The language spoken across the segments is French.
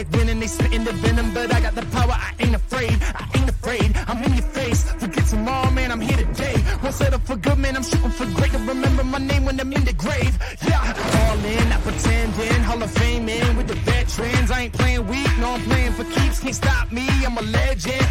like winning, they spitting the venom, but I got the power, I ain't afraid, I ain't afraid. I'm in your face, forget tomorrow, man, I'm here today. Won't settle for good, man, I'm shooting for great. To remember my name when I'm in the grave. Yeah, all in, not pretending, Hall of Fame in with the veterans. I ain't playing weak, no, I'm playing for keeps. Can't stop me, I'm a legend.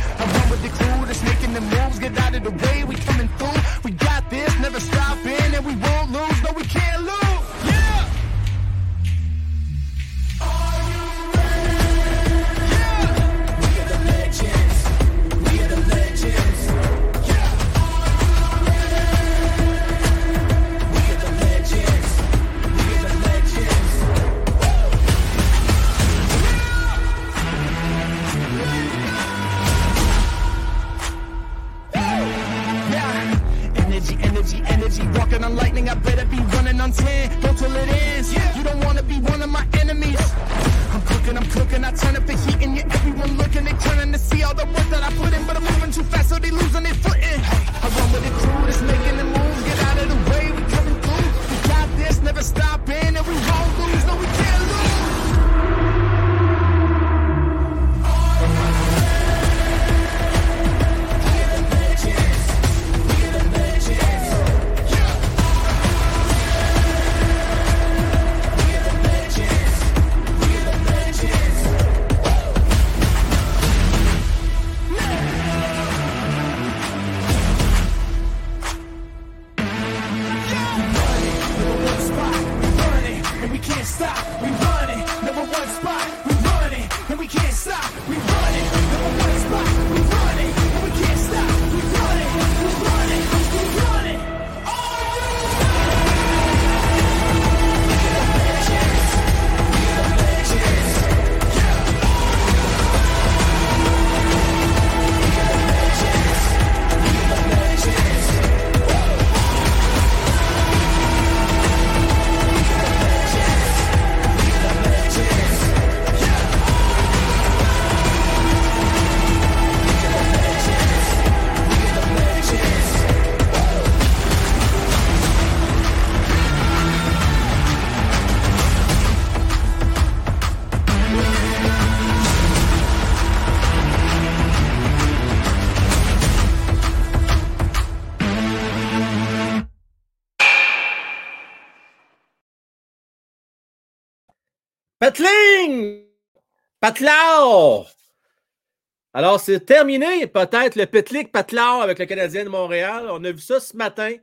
Alors, c'est terminé, peut-être, le Petlik Patlao avec le Canadien de Montréal. On a vu ça ce matin.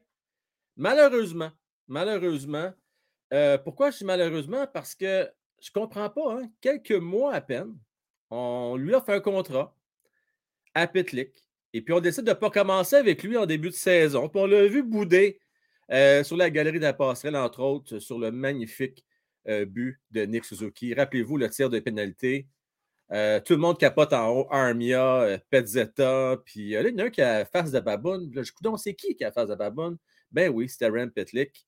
Malheureusement, malheureusement. Euh, pourquoi je dis malheureusement? Parce que je ne comprends pas. hein. Quelques mois à peine, on lui a fait un contrat à Petlik. Et puis, on décide de ne pas commencer avec lui en début de saison. Puis, on l'a vu bouder euh, sur la galerie de la passerelle, entre autres, sur le magnifique euh, but de Nick Suzuki. Rappelez-vous le tir de pénalité. Euh, tout le monde capote en haut. Armia, euh, Petzetta, puis euh, il y en a un qui a face de baboune. Là, je donc c'est qui qui a face de baboune? Ben oui, c'était Rem Petlik.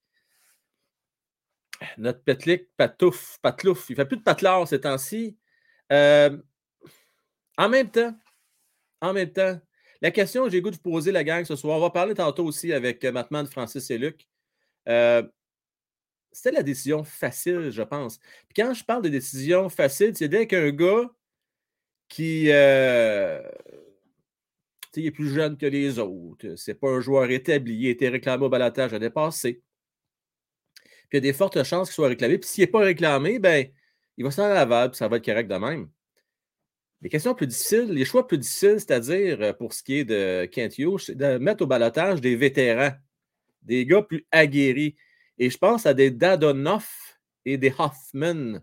Notre Petlik, Patouf, Patlouf. Il ne fait plus de patelard ces temps-ci. Euh, en même temps, en même temps, la question que j'ai goût de vous poser, la gang, ce soir, on va parler tantôt aussi avec Matman, Francis et Luc. C'était la décision facile, je pense. Puis quand je parle de décision facile, c'est dès qu'un gars qui euh, est plus jeune que les autres, c'est pas un joueur établi, il a été réclamé au balatage l'année passée. Puis il y a des fortes chances qu'il soit réclamé. Puis s'il n'est pas réclamé, ben, il va s'en aller à Laval, puis ça va être correct de même. Les questions plus difficiles, les choix plus difficiles, c'est-à-dire euh, pour ce qui est de Kent Hughes, c'est de mettre au balotage des vétérans, des gars plus aguerris. Et je pense à des Dadonoff et des Hoffman.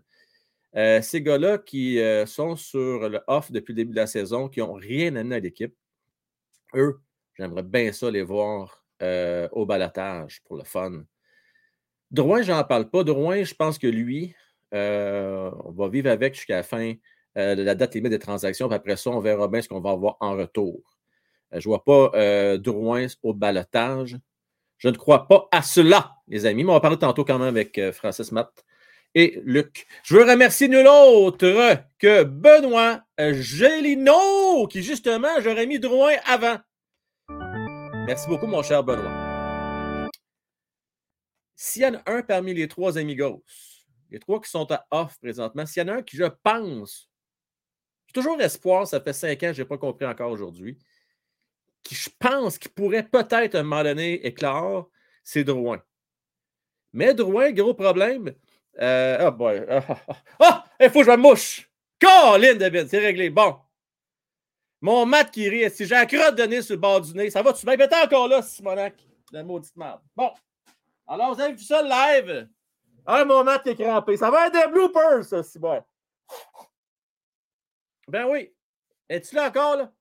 Euh, ces gars-là qui euh, sont sur le off depuis le début de la saison, qui n'ont rien amené à l'équipe. Eux, j'aimerais bien ça les voir euh, au balotage pour le fun. Drouin, je n'en parle pas. Drouin, je pense que lui, on va vivre avec jusqu'à la fin de la date limite des transactions. Puis après ça, on verra bien ce qu'on va avoir en retour. Je ne vois pas Drouin au balotage. Je ne crois pas à cela, les amis. Mais on va parler tantôt quand même avec Francis Matt et Luc. Je veux remercier nul autre que Benoît Gélino, qui justement, j'aurais mis Drouin avant. Merci beaucoup, mon cher Benoît. S'il y en a un parmi les trois amigos, les trois qui sont à off présentement, s'il y en a un qui, je pense, toujours espoir, ça fait cinq ans, je n'ai pas compris encore aujourd'hui. Qui je pense qu'il pourrait peut-être à un moment donné éclore, c'est Drouin. Mais Drouin, gros problème. Euh, oh boy. Ah, il faut que je me mouche. Colin, David, c'est réglé. Bon. Mon mat qui rit, si j'ai la crotte de nez sur le bord du nez, ça va-tu bien? T'es encore là, Simonac. La maudite merde. Bon. Alors, vous avez vu ça live? Ah, mon mat est crampé. Ça va être des bloopers, ça, Simon. Ben oui. Es-tu là encore, là?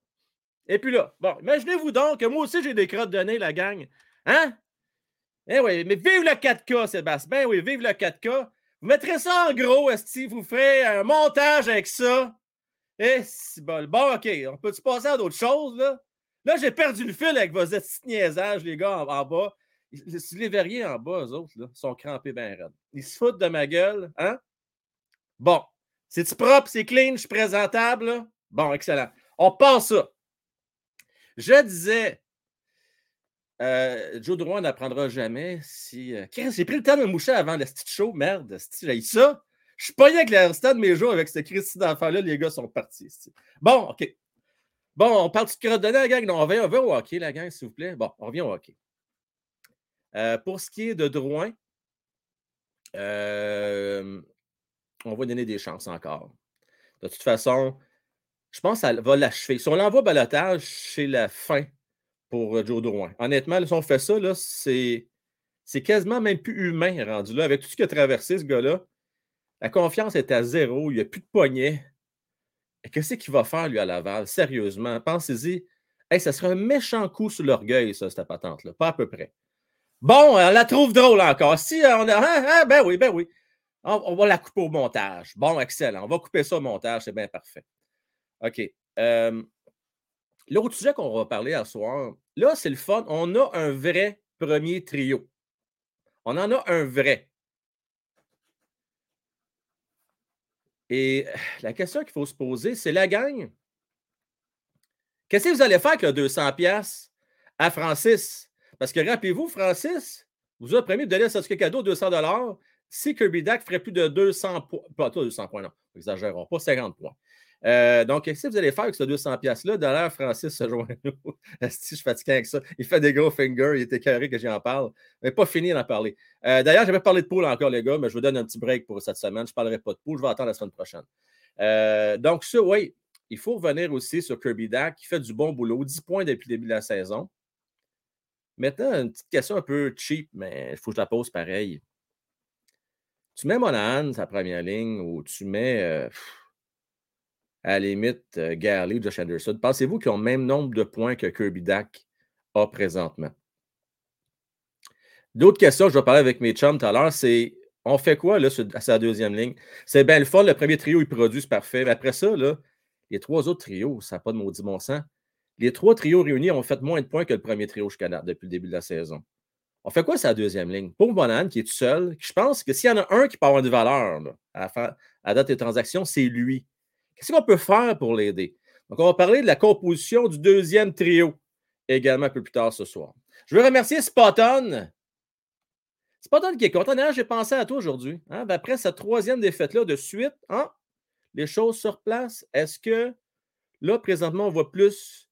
Et puis là, bon, imaginez-vous donc que moi aussi j'ai des crottes de nez, la gang. Hein? Eh oui, mais vive le 4K, Sébastien. Ben oui, vive le 4K. Vous mettrez ça en gros, Steve. Vous ferez un montage avec ça. Eh, c'est bon. Bon, OK. On peut-tu passer à d'autres choses, là? Là, j'ai perdu le fil avec vos petits niaisages, les gars, en, bas. Les verriers en bas, eux autres, là, sont crampés bien raides. Ils se foutent de ma gueule, hein? Bon. C'est-tu propre, c'est clean, je suis présentable? Bon, excellent. On passe ça. Je disais, euh, Joe Drouin n'apprendra jamais si. Euh, j'ai pris le temps de moucher avant le stitch show. Merde, j'ai ça. Je suis pas avec le restant de mes jours avec ce Christy d'enfant-là. Les gars sont partis. Bon, OK. Bon, on parle de crotte de la gang? Non, on va, au hockey, la gang, s'il vous plaît. Bon, on revient au hockey. Euh, pour ce qui est de Drouin, on va donner des chances encore. De toute façon, je pense qu'elle va l'achever. Si on l'envoie balotage, c'est la fin pour euh, Joe Drouin. Honnêtement, si on fait ça, c'est, quasiment même plus humain rendu là. Avec tout ce qui a traversé, ce gars-là, la confiance est à zéro, il n'y a plus de poignet. Et qu'est-ce qu'il va faire, lui, à Laval? Sérieusement, pensez-y. ça serait un méchant coup sur l'orgueil, ça, cette patente-là. Pas à peu près. Bon, on la trouve drôle encore. Si euh, on a. Hein, hein, ben oui, ben oui. On, va la couper au montage. Bon, excellent. On va couper ça au montage, c'est bien parfait. OK. Euh, l'autre sujet qu'on va parler à soir, là, c'est le fun. On a un vrai premier trio. On en a un vrai. Et la question qu'il faut se poser, c'est la gang. Qu'est-ce que vous allez faire avec le 200$ à Francis? Parce que rappelez-vous, Francis, vous avez promis de donner un certificat cadeau 200 si Kirby Dack ferait plus de 200 points. Pas 200 points, non, exagérons, pas 50 points. Euh, donc, qu'est-ce que vous allez faire avec ce 200$-là? D'ailleurs, Francis se joint nous. si je suis fatigué avec ça. Il fait des gros fingers. Il était carré que j'en parle. Mais pas fini d'en parler. Euh, d'ailleurs, j'avais parlé de poule encore, les gars, mais je vous donne un petit break pour cette semaine. Je ne parlerai pas de poule. Je vais attendre la semaine prochaine. Euh, donc, ça, oui, il faut revenir aussi sur Kirby Dack qui fait du bon boulot. 10 points depuis le début de la saison. Maintenant, une petite question un peu cheap, mais il faut que je la pose pareil. Tu mets Monahan, sa première ligne, ou tu mets à la limite, euh, Gary, Josh Anderson, pensez-vous qu'ils ont le même nombre de points que Kirby Dack a présentement? D'autres questions, je vais parler avec mes chums tout à l'heure, c'est on fait quoi là, à sa deuxième ligne? C'est bien le le premier trio, il produit, c'est parfait. Mais après ça, là, les trois autres trios, ça n'a pas de maudit bon sens. Les trois trios réunis ont fait moins de points que le premier trio jusqu'à depuis le début de la saison. On fait quoi sa deuxième ligne? Pour Bonan, qui est tout seul, je pense que s'il y en a un qui peut avoir de valeur à, à date des transactions, c'est lui. Qu'est-ce qu'on peut faire pour l'aider? Donc, on va parler de la composition du deuxième trio également un peu plus tard ce soir. Je veux remercier Spotton. Spotton qui est content. J'ai pensé à toi aujourd'hui. Hein? Ben, après cette troisième défaite-là de suite, hein? les choses sur place, est-ce que là, présentement, on voit plus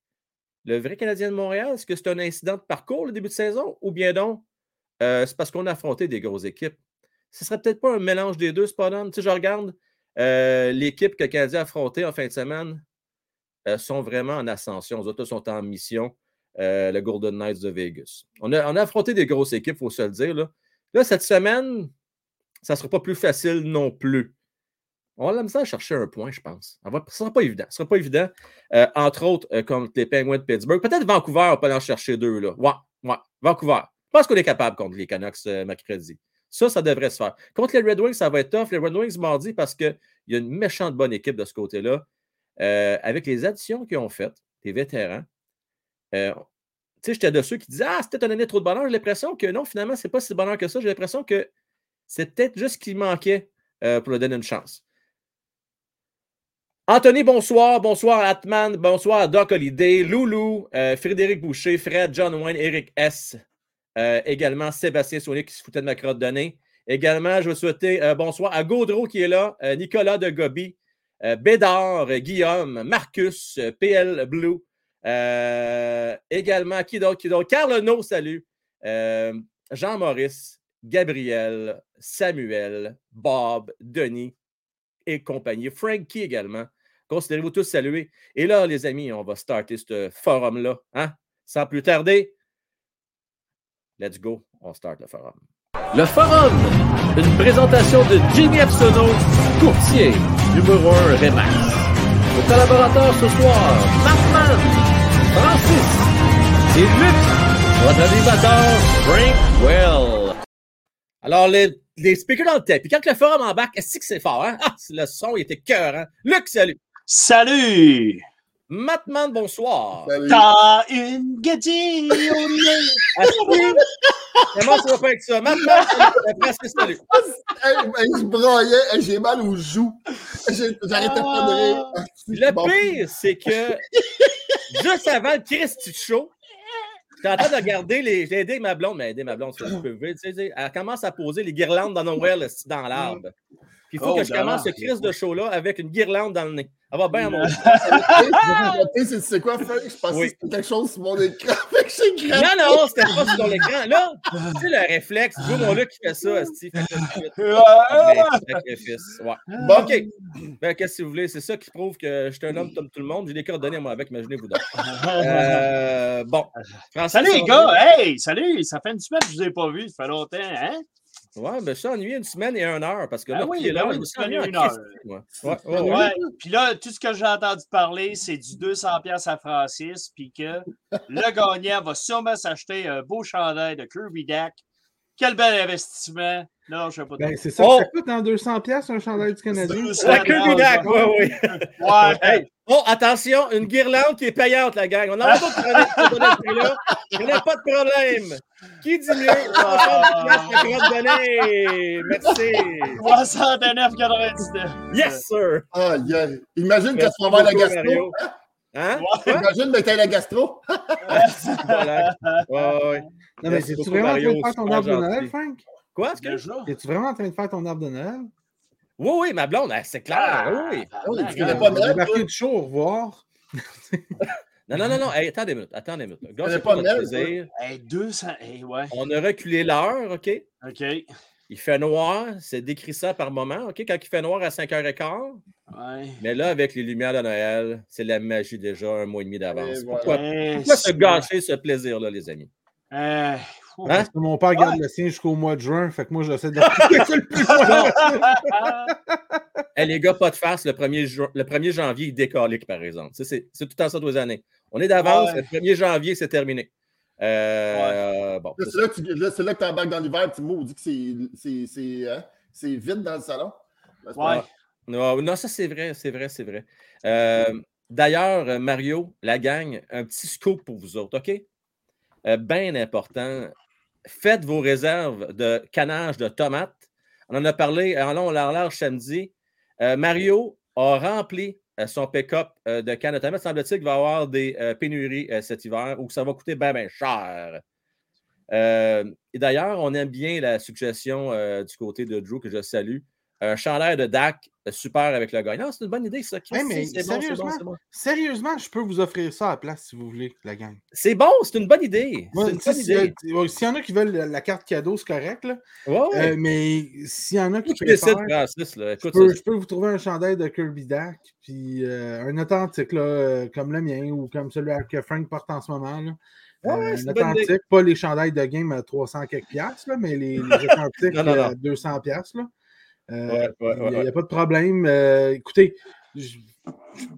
le vrai Canadien de Montréal? Est-ce que c'est un incident de parcours le début de saison? Ou bien donc euh, c'est parce qu'on a affronté des grosses équipes? Ce serait peut-être pas un mélange des deux, Spotton. Tu sais, je regarde euh, l'équipe que Canadien a affrontée en fin de semaine euh, sont vraiment en ascension. Les autres sont en mission, euh, le Golden Knights de Vegas. On a, affronté des grosses équipes, il faut se le dire. Là, cette semaine, ça ne sera pas plus facile non plus. On va la à chercher un point, je pense. Ce ne sera pas évident. Ce sera pas évident. entre autres, comme les Penguins de Pittsburgh. Peut-être Vancouver, on peut en chercher deux. Là. Ouais, ouais. Vancouver. Je pense qu'on est capable contre les Canucks mercredi. Ça, ça devrait se faire. Contre les Red Wings, ça va être tough. Les Red Wings mardi parce qu'il y a une méchante bonne équipe de ce côté-là. Euh, avec les additions qu'ils ont faites, les vétérans. Euh, tu sais, j'étais de ceux qui disaient Ah, c'était un année trop de bonheur. J'ai l'impression que non, finalement, c'est pas si bonheur que ça. J'ai l'impression que c'est peut-être juste ce qui manquait euh, pour le donner une chance. Anthony, bonsoir. Bonsoir Atman. Bonsoir Doc Holiday, Loulou, Frédéric Boucher, Fred, John Wayne, Eric S. Euh, également, Sébastien Saunier qui se foutait de ma crotte de nez. Également, je veux souhaiter euh, bonsoir à Gaudreau qui est là, euh, Nicolas de Gobi, Bédard, Guillaume, Marcus, PL Blue. également, qui d'autre? Qui d'autre? Carl salut. Jean-Maurice, Gabriel, Samuel, Bob, Denis et compagnie. Frankie également. Considérez-vous tous salués. Et là, les amis, on va starter ce forum-là. Hein? Sans plus tarder, let's go. On start le forum. Le forum, une présentation de Jimmy Epsono, courtier, numéro 1 Remax. Nos collaborateurs ce soir, Batman, Francis et Luc, votre animateur, Frank Well. Alors, les, les speakers dans le tête. Puis quand le forum embarque, est-ce que c'est fort, hein? Ah, le son, il était cœur, hein? Luc, salut! Salut! Matman, bonsoir. T'as une gadine au nez. Comment ça va pas avec ça? Matman, salut. je broyais, j'ai mal aux joues. J'arrêtais pas de rire. Ah. Le pire, c'est que juste avant le Christy Show, j'étais en train de regarder les. J'ai aidé ma blonde, mais aider ma blonde, c'est un peu vite. Elle commence à poser les guirlandes dans Noël dans l'arbre. Il faut oh, que je commence ce crise de show-là avec une guirlande dans le nez. Ça va bien, mon C'est quoi, Frank? Je pensais que c'était quelque chose sur mon écran. non, non, c'était pas sur l'écran. Là, tu sais, le réflexe, c'est mon là qui fait ça, Steve. Sacrifice. Ouais. Bon, OK. Ben, qu'est-ce que vous voulez? C'est ça qui prouve que je suis un homme comme tout le monde. J'ai des coordonnées, moi, avec, imaginez-vous donc. Euh, bon. salut, les gars! Hey, salut! Ça fait une semaine que je ne vous ai pas vu. Ça fait longtemps, hein? Ouais, ben ça ennuyé une semaine et une heure parce que ah là, oui, là, une semaine et une heure. Ouais, ouais, ouais. Puis là, tout ce que j'ai entendu parler, c'est du 200$ à Francis, puis que le gagnant va sûrement s'acheter un beau chandail de Kirby Dak. Quel bel investissement! Non, je sais pas. Ben, c'est ça oh! ça coûte en 200$ un chandail du Canadien. C'est Kirby Dak, oui, oui. ouais. Oh, attention, une guirlande qui est payante, la gang. On n'a pas de problème. là. On n'a pas de problème. Qui dit mieux? 69,99. donner. Merci. 69,99. Yes, sir. Ah, yeah. Imagine que tu vas voir la gastro. Hein? Imagine que tu as la gastro. voilà. Ouais, ouais. Non, mais c'est-tu vraiment en train de faire ton arbre de Noël, Frank? Quoi? Es-tu vraiment en train de faire ton arbre de Noël? Oui, oui, ma blonde, c'est clair. Ah, oui. Ah, oui, tu connais pas Mel? marqué de chaud, au revoir. non, non, non, non. Hey, attends des minutes. Attends des minutes. Gars, pas. Hey, 200. Hey, ouais. On a reculé l'heure, OK? OK. Il fait noir, c'est décrit ça par moment, OK? Quand il fait noir à 5h15. Ouais. Mais là, avec les lumières de Noël, c'est la magie déjà un mois et demi d'avance. Pourquoi, pourquoi se gâcher ce plaisir-là, les amis? Euh, Hein? Parce que mon père garde le sien jusqu'au mois de juin, fait que moi j'essaie de le plus hey, Les gars, pas de farce, le 1er, le 1er janvier, il décalique, par exemple. C'est tout le temps ça tous les années. On est d'avance, le 1er janvier, c'est terminé. Euh, bon, c'est là, que tu embarques dans l'hiver, tu on dit que hein, c'est vide dans le salon. Ouais. Non, non, ça c'est vrai, c'est vrai, c'est vrai. Euh, d'ailleurs, Mario, la gang, un petit scoop pour vous autres, OK? Euh, bien important faites vos réserves de canage de tomates. On en a parlé en long, en large samedi. Euh, Mario a rempli son pick-up euh, de tomates. Semble-t-il qu'il va y avoir des pénuries cet hiver ou que ça va coûter bien, bien cher. et d'ailleurs, on aime bien la suggestion du côté de Drew que je salue un chandail de DAC super avec le gagnant. C'est une bonne idée, ça. mais sérieusement, bon, sérieusement, je peux vous offrir ça à la place si vous voulez, la gang. C'est bon, c'est une bonne idée. S'il y en a qui veulent la, carte cadeau, c'est correct. Là. Euh, mais s'il y en a qui préfèrent, je, peux, je peux vous trouver un chandail de Kirby Dak, puis euh, un authentique là, euh, comme le mien ou comme celui que Frank porte en ce moment. Là. un authentique, pas les chandails de game à 300 quelques piastres, là, mais les, les authentiques à 200 piastres. Euh, il n'y a, pas de problème. Euh, écoutez, je,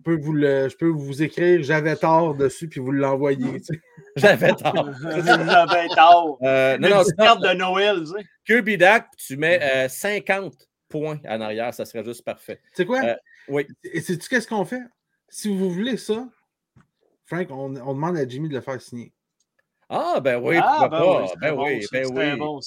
peux vous je peux vous écrire j'avais tort dessus puis vous l'envoyer. J'avais tort. j'avais tort. Euh, non, carte de Noël. Tu sais. Kirby Dak, tu mets 50 points en arrière, ça serait juste parfait. Tu sais quoi? oui. Et sais-tu qu'est-ce qu'on fait? Si vous voulez ça, Frank, on, demande à Jimmy de le faire signer. Ah, ben oui, ah, ben pas? ben oui, ben oui. Bon,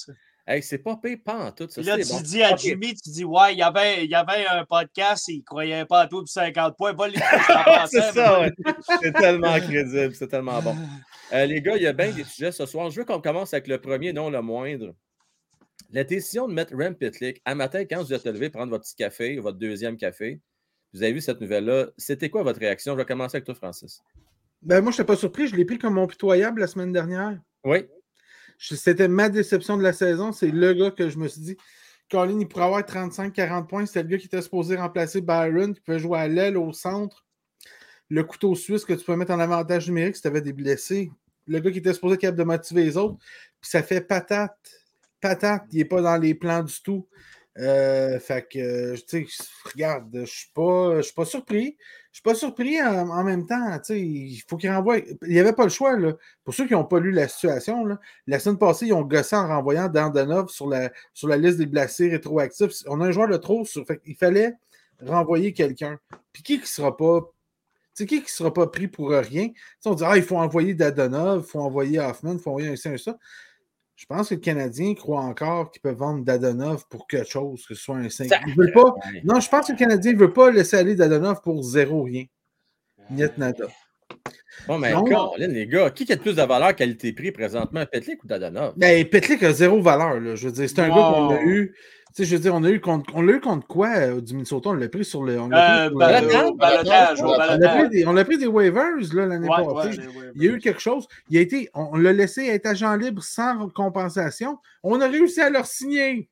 Hey, c'est pas payé pas en tout. Ça, là, tu dis à Jimmy, tu dis, ouais, il y avait, il y avait un podcast, il ne croyait pas à tout pour 50 points. Va c'est ça, ouais. C'est tellement crédible, c'est tellement bon. Euh, les gars, il y a bien des sujets ce soir. Je veux qu'on commence avec le premier, non le moindre. La décision de mettre Rem Pitlick à matin, quand vous êtes levé, prendre votre petit café, votre deuxième café, Vous avez vu cette nouvelle-là. C'était quoi votre réaction? Je vais commencer avec toi, Francis. Ben, moi, je n'étais pas surpris. Je l'ai pris comme mon pitoyable la semaine dernière. Oui. C'était ma déception de la saison. C'est le gars que je me suis dit, Colin, il pourrait avoir 35-40 points. C'était le gars qui était supposé remplacer Byron, qui pouvait jouer à l'aile, au centre. Le couteau suisse que tu peux mettre en avantage numérique si tu avais des blessés. Le gars qui était supposé être capable de motiver les autres. Puis ça fait patate. Patate. Il n'est pas dans les plans du tout. Euh, fait que, tu sais, regarde, je ne suis pas surpris. Je suis pas surpris en, même temps. Il faut qu'il renvoie. Il n'y avait pas le choix. Là. Pour ceux qui n'ont pas lu la situation, la semaine passée, ils ont gossé en renvoyant Dandanov sur la, sur la liste des blessés rétroactifs. On a un joueur de trop. Fait il fallait renvoyer quelqu'un. Puis qui ne sera pas. Qui ne sera pas pris pour rien? on dit Ah, il faut envoyer Dadonov, il faut envoyer Hoffman, il faut envoyer un ça, un ça. Je pense que le Canadien croit encore qu'il peut vendre Dadonov pour quelque chose, que ce soit un 5. Il pas... Non, je pense que le Canadien ne veut pas laisser aller Dadonov pour zéro rien. Niet nada. Bon, mais Donc, les gars, qui a le plus de valeur qualité-prix présentement, Petlik ou Dadonov? Ben, Petlik a zéro valeur. Là. Je veux dire, c'est un gars qu'on a eu sais, je veux dire, on a eu contre, on l'a eu contre quoi euh, du Minnesota? On l'a pris sur le. On l'a pris, des waivers l'année passée. il y a eu quelque chose. Il a été, on, l'a laissé être agent libre sans compensation. On a réussi à leur signer.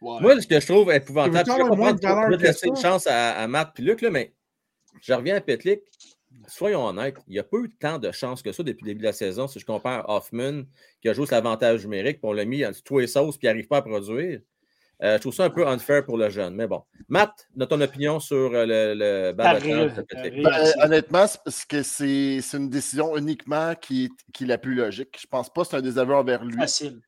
Moi, ce que je trouve épouvantable, je pas laisser une chance à, Matt et Luc, là, mais je reviens à Petlik. Soyons honnêtes, il n'y a pas eu tant de chance que ça depuis le début de la saison. Si je compare Hoffman, qui a joué cet avantage numérique, puis on l'a mis en tous les sauces, puis il n'arrive pas à produire. Euh, je trouve ça un peu unfair pour le jeune, mais bon. Matt, de ton opinion sur euh, le, le ben, Honnêtement, c'est une décision uniquement qui, qui, est la plus logique. Je pense pas que c'est un désaveu envers lui. Facile.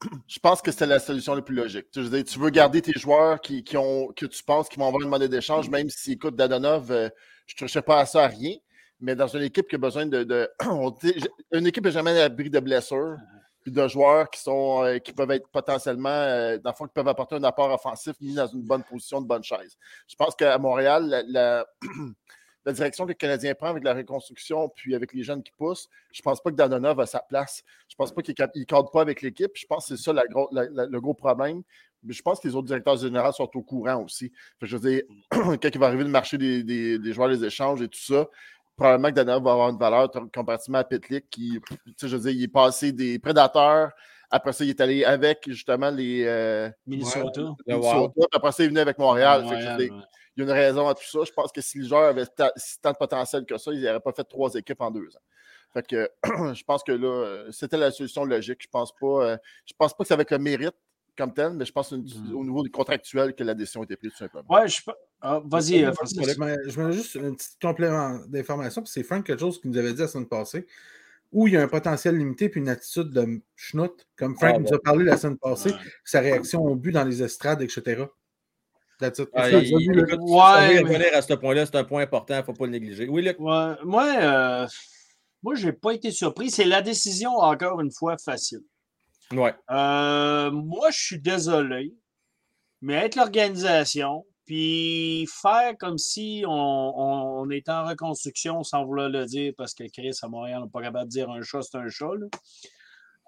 Je pense que c'est la solution la plus logique. Tu, veux, tu veux garder tes joueurs qui, qui, ont, que tu penses qu'ils vont avoir une monnaie d'échange, même s'ils écoutent Dadonov, euh, je ne toucherai pas à ça à rien. Mais dans une équipe qui a besoin de. de une équipe n'est jamais à l'abri de blessures de joueurs qui, sont, euh, qui peuvent être potentiellement, euh, qui peuvent apporter un apport offensif mis dans une bonne position, de bonne chaise. Je pense qu'à Montréal, la, direction que le Canadien prend avec la reconstruction, puis avec les jeunes qui poussent, je pense pas que Danonov a sa place. Je pense pas qu'il ne cadre pas avec l'équipe. Je pense que c'est ça le gros problème. Mais je pense que les autres directeurs généraux sont au courant aussi. je veux dire, quand il va arriver le marché des, des joueurs, des échanges et tout ça, probablement que Danov va avoir une valeur comparativement à Pitlick, qui, je veux dire, il est passé des prédateurs. Après ça, il est allé avec justement les euh, Minnesota. après ça, il est venu avec Montréal. il y a une raison à tout ça. Je pense que si le joueur avait tant de potentiel que ça, il n'aurait pas fait trois équipes en deux ans. Fait que je pense que là, c'était la solution logique. Je pense pas, euh, je pense pas que ça avait le mérite comme tel, mais je pense mm. au niveau du contractuel que la décision a été prise tout simplement. Ouais, je ah, Vas-y, euh, Francis. Je mets juste un petit complément d'information, puis c'est Frank quelque chose qui nous avait dit la semaine passée, où il y a un potentiel limité puis une attitude de schnout, comme Frank ah, nous a parlé la semaine passée, sa réaction au but dans les estrades, etc. Ah, il, ouais, revenir à ce point-là, c'est un point important, il ne faut pas le négliger. Oui, Luc? Ouais, moi, euh, moi je n'ai pas été surpris. C'est la décision, encore une fois, facile. Euh, moi, je suis désolé, mais être l'organisation, puis faire comme si on, on, était en reconstruction sans vouloir le dire, parce que Chris à Montréal n'est pas capable de dire un chat, c'est un chat.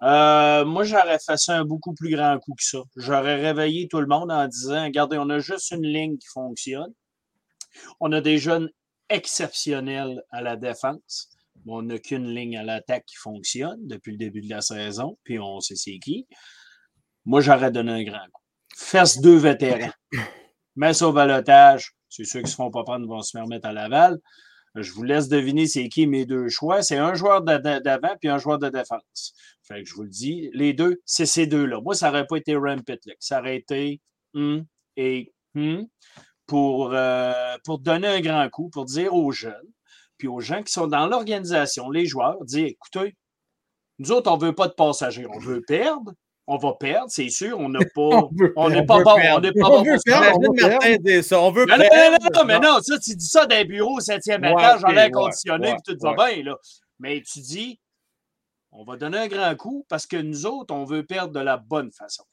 Euh, moi, j'aurais fait ça un beaucoup plus grand coup que ça. J'aurais réveillé tout le monde en disant Regardez, on a juste une ligne qui fonctionne. On a des jeunes exceptionnels à la défense on n'a qu'une ligne à l'attaque qui fonctionne depuis le début de la saison, puis on sait c'est qui. Moi, j'aurais donné un grand coup. Fesse deux vétérans. Mets au balotage. C'est ceux qui ne se font pas prendre vont se remettre à Laval. Je vous laisse deviner c'est qui mes deux choix. C'est un joueur d'avant puis un joueur de défense. Fait que je vous le dis, les deux, c'est ces deux-là. Moi, ça n'aurait pas été Rem Pitlick. Ça aurait été hum, et hum, pour, euh, pour donner un grand coup, pour dire aux jeunes, puis aux gens qui sont dans l'organisation, les joueurs, dire écoutez, nous autres, on ne veut pas de passagers, on veut perdre. On va perdre, c'est sûr. On n'a pas. on n'est pas bon. On n'est pas bon. On veut perdre. On veut perdre. Non, non, mais non, ça, tu dis ça d'un bureau au septième étage, en l'air conditionné, puis tout va bien, là. Mais tu dis, on va donner un grand coup parce que nous autres, on veut perdre de la bonne façon.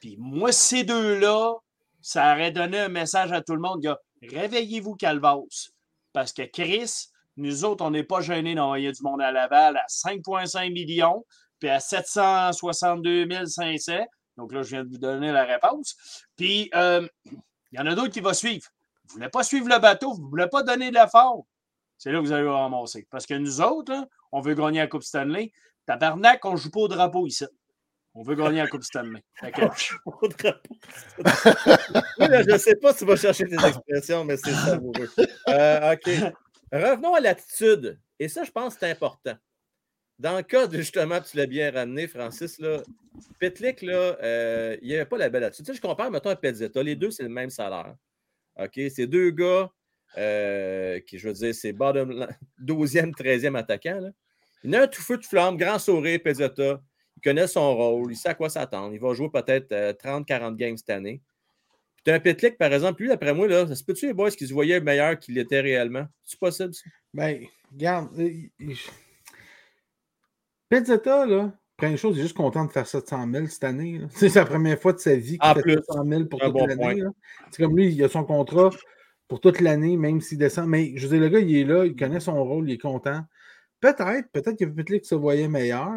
Puis moi, ces deux-là, ça aurait donné un message à tout le monde. Réveillez-vous, Calvas. Parce que Chris, nous autres, on n'est pas gênés d'envoyer du monde à Laval à 5,5 millions, puis à 762 500. Donc là, je viens de vous donner la réponse. Puis, euh, il y en a d'autres qui vont suivre. Vous ne voulez pas suivre le bateau, vous ne voulez pas donner de l'effort. C'est là que vous allez vous ramasser. Parce que nous autres, on veut gagner la Coupe Stanley. Tabarnak, on ne joue pas au drapeau ici. On veut gagner la Coupe Stanley. au drapeau. je ne sais pas si tu vas chercher tes expressions, mais c'est savoureux. Euh, OK. Revenons à l'attitude. Et ça, je pense que c'est important. Dans le cas, de, justement, tu l'as bien ramené, Francis, là, Petlik, là, euh, il n'y avait pas la belle attitude. Je compare, mettons, à Petzetta. Les deux, c'est le même salaire. OK? C'est deux gars euh, qui, je veux dire, c'est bottom 12e, 13e attaquant. Il a un tout feu de flamme, grand sourire, Pezzetta. Il connaît son rôle, il sait à quoi s'attendre. Il va jouer peut-être 30-40 euh, games cette année. Puis as un Petlik, par exemple, lui, d'après moi, là, ça se peut-tu les boys qui se voyaient meilleur qu'il était réellement? C'est possible, ça? Ben, regarde. Pezzetta, là, première chose, il est juste content de faire 700 000 cette année. C'est sa première fois de sa vie qu'il fait 700 000 pour toute l'année. C'est comme lui, il a son contrat pour toute l'année, même s'il descend. Mais je veux dire, le gars, il est là, il connaît son rôle, il est content. Peut-être, peut-être que Petlik se voyait meilleur.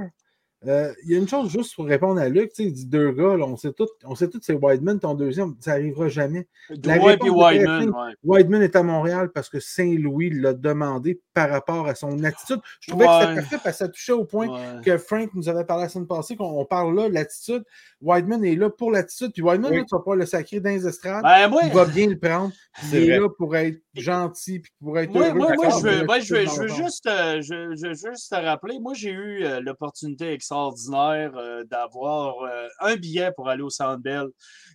Euh, il y a une chose juste pour répondre à Luc, il dit deux gars, on sait tous, on sait c'est Whiteman, ton deuxième, ça n'arrivera jamais. Whiteman. est à Montréal parce que Saint-Louis l'a demandé par rapport à son attitude. Je trouvais que c'était parfait parce que ça touchait au point que Frank nous avait parlé la semaine passée, qu'on parle là, l'attitude. Whiteman est là pour l'attitude, puis Whiteman, tu vas pas le sacrer dans les estrades. Ben, il va bien le prendre. Il est là pour être gentil, puis pour être heureux. Moi, moi je, veux, je, veux, je, veux, juste, euh, je, je, juste te rappeler, moi, j'ai eu euh, l'opportunité extraordinaire euh, d'avoir un billet pour aller au Centre Bell.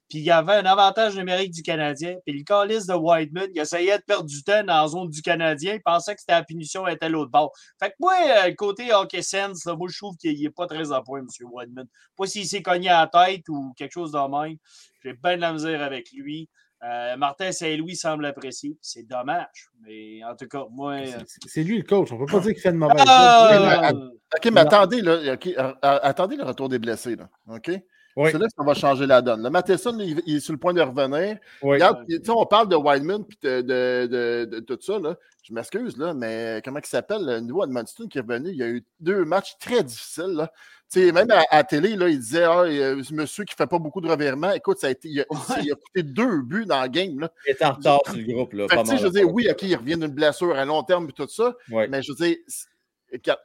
Puis il y avait un avantage numérique du Canadien. Puis le calice de Whiteman, il essayait de perdre du temps dans la zone du Canadien. Il pensait que c'était la punition était l'autre bord. Fait que moi, le côté hockey sense, moi, je trouve qu'il n'est pas très à point, M. Whiteman. Pas s'il s'est cogné à la tête ou quelque chose de même. J'ai bien de la misère avec lui. Euh, Martin Saint-Louis semble apprécier. C'est dommage. Mais en tout cas, moi. C'est lui le coach. On ne peut pas dire qu'il fait une mauvaise ah! OK, mais attendez, là, euh, attendez le retour des blessés. Là, OK? C'est là que ça va changer la donne. Le Matheson, il, est sur le point de revenir. Regarde, on parle de Wildman et de, tout ça. Là. Je m'excuse, là, mais comment il s'appelle? Le nouveau Edmonton qui est revenu, il y a eu deux matchs très difficiles. Là. même à, la télé, là, il disait ah, ce monsieur qui ne fait pas beaucoup de revirements, écoute, ça a été, il, a, coûté deux buts dans le game. Là. Il est en retard sur le groupe. Là, je veux dire, oui, OK, il revient d'une blessure à long terme et tout ça, mais je veux dire,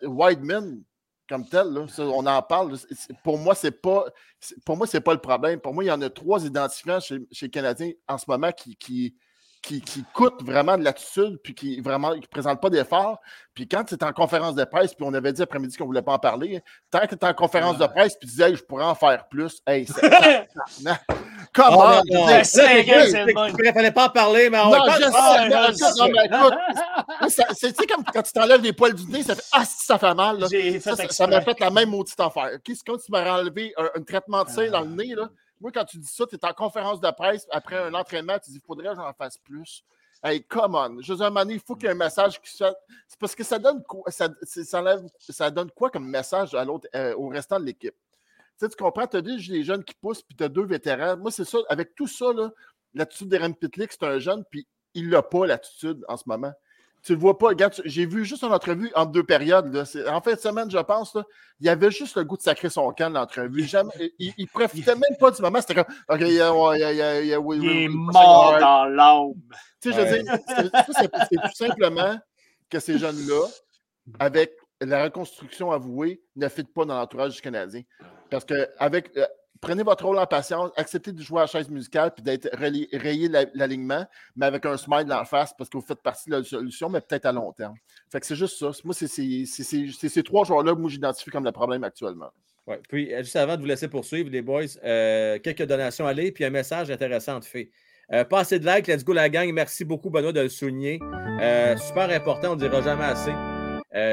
Whiteman, comme tel, là, on en parle. Pour moi, c'est pas pour moi, c'est pas le problème. Pour moi, il y en a trois identifiants chez, chez les Canadiens en ce moment qui, qui, qui, qui coûtent vraiment de l'attitude, puis qui vraiment ne présentent pas d'efforts. Puis quand tu es en conférence de presse, puis on avait dit après-midi qu'on ne voulait pas en parler, tant que tu es en conférence de presse, puis tu disais, je pourrais en faire plus, hey, c'est. Comment? Il ne fallait pas en parler, mais on non, je sais, non, mais écoute, c'est comme quand tu t'enlèves les poils du nez, ça fait Ah, ça fait mal. Ça m'a fait, la même maudite affaire. C'est comme si tu m'aurais enlevé un, traitement de cire dans le nez. Là. Moi, quand tu dis ça, tu es en conférence de presse après un entraînement, tu dis il faudrait que j'en fasse plus. Hey, come on. Je veux dire, il faut qu'il y ait un message qui soit. C'est parce que ça donne quoi, ça, ça, donne quoi comme message à l'autre, euh, au restant de l'équipe? Tu, sais, tu comprends, tu as des jeunes qui poussent, puis tu as deux vétérans. Moi, c'est ça, avec tout ça, l'attitude d'Eren Pitlick, c'est un jeune, puis il n'a pas l'attitude en ce moment tu le vois pas. Regarde, j'ai vu juste une entrevue en deux périodes. Là. En fin de semaine, je pense, là, il avait juste le goût de sacrer son camp de l'entrevue. Il, il profitait même pas du moment. C'était comme OK, il, est mort dans l'ombre. Tu sais, je veux dire, c'est tout simplement que ces jeunes-là, avec la reconstruction avouée, ne fitent pas dans l'entourage du Canadien. Parce que avec euh, prenez votre rôle en patience, acceptez de jouer à la chaise musicale puis d'être rayé l'alignement, mais avec un smile la face parce que vous faites partie de la solution, mais peut-être à long terme. Fait que c'est juste ça. Moi, c'est ces trois joueurs-là que j'identifie comme le problème actuellement. Oui, puis euh, juste avant de vous laisser poursuivre, les boys, euh, quelques donations allez, puis un message intéressant de fait. Euh, pas assez de likes, let's go la gang. Merci beaucoup, Benoît, de le souligner. super important, on ne dira jamais assez.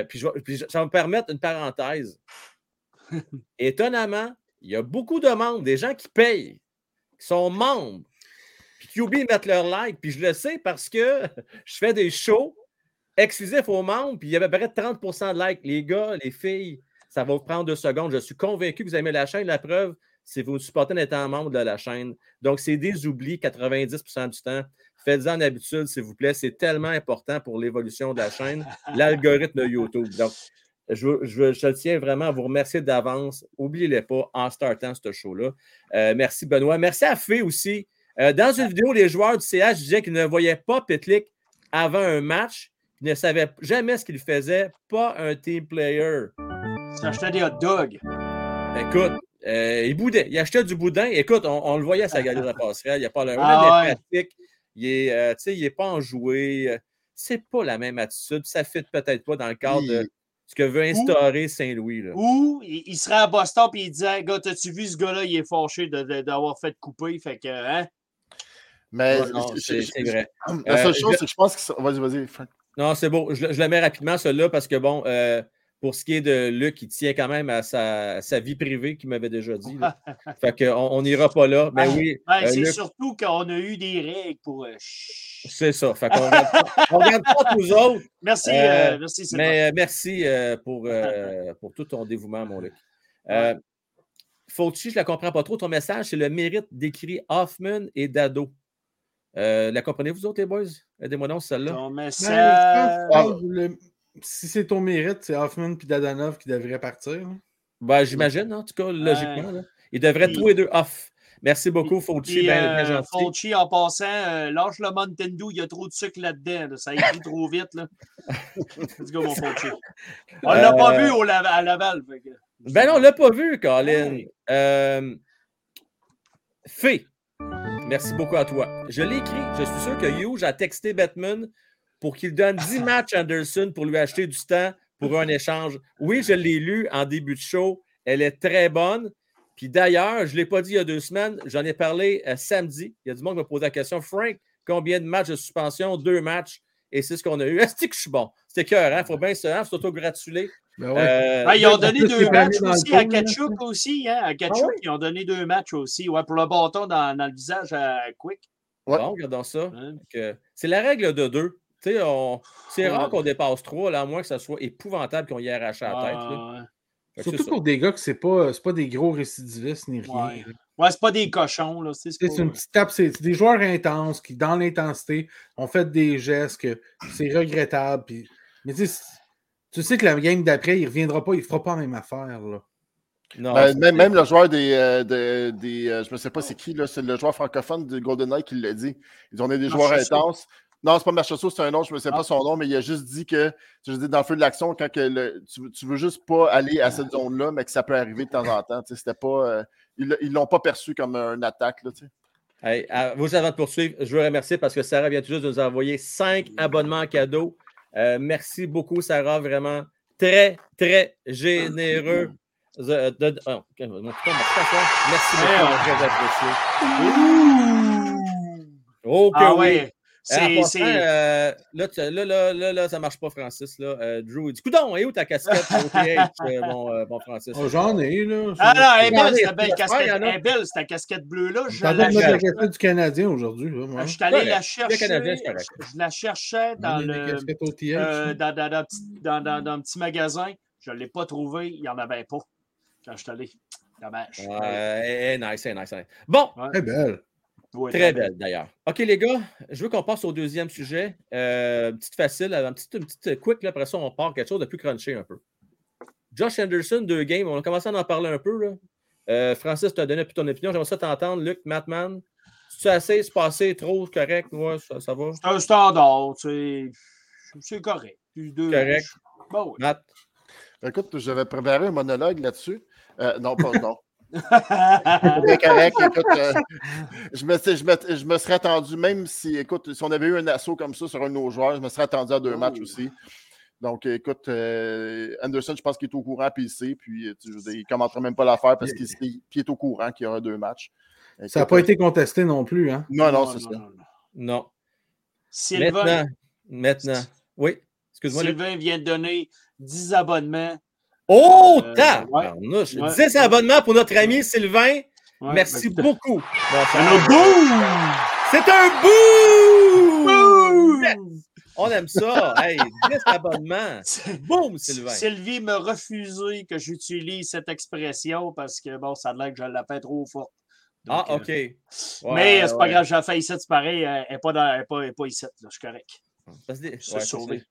puis, puis ça va me permettre une parenthèse. Étonnamment, il y a beaucoup de membres, des gens qui payent, qui sont membres, puis qui oublient de mettre leur like. Puis je le sais parce que je fais des shows exclusifs aux membres, puis il y avait près de 30% de likes. Les gars, les filles, ça va vous prendre deux secondes. Je suis convaincu que vous aimez la chaîne. La preuve, c'est que vous supportez en étant membre de la chaîne. Donc, c'est des oublis 90% du temps. Faites-en habitude, s'il vous plaît. C'est tellement important pour l'évolution de la chaîne, l'algorithme de YouTube. Donc, je, tiens vraiment à vous remercier d'avance. Oubliez-les pas en startant ce show-là. Euh, merci, Benoît. Merci à Fé aussi. Euh, dans une vidéo, les joueurs du CH disaient qu'ils ne voyaient pas Pitlick avant un match, qu'ils ne savaient jamais ce qu'il faisait, pas un team player. Ça achetait des hot dogs. Écoute, euh, il boudait. Il achetait du boudin. Écoute, on, le voyait à sa galerie de la passerelle. Il n'y a pas le ah, ouais. Il euh, il n'est pas enjoué. C'est pas la même attitude. Ça ne fit peut-être pas dans le cadre de ce que veut instaurer Saint-Louis. Ou il, serait à Boston et il disait Gars, as-tu vu ce gars-là, il est fâché d'avoir fait couper. Fait que, hein? Mais c'est vrai. La seule chose, c'est que je pense que. Vas-y, vas-y, Non, c'est bon. Je, je, le mets rapidement, celui-là, parce que bon, euh, pour ce qui est de Luc, il tient quand même à sa, sa vie privée qu'il m'avait déjà dit. fait qu'on n'ira pas là. Mais oui. Euh, c'est surtout qu'on a eu des règles pour. Euh, c'est ça. Fait qu'on ne regarde pas tous autres. Merci, euh, merci Mais merci pour, pour tout ton dévouement, mon Luc. Ouais. Fauci, je ne la comprends pas trop. Ton message, c'est le mérite d'écrire Hoffman et Dado. la comprenez-vous autres, les boys? Aidez-moi donc celle-là. Ton ben, message si c'est ton mérite, c'est Hoffman et Dadanov qui devraient partir. Ben, J'imagine, en tout cas, logiquement. Ils devraient tous les deux off. Merci beaucoup, Fauci. Ben, euh, Fauci, en passant, euh, lâche le Nintendo, il y a trop de sucre là-dedans. Ça écrit trop vite. Là. Let's go, mon Fauci. On ne l'a pas euh, vu au à Laval. Ben non, on ne l'a pas vu, Colin. Euh, Fé, merci beaucoup à toi. Je l'ai écrit. Je suis sûr que Hughes a texté Batman pour qu'il donne 10 matchs à Anderson pour lui acheter du temps pour un échange. Oui, je l'ai lu en début de show. Elle est très bonne. Puis d'ailleurs, je ne l'ai pas dit il y a deux semaines, j'en ai parlé euh, samedi. Il y a du monde qui m'a posé la question Frank, combien de matchs de suspension? Deux matchs. Et c'est ce qu'on a eu. Est-ce que je suis bon? C'était cœur, hein? Il faut bien se hein, s'auto-gratuler. Ben euh, ils ont donné deux matchs aussi à Kachuk aussi. Hein? À Kachuk, ah ils ont donné deux matchs aussi. Ouais, pour le bâton dans, dans le visage à Quick. Bon, regardons ça. C'est la règle de deux. C'est rare qu'on dépasse trois, là, à moins que ça soit épouvantable qu'on y arrache la tête. Surtout pour des gars que c'est pas, pas des gros récidivistes ni rien. Ouais, c'est pas des cochons. C'est une petite tape, c'est des joueurs intenses qui, dans l'intensité, ont fait des gestes que c'est regrettable. Puis... Mais tu sais que la game d'après, il reviendra pas, il fera pas la même affaire. Là. Non, ben, même, même, le joueur des. Euh, des euh, je ne sais pas c'est qui, c'est le joueur francophone de GoldenEye qui l'a dit. Ils ont des joueurs intenses. Non, c'est pas Marchesso, c'est un autre, je ne sais pas ah. son nom, mais il a juste dit que, je dis, dans le feu de l'action, quand que tu, tu veux juste pas aller à cette zone-là, mais que ça peut arriver de temps en temps. C'était pas, euh, ils ne l'ont pas perçu comme une attaque. Là, hey, vous, avant de poursuivre, je veux remercier parce que Sarah vient tout juste de nous envoyer cinq abonnements cadeaux. Euh, merci beaucoup, Sarah, vraiment très, très généreux. De, de, oh, merci beaucoup, très apprécié. Ok, ah, oui. C'est, c'est... Euh, là, là, là, là, ça marche pas, Francis. Là. Euh, Drew, il dit Coudon, et où ta casquette OTH, euh, mon, euh, bon Francis? Oh, J'en ai, là. Ah non, elle est belle, cette belle casquette. Elle est belle, cette casquette bleue-là. Je la la casquette du Canadien aujourd'hui. Je suis allé la chercher. Je la cherchais dans le. Euh, dans, dans, dans, dans, dans, dans un petit magasin. Je ne l'ai pas trouvé. Il n'y en avait pas quand je suis allé. Dommage. Ouais, nice, nice, nice. Bon. Elle est belle. Très belle d'ailleurs. OK, les gars, je veux qu'on passe au deuxième sujet. Euh, petite facile, une petite, une petite quick, là, après ça, on part quelque chose de plus crunché un peu. Josh Anderson, deux games, on a commencé à en parler un peu. Là. Euh, Francis, tu as donné plus ton opinion. J'aimerais ça t'entendre. Luc, Mattman, tu assez se passer trop correct? Ouais, ça, ça va? C'est un standard, c'est correct. Deux, correct. Bon, Matt? Écoute, j'avais préparé un monologue là-dessus. Euh, non, pas non. C'est correct. Écoute, euh, je, me, je, me, je, me, serais attendu, même si, écoute, si on avait eu un assaut comme ça sur un de nos joueurs, je me serais attendu à deux matchs oh. aussi. Donc, écoute, euh, Anderson, je pense qu'il est au courant, puis il sait, puis je il ne commenterait même pas l'affaire parce qu'il est au courant qu'il y aura deux matchs. ça n'a pas été contesté non plus, hein? Non, non, c'est ça. Non. Maintenant, maintenant, oui, excuse-moi. Sylvain vient de donner 10 abonnements Oh, euh, ta! Je disais c'est abonnement pour notre ami Sylvain. Merci ben, beaucoup. c'est un boom! C'est un boom! On aime ça. Hey, 10 abonnements. Boum, Sylvain. Sylvie me refusé que j'utilise cette expression parce que, bon, ça a l'air que je la fais trop forte. ah, OK. mais c'est pas grave, j'ai fait ici, c'est pareil. Elle n'est pas, pas, pas, ici, là, je suis correct. C'est sauvé.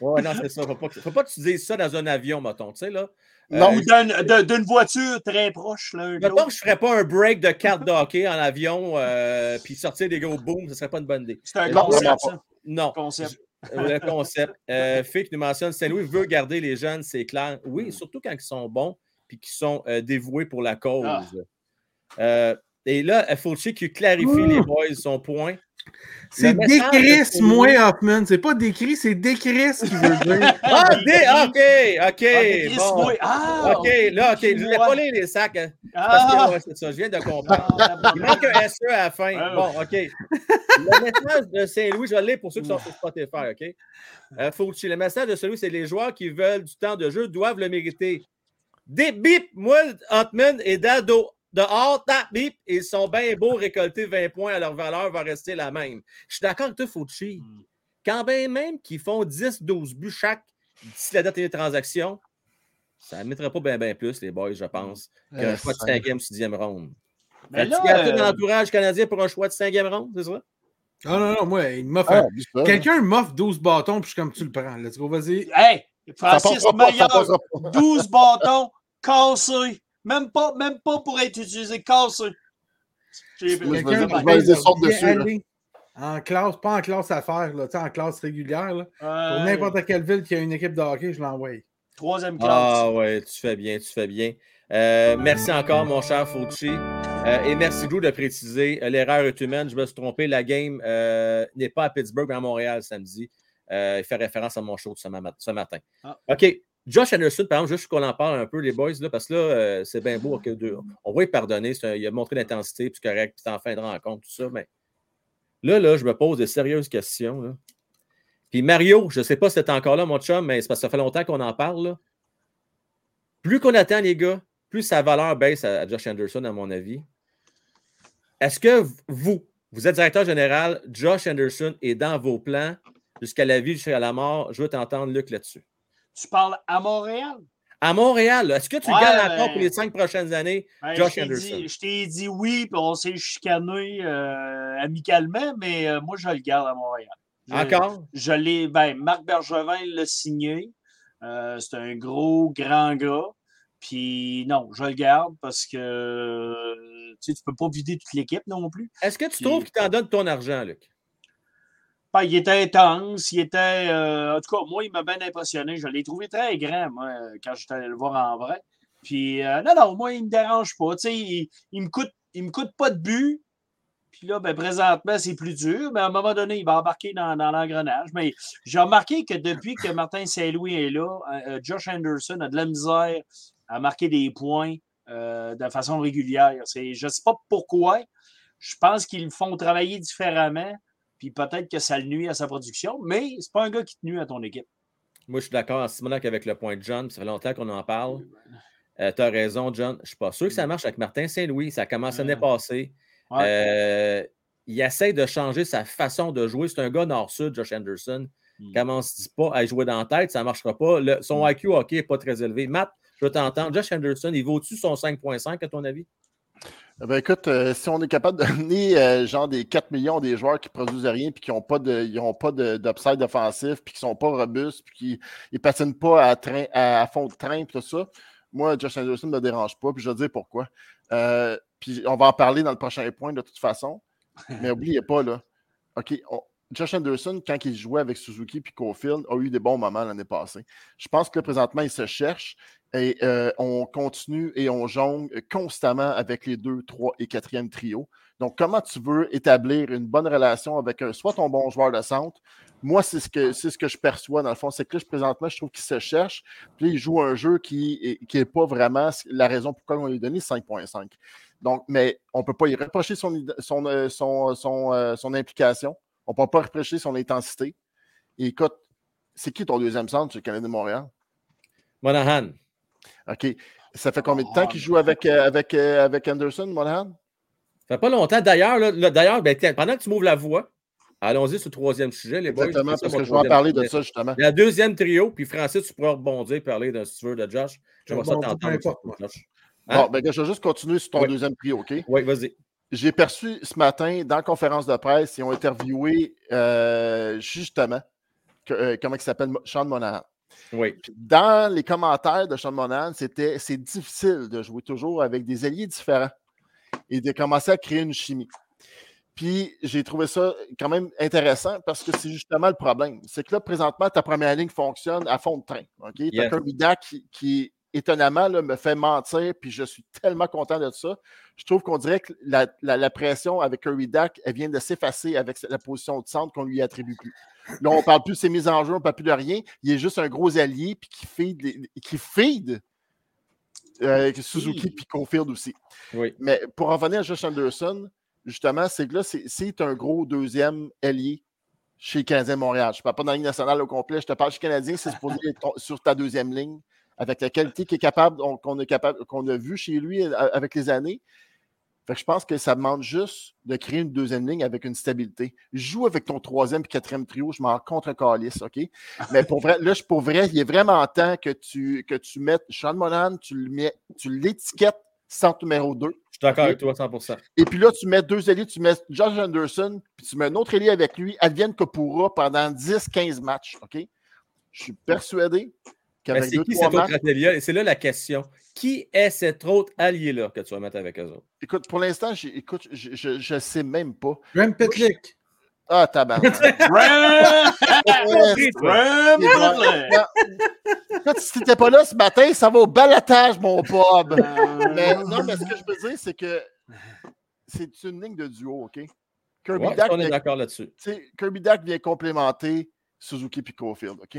Ouais, non, c'est ça. Faut pas, faut pas que tu dises ça dans un avion, mettons, tu sais, là. Non, euh, d'une voiture très proche. Là, mettons que je ne ferais pas un break de carte de hockey en avion euh, puis sortir des gros booms, ce ne serait pas une bonne idée. C'est un concept, ça. Non. Concept. Le concept. Euh, qui nous mentionne Saint-Louis veut garder les jeunes, c'est clair. Oui, surtout quand ils sont bons puis qu'ils sont euh, dévoués pour la cause. Ah. et là, Fauci qui clarifie les boys son point. C'est décris moins Hoffman. C'est pas décrit, c'est décris qui veut dire. ah, dé, ok, ok. bon. Ah, ok, là, ok. Je vais pas lire les sacs. Hein, parce que, ah! ouais, c'est ça, je viens de comprendre. Ah, Il manque un SE à la fin. Bon, ok. Le message de Saint-Louis, je vais le lire pour ceux qui sont sur Spotify, ok? Euh, Fauci, le message de Saint-Louis, c'est les joueurs qui veulent du temps de jeu doivent le mériter. Des bip, moi, Hoffman et Dado dehors, tap, bip, ils sont bien beaux, récolter 20 points à leur valeur va rester la même. Je suis d'accord avec toi, Fauci. Hmm. Quand bien même qu'ils font 10-12 buts chaque d'ici la date des transactions, ça ne mettrait pas bien ben plus, les boys, je pense, qu'un choix de 5e ou 6e ronde. Mais tu gardes euh... l'entourage canadien pour un choix de 5e ronde, c'est ça? Ah non, non, moi, il m'offre. Ah, Quelqu'un m'offre 12 bâtons, puis je suis comme tu le prends. Let's go, vas-y. Hey, Francis Maillard, 12 bâtons, cassés. Même pas, même pas pour être utilisé cassé. En classe, pas en classe à faire, là, en classe régulière. Là. Pour n'importe quelle ville qui a une équipe de hockey, je l'envoie. Troisième classe. Ah ouais, tu fais bien, tu fais bien. Euh, merci encore, mon cher Fauci. Euh, et merci beaucoup de préciser. Euh, l'erreur est humaine. Je me suis trompé. La game n'est pas à Pittsburgh, mais à Montréal samedi. il fait référence à mon show ce, matin. Ah. OK. Josh Anderson, par exemple, juste qu'on en parle un peu, les boys, là, parce que là, euh, c'est bien beau. que on va y pardonner. il a montré l'intensité, puis correct, puis en fin de rencontre, tout ça. Mais là, là, je me pose de sérieuses questions. Puis Mario, je ne sais pas si c'est encore là, mon chum, mais c'est parce que ça fait longtemps qu'on en parle. Plus qu'on attend, les gars, plus sa valeur baisse à, Josh Anderson, à mon avis. Est-ce que vous, vous êtes directeur général, Josh Anderson est dans vos plans jusqu'à la vie, jusqu'à la mort? Je veux t'entendre, Luc, là-dessus. Tu parles à Montréal? À Montréal, est-ce que tu ouais, gardes encore pour les cinq prochaines années, ben, Josh Anderson? je t'ai dit oui, puis on s'est chicané euh, amicalement, mais euh, moi, je le garde à Montréal. encore? Je l'ai. Ben, Marc Bergevin l'a signé. Euh, c'est un gros, grand gars. Puis non, je le garde parce que tu ne peux pas vider toute l'équipe non plus. Est-ce que tu trouves qu'il t'en donne ton argent, Luc? Ben, il était intense, il était. Euh, en tout cas, moi, il m'a bien impressionné. Je l'ai trouvé très grand, moi, quand j'étais allé le voir en vrai. Puis, euh, non, non, moi, il ne me dérange pas. Tu sais, il, ne me coûte, il me coûte pas de but. Puis là, ben, présentement, c'est plus dur, mais à un moment donné, il va embarquer dans, dans l'engrenage. Mais j'ai remarqué que depuis que Martin Saint-Louis est là, euh, Josh Anderson a de la misère à marquer des points de façon régulière. Je ne sais pas pourquoi. Je pense qu'ils le font travailler différemment puis peut-être que ça le nuit à sa production, mais c'est pas un gars qui te nuit à ton équipe. Moi, je suis d'accord, Simonac, avec le point de John. Ça fait longtemps qu'on en parle. Euh, tu as raison, John. Je ne suis pas sûr que ça marche avec Martin Saint-Louis. Ça a commencé l'année passée. Euh, il essaie de changer sa façon de jouer. C'est un gars nord-sud, Josh Anderson. Il commence dit pas à jouer dans la tête, ça ne marchera pas. son IQ hockey n'est pas très élevé. Matt, je veux t'entendre. Josh Anderson, il vaut-tu son 5.5 à ton avis? Eh ben écoute, euh, si on est capable de donner euh, genre des 4 millions des joueurs qui ne produisent rien puis qui n'ont pas de d'upside offensif puis qui ne sont pas robustes puis qui ne patinent pas à, train, à, fond de train puis tout ça, moi, Josh Anderson ne me dérange pas puis je vais dire pourquoi. Euh, puis on va en parler dans le prochain point de toute façon. Mais n'oubliez pas, là, OK, Josh Anderson, quand il jouait avec Suzuki puis Cofield, a eu des bons moments l'année passée. Je pense que présentement, il se cherche. Et euh, on continue et on jongle constamment avec les deux, trois et quatrième trio. Donc, comment tu veux établir une bonne relation avec soit ton bon joueur de centre? Moi, c'est ce que je perçois dans le fond. C'est que là, présentement, je trouve qu'il se cherche. Puis il joue un jeu qui n'est pas vraiment la raison pourquoi on lui a donné 5.5. Donc, mais on ne peut pas y reprocher son, euh, euh, son, implication. On ne peut pas reprocher son intensité. Et écoute, c'est qui ton deuxième centre sur le Canada de Montréal? Monahan. OK. Ça fait combien de temps qu'il joue avec, euh, avec, euh, avec Anderson, Monahan? Ça fait pas longtemps. D'ailleurs, d'ailleurs ben, pendant que tu m'ouvres la voix, allons-y sur le troisième sujet, les boys. Exactement, parce que je vais en parler de ça, justement. La deuxième trio, puis Francis, tu pourras rebondir et parler d'un si tu veux de Josh. Je vais ça t'entendre. Hein? Bon, ben, je vais juste continuer sur ton deuxième trio, OK? Oui, vas-y. J'ai perçu ce matin dans la conférence de presse, ils ont interviewé euh, justement, euh, comment il s'appelle, Sean Monahan. Oui. dans les commentaires de Sean Monahan, c'était c'est difficile de jouer toujours avec des alliés différents et de commencer à créer une chimie. Puis j'ai trouvé ça quand même intéressant parce que c'est justement le problème. C'est que là, présentement, ta première ligne fonctionne à fond de train. OK? Tu as un qui, qui étonnamment, me fait mentir, puis je suis tellement content de ça. Je trouve qu'on dirait que la, pression avec Curry Dak, elle vient de s'effacer avec la position de centre qu'on lui attribue plus. Là, on ne parle plus de ses mises en jeu, on ne parle plus de rien. Il est juste un gros allié, puis qui feed, qui feed euh, Suzuki, puis Confield aussi. Oui. Mais pour revenir à Josh Anderson, justement, c'est que là, c'est un gros deuxième allié chez Canadien Montréal. Je ne parle pas dans la ligne nationale au complet, je te parle chez Canadien, c'est supposé être sur ta deuxième ligne avec la qualité qu'il est capable, qu'on est capable, qu'on a vu chez lui euh, avec les années. Fait je pense que ça demande juste de créer une deuxième ligne avec une stabilité. Joue avec ton troisième et quatrième trio, je m'en contre calice, OK? Mais pour vrai, là, pour vrai, il est vraiment temps que tu, que tu mettes Sean Monan, tu l'étiquettes centre numéro 2. Je suis d'accord avec toi 100%. Et puis là, tu mets deux alliés, tu mets Josh Anderson, puis tu mets un autre allié avec lui, Advienne Kopura, pendant 10-15 matchs, OK? Je suis persuadé ben, c'est qui cet autre allié? C'est là la question. Qui est cet autre allié-là que tu vas mettre avec eux autres? Écoute, pour l'instant, écoute, je ne sais même pas. Graham Petlick. Ah, tabarnak. Quand si n'étais pas là ce matin, ça va au balatage, mon Bob. mais, non, mais ce que je veux dire, c'est que c'est une ligne de duo, OK? Kirby ouais, on est d'accord là-dessus. Kirby Dack vient complémenter Suzuki et Cofield, OK?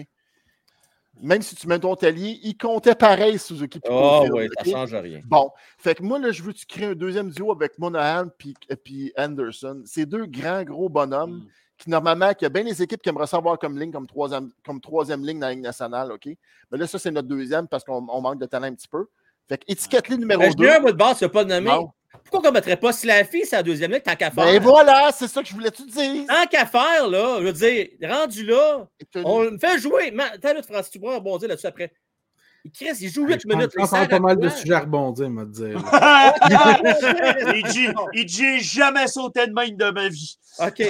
Même si tu mets ton talier, il comptait pareil, Suzuki. Oh, oui, ça ne change rien. Bon, fait que moi, là, je veux que tu crées un deuxième duo avec Monahan et Anderson. C'est deux grands, gros bonhommes mm. qui, normalement, qui a bien les équipes qui aimeraient savoir comme ligne, comme troisième, comme troisième ligne dans la ligne nationale, OK? Mais là, ça, c'est notre deuxième parce qu'on manque de talent un petit peu. Fait que étiquette-les numéro 2. Je un mot de base, tu pas de nommer. Pourquoi on ne mettrait pas Slaffy c'est la deuxième ligne, tant qu'à faire? Ben voilà, c'est ça que je voulais te dire. Tant qu'à faire, là, je veux dire, rendu là, on me fait jouer. T'as là, Francis, tu pourras rebondir là-dessus après. Il crée, il joue 8 minutes. Il pas mal de sujets à rebondir, il, dit, il dit jamais sauté de main de ma vie. OK.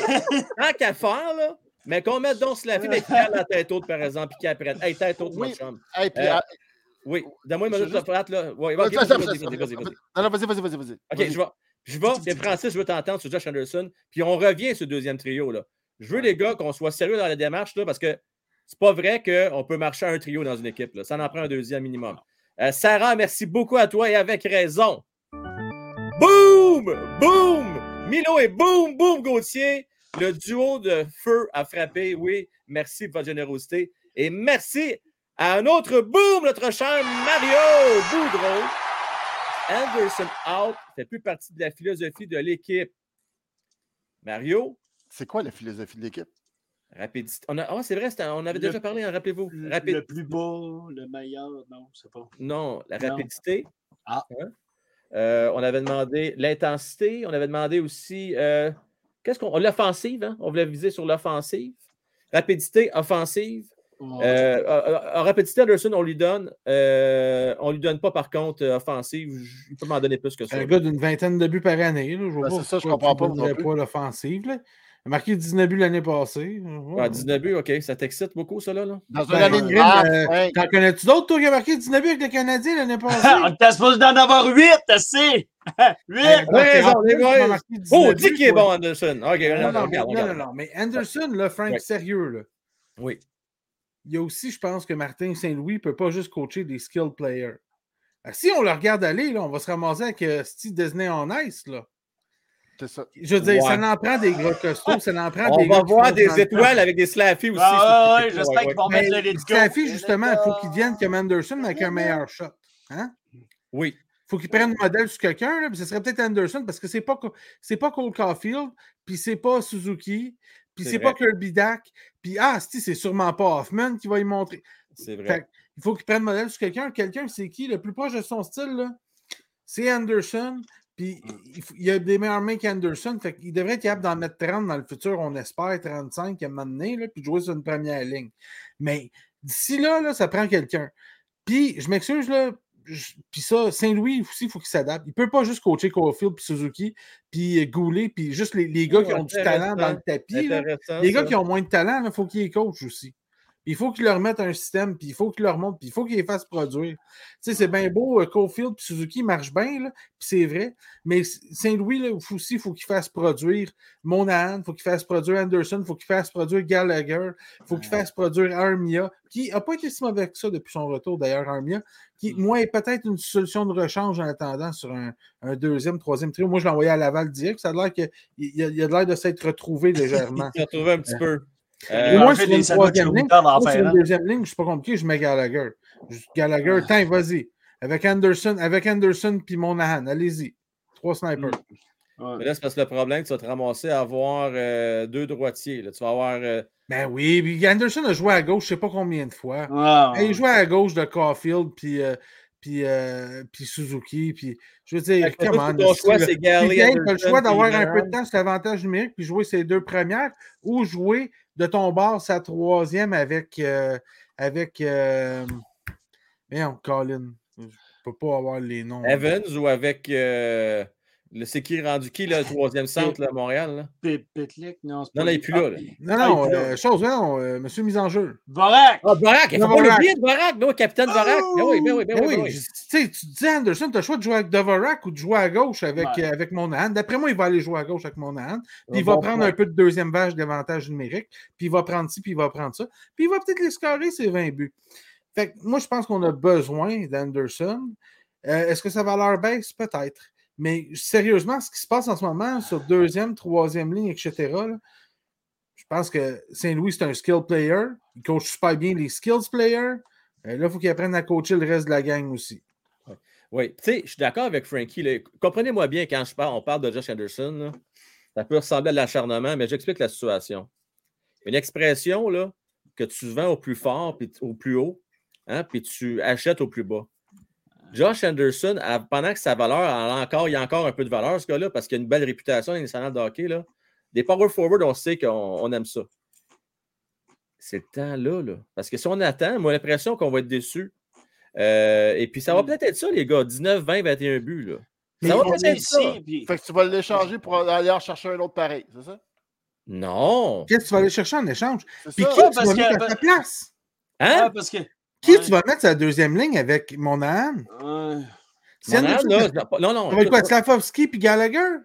Tant qu'à faire, là, mais qu'on mette donc Slaffy, mais qu'il a la tête haute, par exemple, puis qu'il apprenne. Hey, tête haute, oui. mon chum. Oui, donne-moi une minute de frate, là. Oui, vas-y, vas-y, vas-y. Non, non, vas-y, vas-y. OK, je vais. Je vais, Francis, je veux t'entendre sur Josh Anderson, puis on revient sur le deuxième trio. Là. Je veux, les gars, qu'on soit sérieux dans la démarche, là, parce que c'est pas vrai qu'on peut marcher à un trio dans une équipe. Là. Ça en prend un deuxième minimum. Euh, Sarah, merci beaucoup à toi et avec raison. Boum! Boum! Milo et boum! Boum, Gauthier! Le duo de feu a frappé. Oui, merci de votre générosité. Et merci à un autre boom, notre cher Mario Boudreau. Anderson out fait plus partie de la philosophie de l'équipe. Mario? C'est quoi la philosophie de l'équipe? Rapidité. On ah, c'est vrai, on avait déjà parlé, hein, rappelez-vous. Le plus beau, le meilleur, non, c'est pas. Non, la rapidité. Ah. Hein? Euh, on avait demandé l'intensité. On avait demandé aussi. Euh, qu'est-ce qu'on. L'offensive, hein? On voulait viser sur l'offensive. Rapidité, offensive. Euh, en rapidité, Anderson, on lui donne. Euh, on lui donne pas, par contre, euh, offensive. Il peut m'en donner plus que ça. Un gars d'une vingtaine de buts par année. Ben, c'est ça, je comprends pas. pas l'offensive. Il a marqué 19 buts l'année passée. 19 buts, OK. Ça t'excite beaucoup, ça, là? Dans une ben, année de T'en connais-tu d'autres, toi, qui a marqué 19 buts avec le Canadien l'année passée? on t'a supposé d'en avoir 8, assez! 8! Oh, dis qu'il est bon, Anderson. OK, non, non, non, mais Anderson, là, Frank, sérieux, là. Oui il y a aussi, je pense, que Martin Saint-Louis ne peut pas juste coacher des skill players. Euh, si on le regarde aller, là, on va se ramasser avec euh, Steve Disney en ice. Là. C'est ça. Je veux dire, ça en prend des gros costauds, ça en prend on des On va voir des étoiles avec des Slaffy aussi. Ah, oui, j'espère qu'ils vont mettre le let's Slaffy, justement, il faut qu'il vienne comme Anderson, mais avec un meilleur shot. Hein? Oui. Il faut qu'il prenne un modèle sur quelqu'un, ce serait peut-être Anderson, parce que c'est pas, c'est pas Cole Caulfield, puis c'est pas Suzuki, puis c'est pas Kirby Dak. Puis, ah, c'est sûrement pas Hoffman qui va y montrer. C'est vrai. il faut qu'il prenne modèle sur quelqu'un. Quelqu'un, c'est qui? Le plus proche de son style, là, c'est Anderson. Puis, mm. il, y a des meilleurs mains qu'Anderson. Fait qu'il devrait être capable d'en mettre 30 dans le futur, on espère, 35 à un moment donné, là, puis jouer sur une première ligne. Mais d'ici là, là ça prend quelqu'un. Puis, je m'excuse, là, puis ça, Saint-Louis aussi, il faut qu'il s'adapte. Il ne peut pas juste coacher Caulfield, puis Suzuki, puis Goulet, puis juste les, les gars qui ont du talent dans le tapis. les gars qui ont moins de talent, il faut qu'ils les coachent aussi il faut qu'ils leur mettent un système, puis il faut qu'ils leur montrent, puis il faut qu'ils les fassent produire. Tu sais, c'est bien beau, euh, Cofield puis Suzuki marchent bien, puis c'est vrai, mais Saint-Louis, aussi, il faut qu'il fasse produire Monahan, il faut qu'il fasse produire Anderson, il faut qu'il fasse produire Gallagher, il faut qu'il fasse produire Armia, qui n'a pas été si mauvais que ça depuis son retour, d'ailleurs, Armia, qui, mm. moi, est peut-être une solution de rechange en attendant sur un, deuxième, troisième trio. Moi, je l'ai envoyé à Laval direct, ça a l'air qu'il y a, a l'air de s'être retrouvé légèrement. Il s'est retrouvé un petit peu. Euh, moi, sur une troisième ligne, sur une deuxième ligne, je ne suis pas compliqué, je mets Gallagher. Gallagher, ah. tiens, vas-y. Avec Anderson, avec Anderson puis Monahan, allez-y. Trois snipers. Mais là, c'est parce que le problème, tu vas te ramasser à avoir euh, deux droitiers. Là. Tu vas avoir. Euh... Ben oui, puis Anderson a joué à gauche, je ne sais pas combien de fois. Ah, il jouait à gauche de Caulfield, puis. Euh, puis, euh, puis, Suzuki. Puis, je veux dire, comment. Ton choix, c'est Tu as le choix d'avoir un peu de temps sur l'avantage numérique, puis jouer ses deux premières, ou jouer de ton bord sa troisième avec. Euh, avec euh, Merde, Colin. Je peux pas avoir les noms. Evans ou avec. Euh, c'est qui rendu qui, le troisième centre, à Montréal? Petlik, non. Non, là, il n'est plus là. Non, non, euh, chose, non, euh, monsieur mise en jeu. Vorak! Ah, Vorak! Il faut pas l'oublier de Vorak, non, capitaine Vorak. Ben oui, ben oui, ben oui. Ben tu sais, tu dis Anderson, tu as le choix de jouer avec Devorak ou de jouer à gauche avec, ouais. euh, avec Monahan. D'après moi, il va aller jouer à gauche avec Monahan. Puis il va prendre un peu de deuxième vache d'avantage numérique. Puis il va prendre ci, puis il va prendre ça. Puis il va peut-être les scorer, ses 20 buts. Fait que moi, je pense qu'on a besoin d'Anderson. Euh, Est-ce que sa valeur baisse? Peut-être. Mais sérieusement, ce qui se passe en ce moment sur deuxième, troisième ligne, etc., je pense que Saint-Louis, c'est un skill player. Il coach super bien les skills players. Euh, là, il faut qu'il apprenne à coacher le reste de la gang aussi. Oui, tu sais, je suis d'accord avec Frankie. Comprenez-moi bien quand je parle, on parle de Josh Anderson. ça peut ressembler à l'acharnement, mais j'explique la situation. Une expression là, que tu vends au plus fort puis au plus haut, hein, puis tu achètes au plus bas. Josh Anderson, pendant que sa valeur, a encore, il y a encore un peu de valeur, ce gars-là, parce qu'il a une belle réputation nationale de hockey. Là. Des power forward, on sait qu'on aime ça. C'est le temps-là. Là. Parce que si on attend, moi, l'impression qu'on va être déçu. Euh, et puis, ça va mm. peut-être être ça, les gars. 19, 20, 21 buts. Là. Ça va peut-être être ça. Fait que tu vas l'échanger pour aller en chercher un autre pareil, c'est ça? Non. Qu'est-ce que tu vas aller chercher en échange? Puis qui tu vas mettre à ta place? Hein? parce que qui tu vas mettre sa deuxième ligne avec mon âme? Euh... non, non. Avec quoi, Slavovski puis Gallagher?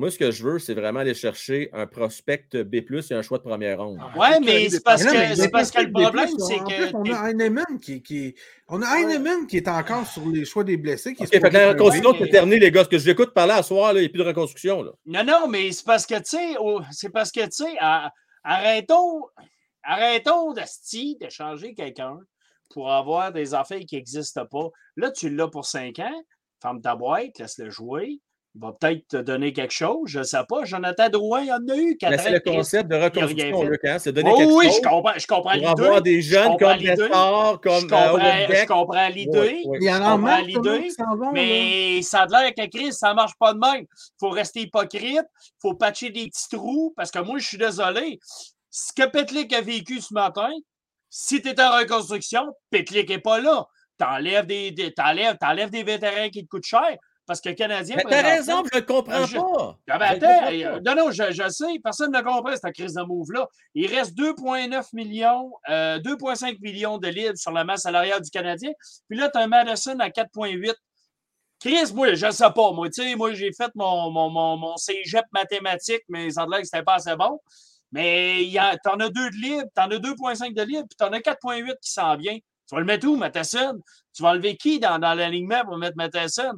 Moi, ce que je veux, c'est vraiment aller chercher un prospect B, et un choix de première ronde. Ouais, mais c'est parce, que, c'est parce que le problème, c'est que. on a Heinemann qui, qui, on a Heinemann qui est encore sur les choix des blessés. Qui okay, fait que la reconstruction est terminée, les gars. Ce que j'écoute parler à soir, il n'y a plus de reconstruction. Là. Non, non, mais c'est parce que, tu sais, c'est parce que, tu sais, arrêtons, arrêtons de changer quelqu'un pour avoir des affaires qui n'existent pas. Là, tu l'as pour cinq ans, ferme ta boîte, laisse-le jouer. Il va peut-être te donner quelque chose, je ne sais pas. Jonathan Drouin, il y en a eu. C'est le concept de reconstruction, Luc, hein? c'est donner oh, quelque oui, chose. Oui, je comprends, je comprends l'idée. Pour avoir des jeunes comme Nestor, comme je comprends, euh, je comprends l'idée. Il y en a marre, l'idée. Mais ça a l'air avec la crise, ça ne marche pas de même. Il faut rester hypocrite, il faut patcher des petits trous, parce que moi, je suis désolé. Ce que Petlik a vécu ce matin, si tu es en reconstruction, Petlik n'est pas là. T'enlèves des, des, t'enlèves, des vétérans qui te coûtent cher. Parce que le Canadien. Mais t'as raison, je ne comprends pas. Ah ben, attends, euh, non, non, je, je, sais, personne ne comprend cette crise de move-là. Il reste 2,9 millions, euh, 2,5 millions de livres sur la masse salariale du Canadien. Puis là, tu as un Madison à 4,8. Chris, moi, je ne sais pas. Moi, tu sais, moi, j'ai fait mon, mon, mon, mon cégep mathématique, mais ça a l'air que c'était pas assez bon. Mais tu en as deux de libre, tu en as 2,5 de libre, puis tu en as 4,8 qui s'en vient. Tu vas le mettre où, Matheson? Tu vas enlever qui dans, dans l'alignement pour mettre Matheson?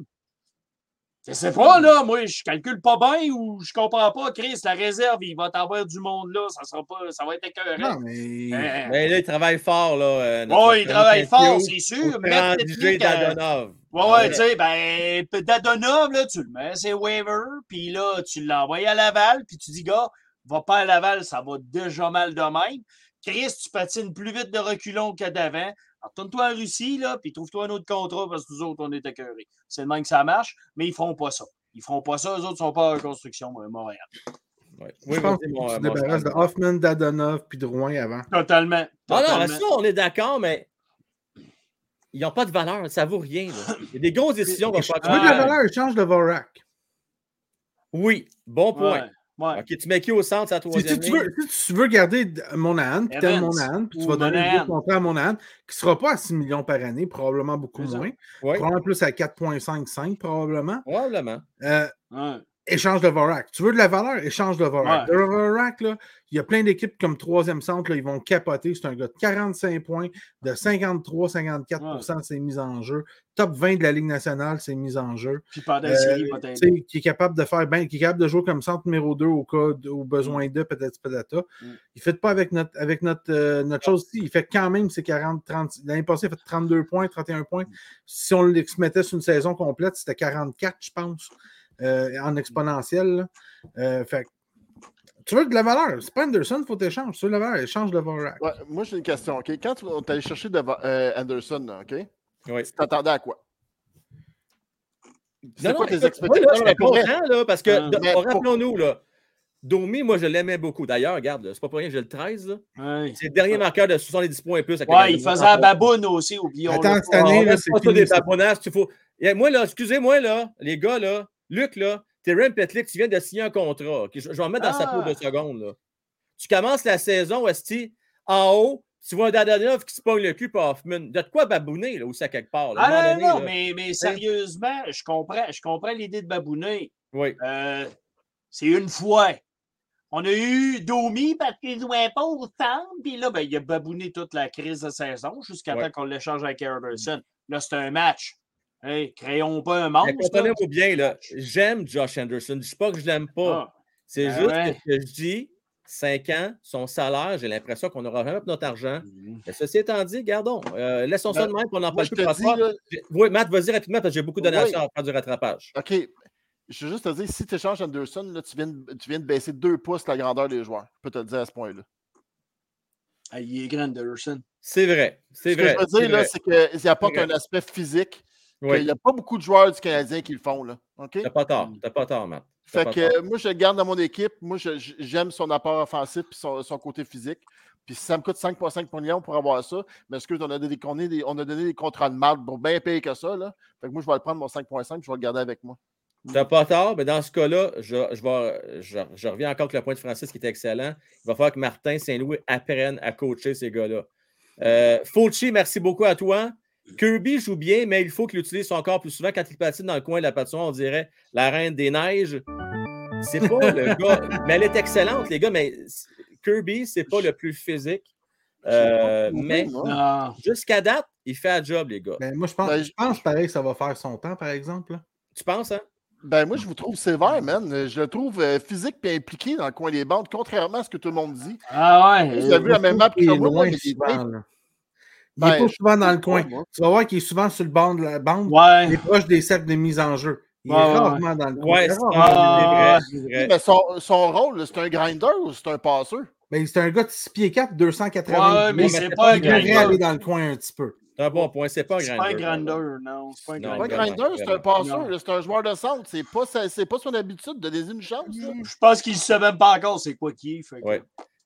Je sais pas, là, moi, je calcule pas bien ou je comprends pas. Chris, la réserve, il va t'avoir du monde là, ça sera pas, ça va être écœurant. Non, mais... Hein? mais là, il travaille fort, là. Euh, oui, il travaille fort, c'est sûr. Mettre Dadonov. Ouais, ouais, tu sais, ben, Dadonov, là, tu le mets, c'est waiver, puis là, tu l'envoies à Laval, puis tu dis, gars, va pas à Laval, ça va déjà mal de même. Chris, tu patines plus vite de reculons que d'avant. Retourne-toi en Russie, là, puis trouve-toi un autre contrat parce que nous autres, on est écœurés. C'est le même que ça marche, mais ils feront pas ça. Ils feront pas ça, eux autres ne sont pas en reconstruction, Montréal. Ouais. Oui, je pense que tu te débarrasses de Hoffman, Dadonov puis de Rouen avant. Totalement. Ah non, ça, on est d'accord, mais ils n'ont pas de valeur. Ça ne vaut rien. Il y a des grosses décisions. Tu veux de la valeur, échange de Vorak. Oui, bon point. Ok, tu mets qui au centre, ça troisième si, tu veux, si tu veux garder Monahan, puis tu Monahan, puis tu vas donner un contrat à Monahan, qui ne sera pas à 6 millions par année, probablement beaucoup moins. Probablement plus à 4,55, probablement. Probablement. Euh, échange de Vorak. Tu veux de la valeur? Échange de Vorak. De Vorak, là, il y a plein d'équipes comme troisième centre, là, ils vont capoter. C'est un gars de 45 points, de 53-54 de ses mises en jeu. Top 20 de la Ligue nationale, ses mises en jeu. Puis pendant la série, euh, Qui est capable de faire ben, qui est capable de jouer comme centre numéro 2 au cas au besoin de peut-être peut-être mm. Il ne fait pas avec notre, avec notre, euh, notre chose ici. Il fait quand même ses 40, 30. L'année passée, il fait 32 points, 31 points. Si on le mettait sur une saison complète, c'était 44, je pense. Euh, en exponentiel. Euh, fait tu veux de la valeur. C'est pas Anderson, il faut t'échanger. Tu veux de la valeur, échange de Vorak. Ouais, moi, j'ai une question. OK? Quand tu es allé chercher de, euh, Anderson, OK? Oui. Tu t'attendais à quoi? C'est quoi tes expectations? Là, content, là, parce que, ah, rappelons-nous, là, Domi, moi, je l'aimais beaucoup. D'ailleurs, regarde, c'est pas pour rien que j'ai le 13. C'est le dernier marqueur de 70 points et plus. ouais, il faisait un baboune aussi, oublions Attends, cette année, là, c'est pas des babonnasses. Faut... Moi, là, excusez-moi, là, les gars, là, Luc, là, Terren Petlick, tu viens de signer un contrat. Je, vais en mettre dans sa peau de ah! secondes. Là. Tu commences la saison, Esti, en haut, tu vois un Dadanov qui se pogne le cul par Hoffman. De quoi babouner, là, ou ça quelque part? ah non, non, mais, mais, sérieusement, je comprends, je comprends l'idée de babouner. Oui. Euh, c'est une fois. On a eu Domi parce qu'il ne jouait pas au centre, puis là, ben, il a babouné toute la crise de saison jusqu'à temps qu'on l'échange avec Anderson. Là, c'est un match. Hey, créons pas un monstre. Comprenez-moi bien, là. J'aime Josh Anderson. Je ne dis pas que je ne l'aime pas. Ah. C'est ben juste que je dis 5 ans, son salaire, j'ai l'impression qu'on n'aura jamais notre argent. Mmh. Mais ceci étant dit, gardons. Euh, laissons ça ben, de même, qu'on n'en parle plus. Dis, Oui, Matt, vas-y rapidement parce que j'ai beaucoup de donations à faire du rattrapage. OK. Je veux juste te dire, si tu échanges Anderson, là, tu, viens, tu viens de baisser deux pouces la grandeur des joueurs. Je peux te le dire à ce point-là. Ah, il est grand, Anderson. C'est vrai. C'est vrai. Ce que je veux dire, c'est qu'il apporte un aspect physique il n'y a pas beaucoup de joueurs du Canadien qui le font. Là. T'as pas tort. T'as pas tort, Matt. Fait que moi, je le garde dans mon équipe. Moi, j'aime son apport offensif et son, côté physique. Puis si ça me coûte 5,5 millions pour avoir ça, mais est-ce qu'on a, donné, on a donné des contrats de marde pour bien payer que ça? Là? Fait que moi, je vais le prendre mon 5,5 et je vais le garder avec moi. T'as pas tort, mais dans ce cas-là, je, je, je, reviens encore avec le point de Francis qui était excellent. Il va falloir que Martin Saint-Louis apprenne à coacher ces gars-là. Euh, Fauci, merci beaucoup à toi. Kirby joue bien, mais il faut qu'il utilise son corps plus souvent. Quand il patine dans le coin de la patinoire, on dirait la reine des neiges. C'est pas le gars. Mais elle est excellente, les gars, mais Kirby, c'est pas le plus physique. Euh, mais jusqu'à date, il fait un job, les gars. Ben, moi, je pense, ben, je pense pareil que ça va faire son temps, par exemple. Tu penses, hein? Ben, moi, je vous trouve sévère, man. Je le trouve euh, physique et impliqué dans le coin des bandes, contrairement à ce que tout le monde dit. Ah ouais. Vous avez vu la même map que moi, il n'est pas souvent dans le coin. Tu vas voir qu'il est souvent sur le banc de la bande. Il est proche des cercles de mise en jeu. Il est rarement dans le coin. Ouais, c'est vrai, vrai. Mais son, son rôle, c'est un grinder ou c'est un passeur? Ben, c'est un gars de 6 pieds 4, 280. Ouais, mais c'est pas un grinder. Il aller dans le coin un petit peu. C'est un bon point, c'est pas un grinder. C'est pas un grinder, non. C'est pas un grinder. C'est un passeur, c'est un joueur de centre. C'est pas, pas son habitude de donner une chance. Je pense qu'il ne sait même pas encore c'est quoi qui est. Ouais.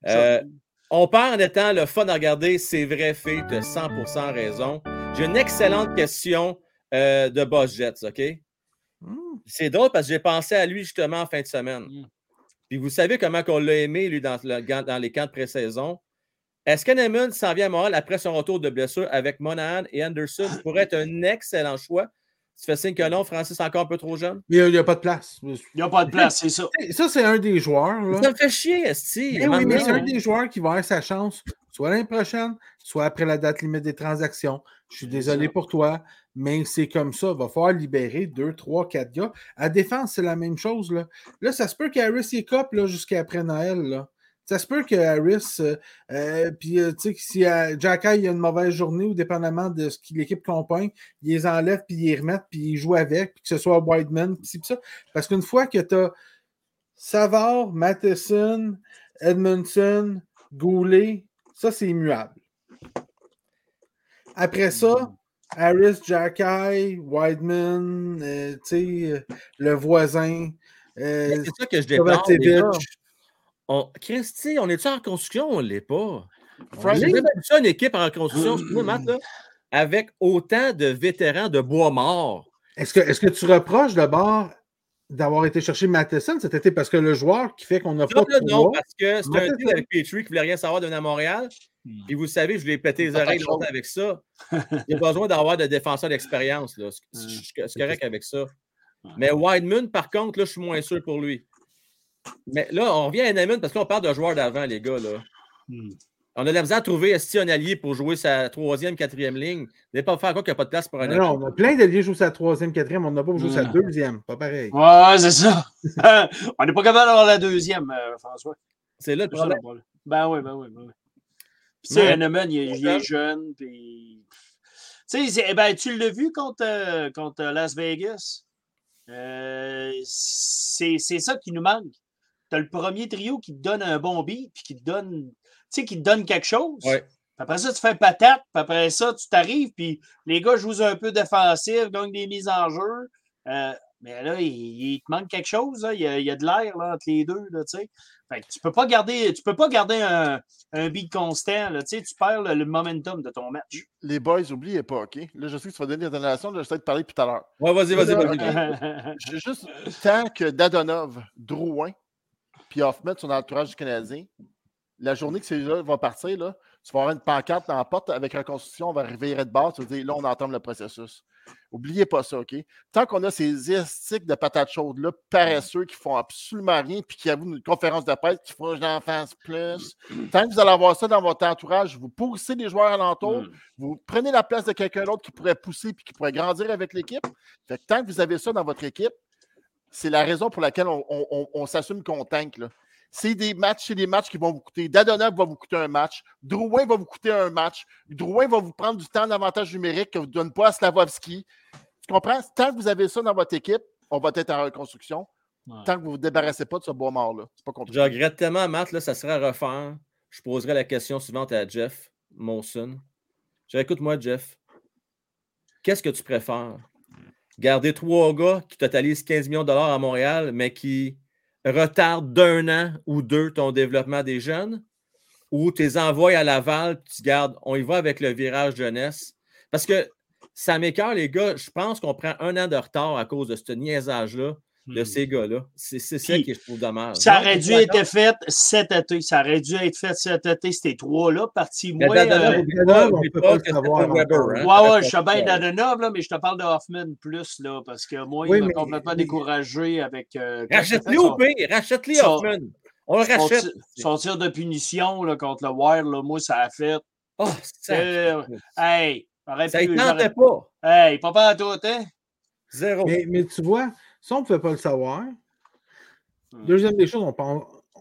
Euh, on part en étant le fun à regarder, c'est vrai, fait, tu as 100% raison. J'ai une excellente question euh, de Boss Jets, OK? Hmm. C'est drôle parce que j'ai pensé à lui justement en fin de semaine. Hmm. Puis vous savez comment on l'a aimé, lui, dans, dans les camps de pré-saison. Est-ce que s'en vient à Montréal après son retour de blessure avec Monahan et Anderson? Pourrait être un excellent choix? Tu fais signe que non, Francis, encore un peu trop jeune? Il n'y a, pas de place. Il n'y a pas de place, c'est ça. Ça, c'est un des joueurs. Là. Ça me fait chier, Esti. Oui, mais c'est un des joueurs qui va avoir sa chance, soit l'année prochaine, soit après la date limite des transactions. Je suis désolé pour toi, mais c'est comme ça. Il va falloir libérer deux, trois, quatre gars. À défense, c'est la même chose. Là, là ça se peut qu'Harris y cop jusqu'à après Noël. Là. Ça se peut que Harris, euh, euh, puis euh, tu sais, si Jack a une mauvaise journée ou dépendamment de ce que l'équipe compagne, il les enlève, puis ils les remettent, puis ils jouent avec, puis que ce soit Whiteman, puis ça. Parce qu'une fois que tu as Savard, Matheson, Edmondson, Goulet, ça c'est immuable. Après ça, Harris, Jacky, Whiteman, tu sais, le voisin. c'est ça que je déplore. On... Christy, on est-tu en construction on ne l'est pas? J'ai une équipe en construction. Moi, Matt, là? avec autant de vétérans de bois mort. Est-ce que, est que tu reproches d'abord d'avoir été chercher Matheson cet été? Parce que le joueur qui fait qu'on n'a pas de Non, parce que c'est un deal avec Petrie qui ne voulait rien savoir de venir à Montréal. Hmm. Et vous savez, je l'ai pété les oreilles longtemps avec ça. Il a besoin d'avoir de défenseurs d'expérience. C'est correct avec ça. Mais Wideman, par contre, là, je suis moins sûr pour lui. Mais là, on revient à Enemon parce qu'on parle de joueurs d'avant, les gars. Là. Hmm. On a de la misère à trouver un allié pour jouer sa troisième, quatrième ligne. Vous n'allez pas faire quoi qu'il n'y a pas de place pour un Non, on a plein d'alliés jouer sa troisième, quatrième. On n'a pas joué sa hmm. deuxième. Pas pareil. Ouais, c'est ça. on n'est pas capable d'avoir la deuxième, euh, François. C'est là le problème. Ben oui, ben oui, ben oui. Puis, tu sais, il, est jeune. Puis... Tu sais, ben, tu l'as vu contre, euh, contre Las Vegas? Euh, c'est ça qui nous manque. Tu as le premier trio qui te donne un bon beat, puis qui te donne, qui te donne quelque chose. Après ça, tu fais patate, puis après ça, tu t'arrives, puis les gars jouent un peu défensif, gagnent des mises en jeu. Euh, mais là, il, te manque quelque chose. Il, y a, de l'air entre les deux. Là, fait que tu peux pas garder, tu peux pas garder un, un beat constant. Là, tu perds le, momentum de ton match. Les boys, oubliez pas, OK? Là, je sais que tu vas donner des je vais essayer de parler tout à l'heure. Ouais, vas-y, vas-y, vas-y. juste, tant que Dadonov, Drouin, puis Hoffman sont dans l'entourage du Canadien, la journée que ces gens vont partir, là, tu vas avoir une pancarte dans la porte avec reconstruction, on va arriver de bord, tu vas dire là, on entame le processus. Oubliez pas ça, OK? Tant qu'on a ces estiques de patates chaudes-là, paresseux, qui font absolument rien, puis qui avouent une conférence de presse qui font j'en fasse plus, tant que vous allez avoir ça dans votre entourage, vous poussez les joueurs alentour, mm. vous prenez la place de quelqu'un d'autre qui pourrait pousser puis qui pourrait grandir avec l'équipe. tant que vous avez ça dans votre équipe, c'est la raison pour laquelle on, s'assume qu'on tank. Là c'est des matchs, c'est des matchs qui vont vous coûter. Dadonov va vous coûter un match. Drouin va vous coûter un match. Drouin va vous prendre du temps d'avantage numérique que vous ne donnez pas à Slavovski. Tu comprends? Tant que vous avez ça dans votre équipe, on va être en reconstruction. Tant que vous ne vous débarrassez pas de ce bois mort-là. C'est pas Je regrette tellement, Matt, là, ça serait à refaire. Je poserai la question suivante à Jeff Monson. Écoute-moi, Jeff. Qu'est-ce que tu préfères? Garder trois gars qui totalisent 15 millions de dollars à Montréal, mais qui retarde d'un an ou deux ton développement des jeunes ou tu les à Laval, tu gardes, on y va avec le virage jeunesse. Parce que ça m'écœure, les gars, je pense qu'on prend un an de retard à cause de ce niaisage-là de hmm. ces gars-là. C'est ça qui je trouve dommage. Ça aurait dû être fait cet été. Ça aurait dû être fait cet été, ces trois-là, partis moins. Euh, on peut pas le savoir. Ouais, ouais, je suis bien d'Adenov, là, mais je te parle de Hoffman plus, là, parce que moi, il m'a complètement découragé avec. Euh, Rachète-lui au pire, rachète-lui Hoffman. On le rachète. Son tir de punition là, contre le Wild, là, moi, ça a fait. Oh, ça. Euh, hey, ça ne tentait pas. Hey, pas pas à tout, hein? Zéro. Mais, mais tu vois, ça, on ne pouvait pas le savoir. Deuxième des choses,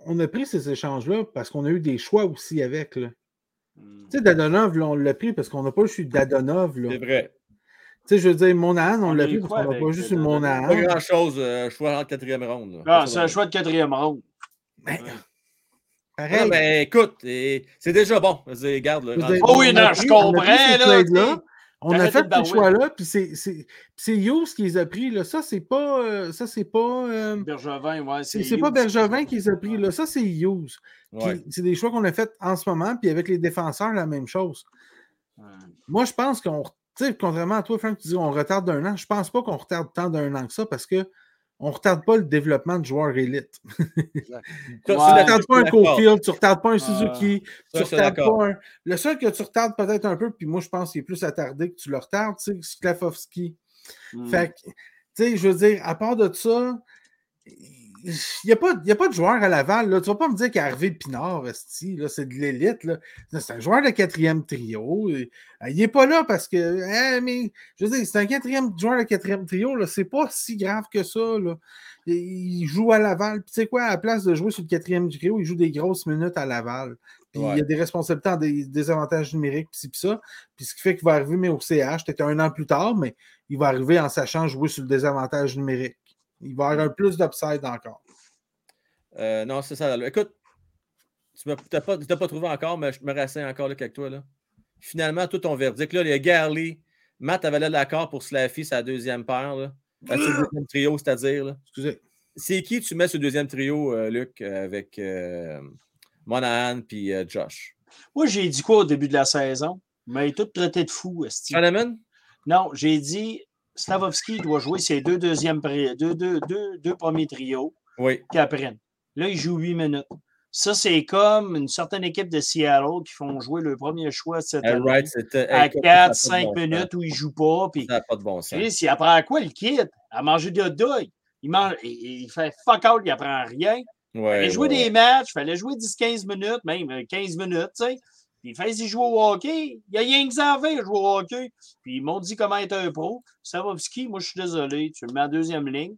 on, a pris ces échanges-là parce qu'on a eu des choix aussi avec. Hmm. Tu sais, Dadonov, on l'a pris parce qu'on n'a pas eu Dadonov. C'est vrai. Tu sais, je veux dire, Monahan, on, l'a pris parce qu'on n'a pas juste eu Monahan. Pas grand-chose, euh, choix en quatrième ronde. Ah, c'est un choix de quatrième ronde. Ben, pareil. Ah, ben, écoute, c'est déjà bon. Regarde, là, oh oui, non, je comprends. Là, on a fait ce choix-là, puis c'est Hughes qui les a pris. Là. Ça, c'est pas. Euh, ça, c'est pas. Euh, Bergevin, ouais. C'est pas Bergevin qui les a pris. Là. Ça, c'est Hughes. C'est des choix qu'on a fait en ce moment, puis avec les défenseurs, la même chose. Moi, je pense qu'on. Contrairement à toi, Frank, tu dis on retarde d'un an. Je pense pas qu'on retarde tant d'un an que ça parce que on ne retarde pas le développement de joueurs élites. tu ne retardes pas un Cofield, tu ne retardes pas un Suzuki, tu retardes pas un. Le seul que tu retardes peut-être un peu, puis moi je pense qu'il est plus attardé que tu le retardes, c'est Sklafowski. Hmm. Fait que, tu sais, je veux dire, à part de ça, il n'y a, pas, a pas de joueur à Laval. Là. Tu ne vas pas me dire qu'Hervé Pinard, c'est de l'élite. C'est un joueur de quatrième trio. Euh, il n'est pas là parce que. Mais je veux dire, c'est un quatrième joueur de quatrième trio. C'est pas si grave que ça. Là. Il joue à Laval. tu sais quoi, à la place de jouer sur le quatrième trio, il joue des grosses minutes à Laval. Puis il y a des responsabilités, des, des avantages numériques, puis ça. Puis ce qui fait qu'il va arriver, mais au CH, peut-être un an plus tard, mais il va arriver en sachant jouer sur le désavantage numérique. Il va y avoir un plus d'upside encore. Euh, non, c'est ça. Écoute, tu n'as pas, pas, trouvé encore, mais je me renseigne encore là, avec toi. Là. Finalement, tout ton verdict. Là, les Garley, Matt avait là l'accord pour Slaffy, sa deuxième paire. Là. Sa deuxième trio, c'est-à-dire. Excusez. C'est qui tu mets sur le deuxième trio, euh, Luc, avec euh, Monahan puis Josh? Moi, j'ai dit quoi au début de la saison? Mais tout traité de fou, Shaneman? Non, j'ai dit Stavovski doit jouer ses deux, deuxièmes, deux, deux, deux, deux premiers trios oui. qui apprennent. Là, il joue huit minutes. Ça, c'est comme une certaine équipe de Seattle qui font jouer le premier choix cette année right, à 4-5 minutes où il ne joue pas. Puis, ça n'a pas de bon sens. Il apprend à quoi le kid? À manger hot dogs. Il, mange, il, fait fuck out, il apprend rien. Ouais, il fallait jouer des matchs, il fallait jouer 10-15 minutes, même 15 euh, minutes, tu sais. Puis il fait y jouer au hockey. Il y a rien que ça à faire, jouer au hockey. Puis ils m'ont dit comment être un pro. Savovski, moi, je suis désolé. Tu le mets en deuxième ligne.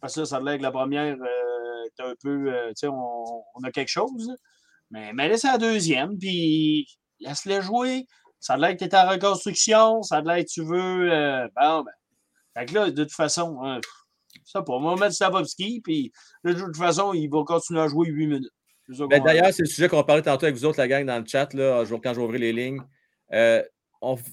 Parce que ça, ça a l'air que la première euh, un peu. Euh, tu sais, on, a quelque chose. Mais, laisse la deuxième. Puis laisse-le jouer. Ça a l'air que tu es en reconstruction. Ça a l'air que tu veux. Euh, bon, ben. Fait que là, de toute façon, hein, ça pour moi, mettre Stavovski. Puis de toute façon, il va continuer à jouer 8 minutes. Ben, D'ailleurs, c'est le sujet qu'on parlait tantôt avec vous autres, la gang, dans le chat, là, quand ouvrir les lignes. Euh,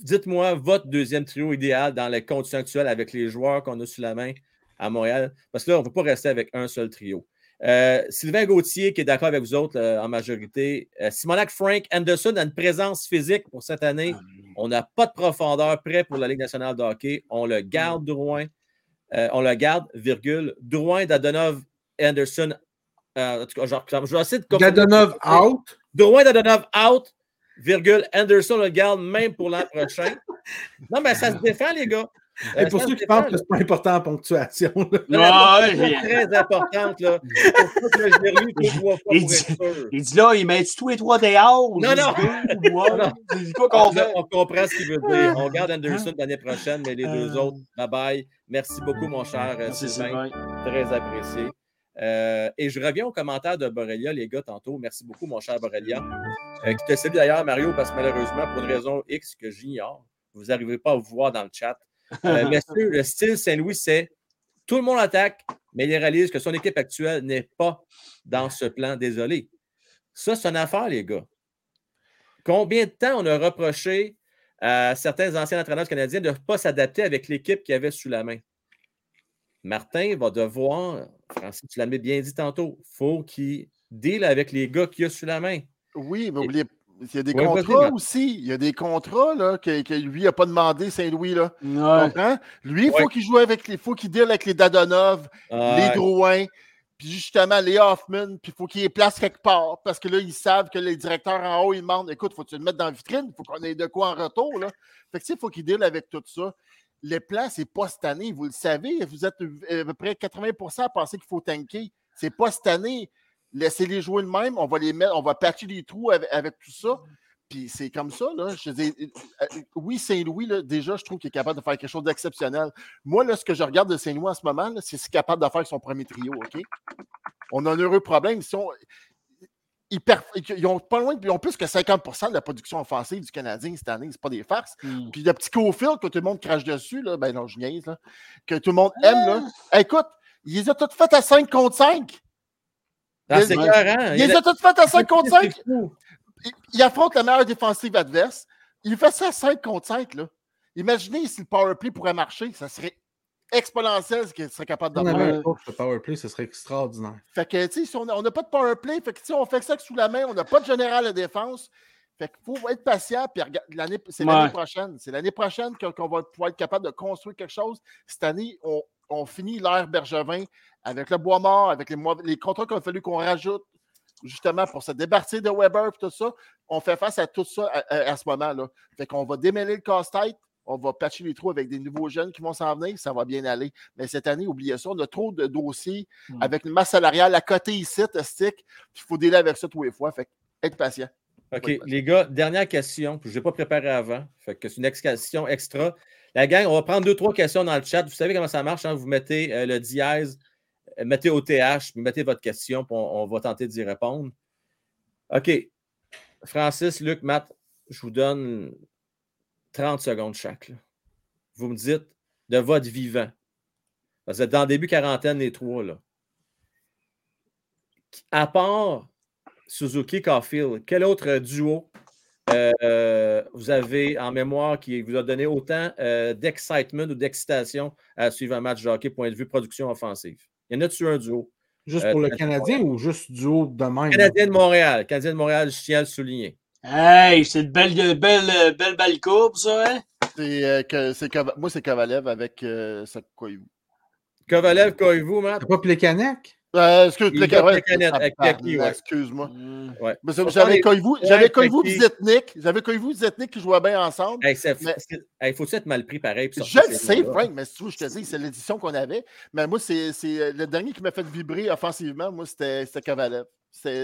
Dites-moi votre deuxième trio idéal dans les conditions actuelles avec les joueurs qu'on a sous la main à Montréal. Parce que là, on ne peut pas rester avec un seul trio. Euh, Sylvain Gauthier, qui est d'accord avec vous autres euh, en majorité. Euh, Simonac Frank Anderson a une présence physique pour cette année. Ah, on n'a pas de profondeur prêt pour la Ligue nationale de hockey. On le garde, Drouin. on le garde, virgule. Drouin, Dadonov, Anderson en tout cas, genre, je vais essayer de Dadonov out? Drouin Dadonov out, virgule, Anderson le garde même pour l'an prochain. Non, mais ça se défend, les gars. Et euh, pour ceux qui pensent que c'est pas important en ponctuation. Là. c'est très importante. Là. il, dit, il dit là, il met tous les trois dehors. Non, non. non. on, on, comprend ce qu'il veut dire. On garde Anderson l'année prochaine, mais les deux euh. autres, bye bye. Merci beaucoup, mon cher Sylvain. Très apprécié. Euh, et je reviens aux commentaires de Borrelia, les gars, tantôt. Merci beaucoup, mon cher Borrelia. Euh, qui te salue d'ailleurs, Mario, parce que malheureusement, pour une raison X que j'ignore, vous n'arrivez pas à vous voir dans le chat. Euh, messieurs, le style Saint-Louis, c'est tout le monde attaque, mais il réalise que son équipe actuelle n'est pas dans ce plan. Désolé. Ça, c'est une affaire, les gars. Combien de temps on a reproché à certains anciens entraîneurs canadiens de ne pas s'adapter avec l'équipe qu'il avait sous la main? Martin va devoir, Francis, tu l'avais bien dit tantôt, faut qu'il deal avec les gars qu'il a sous la main. Oui, mais oubliez il y a des contrats aussi. Il y a des contrats là, que, lui n'a pas demandé, Saint-Louis. Là. Lui, il faut qu'il joue avec les. faut qu'il deal avec les Dadonov, les Drouin, puis justement les Hoffman, puis il faut qu'il ait place quelque part. Parce que là, ils savent que les directeurs en haut, ils demandent écoute, faut-tu le mettre dans la vitrine? Il faut qu'on ait de quoi en retour. Là. Fait que il faut qu'il deal avec tout ça les plans, c'est pas cette année. Vous le savez, vous êtes à peu près 80% à penser qu'il faut tanker. C'est pas cette année. Laissez-les jouer le même. On va les mettre, on va patcher les trous avec, tout ça. Puis c'est comme ça, là. Je dis, euh, euh, oui, Saint-Louis, déjà, je trouve qu'il est capable de faire quelque chose d'exceptionnel. Moi, là, ce que je regarde de Saint-Louis en ce moment, c'est ce qu'il est capable de faire son premier trio, OK? On a un heureux problème. Ils, ont pas loin, ils ont plus que 50% de la production offensive du Canadien cette année. C'est pas des farces. Hmm. Puis le petit Cofield que tout le monde crache dessus, là, ben non, je niaise, là, que tout le monde aime. Là. Ah! écoute, ils les ont toutes faites à 5 contre 5. Ah, c'est Ils les ont toutes faites à 5 contre 5. Il, affronte la meilleure défensive adverse. Il fait ça à 5 contre 5. Là. Imaginez si le powerplay pourrait marcher. Ça serait exponentielle qu'il serait capable d'avoir. Le powerplay, ce serait extraordinaire. Fait que, tu sais, on n'a pas de powerplay, fait que, si on fait ça sous la main, on n'a pas de général de défense. Fait qu'il faut être patient, puis l'année, c'est l'année prochaine. C'est l'année prochaine qu'on va pouvoir être capable de construire quelque chose. Cette année, on, finit l'ère Bergevin avec le bois mort, avec les, les contrats qu'il a fallu qu'on rajoute justement pour se débarrasser de Weber et tout ça. On fait face à tout ça à, à ce moment-là. Fait qu'on va démêler le casse-tête, on va patcher les trous avec des nouveaux jeunes qui vont s'en venir, ça va bien aller. Mais cette année, oubliez ça, on a trop de dossiers hmm. avec une masse salariale à côté ici, stick, il faut délai avec ça tous les fois. Fait être patient. OK, les gars, dernière question, je n'ai pas préparé avant. Fait que c'est une question extra. La gang, on va prendre deux, trois questions dans le chat. Vous savez comment ça marche, hein? vous mettez euh, le dièse, euh, mettez OTH, puis mettez votre question, puis on, on va tenter d'y répondre. OK. Francis, Luc, Matt, je vous donne 30 secondes chaque. Vous me dites de votre vivant. Vous êtes dans le début quarantaine, les trois. Là. À part Suzuki Caulfield, quel autre duo euh, vous avez en mémoire qui vous a donné autant euh, d'excitement ou d'excitation à suivre un match de hockey, point de vue production offensive? Y en a-tu un duo? Juste pour le euh, Canadien ou juste duo de même? Canadien de Montréal. Canadien de Montréal, je tiens à le souligner. Hey, c'est une belle, belle, belle, belle courbe, ça, hein? C'est, euh, que, moi, c'est Kovalev avec euh, Koivu. Kovalev, Koivu, Matt? C'est pas Plekanec? Euh, excuse, moi excuse-moi. Mm. J'avais Koivu, j'avais Koivu Zetnik. J'avais Koivu Zetnik qui jouaient bien ensemble. Il mais... faut être mal pris pareil? Je le sais, Frank, mais tu je te dis, c'est l'édition qu'on avait. Mais moi, c'est le dernier qui m'a fait vibrer offensivement. Moi, c'était Kovalev.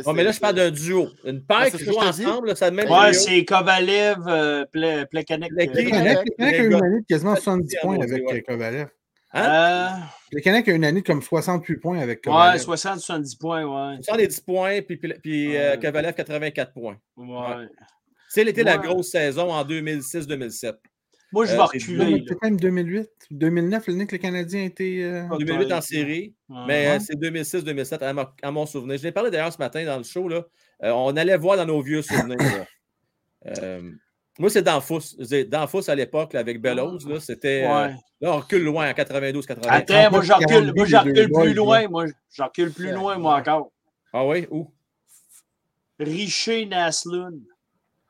Oh, mais là, je parle d'un duo. Une paire qui joue ensemble, ça même. Ouais, c'est Kovalev, euh, Plekanec. Plekanec a une année de quasiment 70 points avec euh, Kovalev. Hein? Plekanec a une année de comme 68 points avec Kovalev. Ouais, 60-70 points, ouais. 70 points, puis, puis euh, Kovalev, 84 points. Ouais. C'est l'été la grosse saison en 2006-2007. Moi, je vais reculer. C'est quand même 2008, 2009, l'année que le Canadien était. 2008 en série, mais c'est 2006-2007 à, mon souvenir. Je l'ai parlé d'ailleurs ce matin dans le show. Là. Euh, on allait voir dans nos vieux souvenirs. euh, moi, c'est Danfous. Danfous à l'époque avec Bellows. C'était. Euh, là, on recule loin en 92 93 Attends, moi, je recule, moi, recule plus loin. Moi, je recule plus loin, moi, encore. Ah oui? Où? Richer Naslund.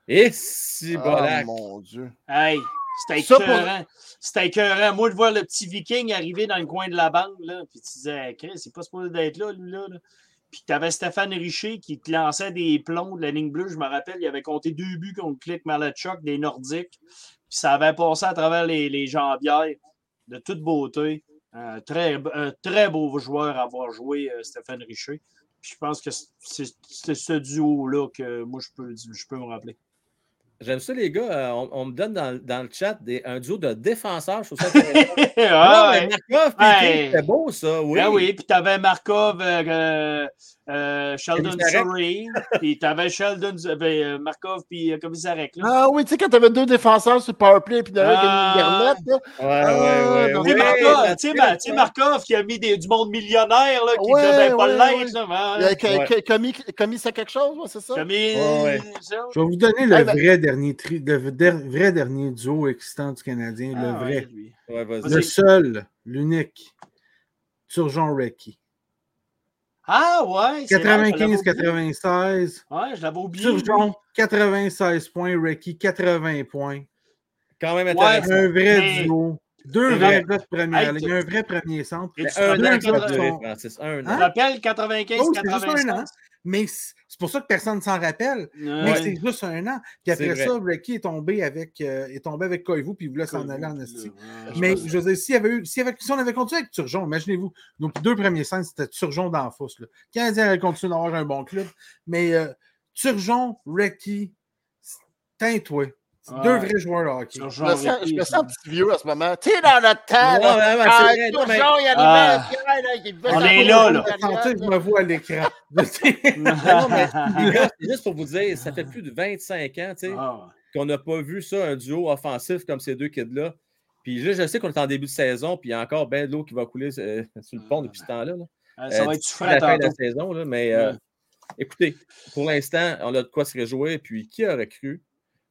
Et si, oh, mon Dieu. Hey! C'était écœurant. C'était écœurant. Moi, de voir le petit viking arriver dans le coin de la bande, là, puis tu disais, Chris, c'est pas supposé d'être là, lui, là. Puis tu avais Stéphane Richer qui te lançait des plombs de la ligne bleue. Je me rappelle, il avait compté deux buts contre Click Malachuk, des Nordiques. Puis ça avait passé à travers les, les jambières de toute beauté. Un très, très beau joueur à avoir joué, euh, Stéphane Richer. Puis je pense que c'est ce duo-là que moi, je peux, je peux me rappeler. J'aime ça, les gars. Euh, on, me donne dans, dans, le chat des, un duo de défenseurs. Je trouve ça ah, ouais. Markov, ouais. c'était beau, ça. Oui, ah oui. Puis tu avais Markov, euh, euh, Sheldon Surrey. puis tu avais Sheldon, euh, Markov, puis Commissarek. Ah oui, tu sais, quand tu avais deux défenseurs sur Powerplay, puis derrière, ah. Là. Ouais, ouais, ouais. Ah, tu sais, Markov qui a mis des, du monde millionnaire, là, qui ne devait pas l'être. Commis, c'est quelque chose, c'est ça? Commis, Je vais vous donner le vrai dernier, le vrai dernier duo existant du Canadien. le vrai. le seul, l'unique. Surgeon Recky. Ah ouais! 95-96. Ouais, je l'avais oublié. Surgeon, 96 points. Recky, 80 points. Quand même intéressant. un vrai duo. Deux vrais gars de première ligne, un vrai premier centre. Un an Francis. Un an. Je rappelle 95-96. Mais c'est pour ça que personne ne s'en rappelle. Mais c'est juste un an. Puis après ça, Ricky est tombé avec, euh, est tombé avec Koivu, puis il voulait s'en aller en Estie. mais je veux dire, s'il avait eu, si, on avait continué avec Turgeon, imaginez-vous, nos deux premiers scènes, c'était Turgeon dans la fosse. Le Canadien avait continué d'avoir un bon club. Mais euh, Turgeon, Ricky, Deux vrais joueurs de hockey. Je me, sens, je me sens un petit vieux à ce moment. Tu sais, dans notre temps, là, ah, vrai, ah. on est là, là. Je me vois à l'écran. c'est juste pour vous dire, ça fait plus de 25 ans ah. qu'on n'a pas vu ça, un duo offensif comme ces deux kids-là. Puis là, je sais qu'on est en début de saison, puis il y a encore bien de l'eau qui va couler euh, sur le pont depuis ce temps-là. Ça va euh, être frais à la fin de la saison, là, mais euh, écoutez, pour l'instant, on a de quoi se réjouir. Puis qui aurait cru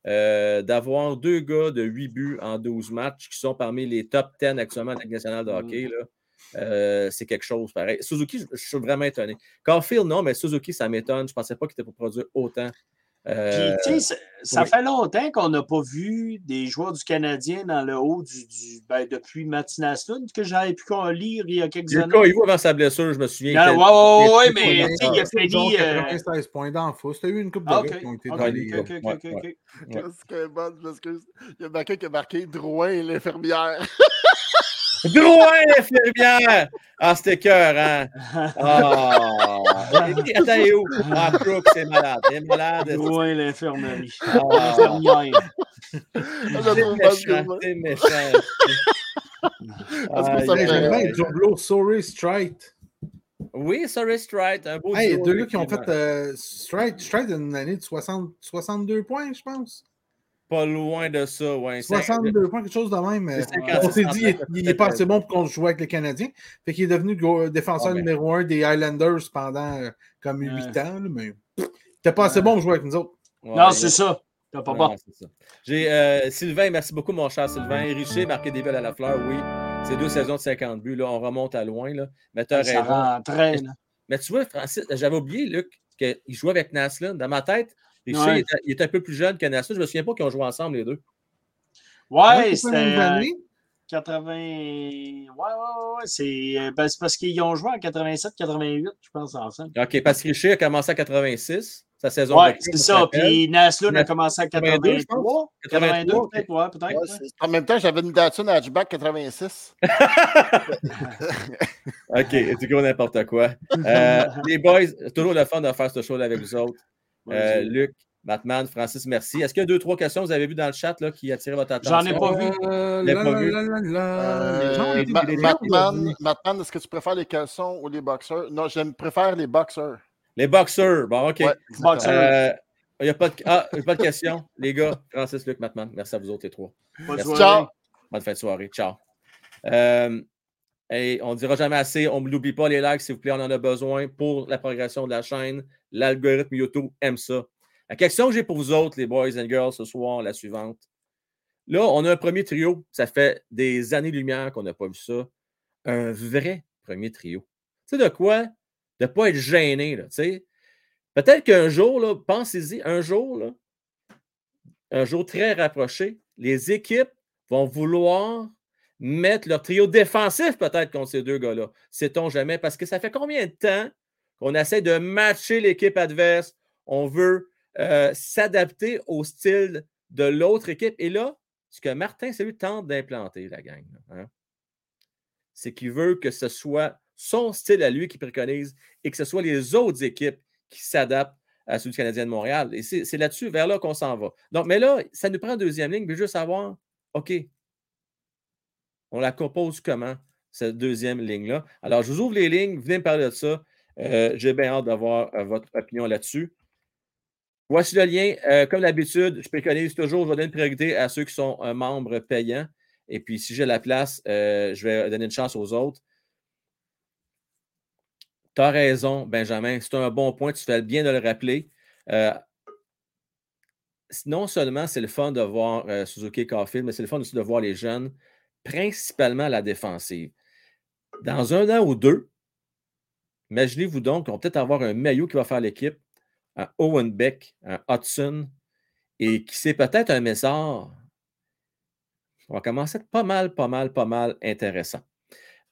euh, d'avoir deux gars de 8 buts en 12 matchs qui sont parmi les top 10 actuellement de la Ligue nationale de hockey. Là. Euh, c'est quelque chose pareil. Suzuki, je, suis vraiment étonné. Carfield, non, mais Suzuki, ça m'étonne. Je ne pensais pas qu'il était pour produire autant. Euh, ça fait longtemps qu'on n'a pas vu des joueurs du Canadien dans le haut du, ben, depuis Martin que j'avais pu lire il y a quelques années. Il avant sa blessure, je me souviens. Oui, oui, ouais, mais il a fini. Euh... 96 points d'enfance. Tu as eu une coupe de okay, qui ont été okay, dans okay, les. Qu'est-ce que bon, Il y a quelqu'un qui a marqué Drouin l'infirmière. Drouin l'infirmière! Ah, c'était cœur, hein? Ah! Attends, il est où? Ah, Crook, c'est malade. Il est malade. Drouin l'infirmerie. Ah. L'infirmière. C'est méchant, c'est méchant. Ah, Joblo, Sorry Strite. Oui, Sorry Strite, un beau hey, deux gars qui ont fait euh, Strite, Strite une année de 60, 62 points, je pense. Pas loin de ça, ouais. 62 points, quelque chose de même. On s'est dit il n'est pas assez bon pour qu'on joue avec les Canadiens. Fait qu'il est devenu défenseur numéro un des Highlanders pendant euh, comme 8 ans, mais il n'était pas assez bon pour jouer avec nous autres. non, c'est ça. T'as pas bon. J'ai euh, Sylvain, merci beaucoup, mon cher Sylvain. Richer, marqué des buts à la fleur, oui. C'est deux saisons de 50 buts. Là, on remonte à loin. Là. Mais tu as Mais, tu vois, Francis, j'avais oublié, Luc, qu'il jouait avec Naslin. Dans ma tête, Il, est un peu plus jeune que Nassau. Je ne me souviens pas qu'ils ont joué ensemble, les deux. Ouais, c'était. 80. Ouais, ouais, ouais. C'est euh, ben, parce qu'ils ont joué en 87-88, je pense, ensemble. OK, parce que Richer a commencé en 86, sa saison. Ouais, c'est ça. Puis Naslund a commencé en 83. 82, peut-être, ouais, peut-être. en même temps, j'avais une Datsun Hatchback 86. OK, c'est gros n'importe quoi. Euh, les boys, toujours le fun de faire ce show avec vous autres. Euh, Luc, Batman, Francis, merci. Est-ce qu'il y a deux, trois questions que vous avez vues dans le chat là, qui attirent votre attention? J'en ai pas vu. Batman, est-ce que tu préfères les caleçons ou les boxers? Non, je préfère les boxers. Les boxers, bon, OK. Euh, il n'y a pas de, ah, pas de question, les gars. Francis, Luc, Batman, merci à vous autres les trois. Bonne Ciao. Bonne fin de soirée. Ciao. Euh, et on ne dira jamais assez, on ne l'oublie pas, les likes, s'il vous plaît, on en a besoin pour la progression de la chaîne. L'algorithme YouTube aime ça. La question que j'ai pour vous autres, les boys and girls, ce soir, la suivante. Là, on a un premier trio. Ça fait des années-lumière qu'on n'a pas vu ça. Un vrai premier trio. Tu sais de quoi? De ne pas être gêné. Là, Peut-être qu'un jour, pensez-y, un jour, un jour très rapproché, les équipes vont vouloir mettre leur trio défensif peut-être contre ces deux gars-là. Sait-on jamais? Parce que ça fait combien de temps qu'on essaie de matcher l'équipe adverse? On veut euh, s'adapter au style de l'autre équipe. Et là, ce que Martin lui tente d'implanter, la gang, hein, c'est qu'il veut que ce soit son style à lui qui préconise et que ce soit les autres équipes qui s'adaptent à celui du Canadien de Montréal. Et c'est là-dessus, vers là qu'on s'en va. Mais là, ça nous prend une deuxième ligne, mais juste savoir, OK, on la compose comment, cette deuxième ligne-là? Alors, je vous ouvre les lignes, venez me parler de ça. Euh, j'ai bien hâte d'avoir euh, votre opinion là-dessus. Voici le lien. Euh, comme d'habitude, je préconise toujours, je vais donner une priorité à ceux qui sont un membre payant. Et puis, si j'ai la place, je vais donner une chance aux autres. Tu as raison, Benjamin. C'est un bon point. Tu fais bien de le rappeler. Non seulement c'est le fun de voir Suzuki Caulfield, mais c'est le fun aussi de voir les jeunes, principalement la défensive. Dans un an ou deux, imaginez-vous donc qu'on va peut-être avoir un maillot qui va faire l'équipe un Owen Beck, un Hudson, et qui c'est peut-être un Messard. On va commencer à être pas mal, pas mal, pas mal intéressant.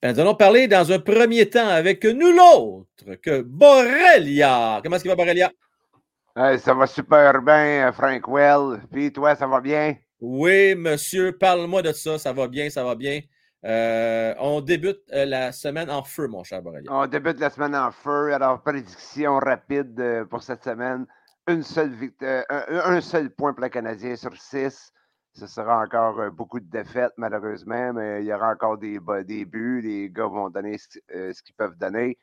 Ben, nous allons parler dans un premier temps avec nul autre que Borrelia. Comment est-ce qu'il va, Borrelia? ça va super bien, Frank Well. Puis toi, ça va bien? Oui, monsieur, parle-moi de ça. Ça va bien, ça va bien. Euh, on débute euh, la semaine en feu, mon cher Borrelia. On débute la semaine en feu. Alors, prédiction rapide euh, pour cette semaine. Une seule un, seul point pour le Canadien sur six. Ce sera encore beaucoup de défaites, malheureusement, mais il y aura encore des, des buts. Les gars vont donner ce, qu'ils peuvent donner.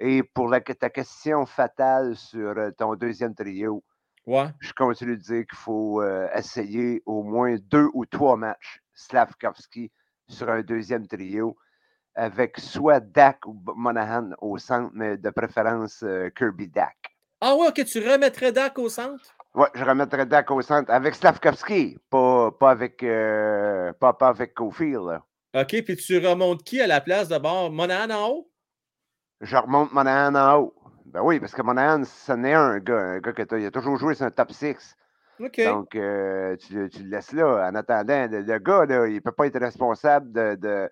Et pour la, ta question fatale sur ton deuxième trio, ouais. je continue de dire qu'il faut essayer au moins deux ou trois matchs. Slavkovski, sur un deuxième trio avec soit Dak ou Monahan au centre, mais de préférence euh, Kirby Dak. Ah ouais, ok, tu remettrais Dak au centre? Oui, je remettrais Dak au centre avec Slavkovski, pas, pas avec, euh, pas, pas, avec Cofield. OK, puis tu remontes qui à la place d'abord? Monahan en haut? Je remonte Monahan en haut. Ben oui, parce que Monahan, ce n'est un gars, un gars qui a toujours joué sur un top 6. Donc, euh, tu, le laisses là. En attendant, le, gars, là, il ne peut pas être responsable de,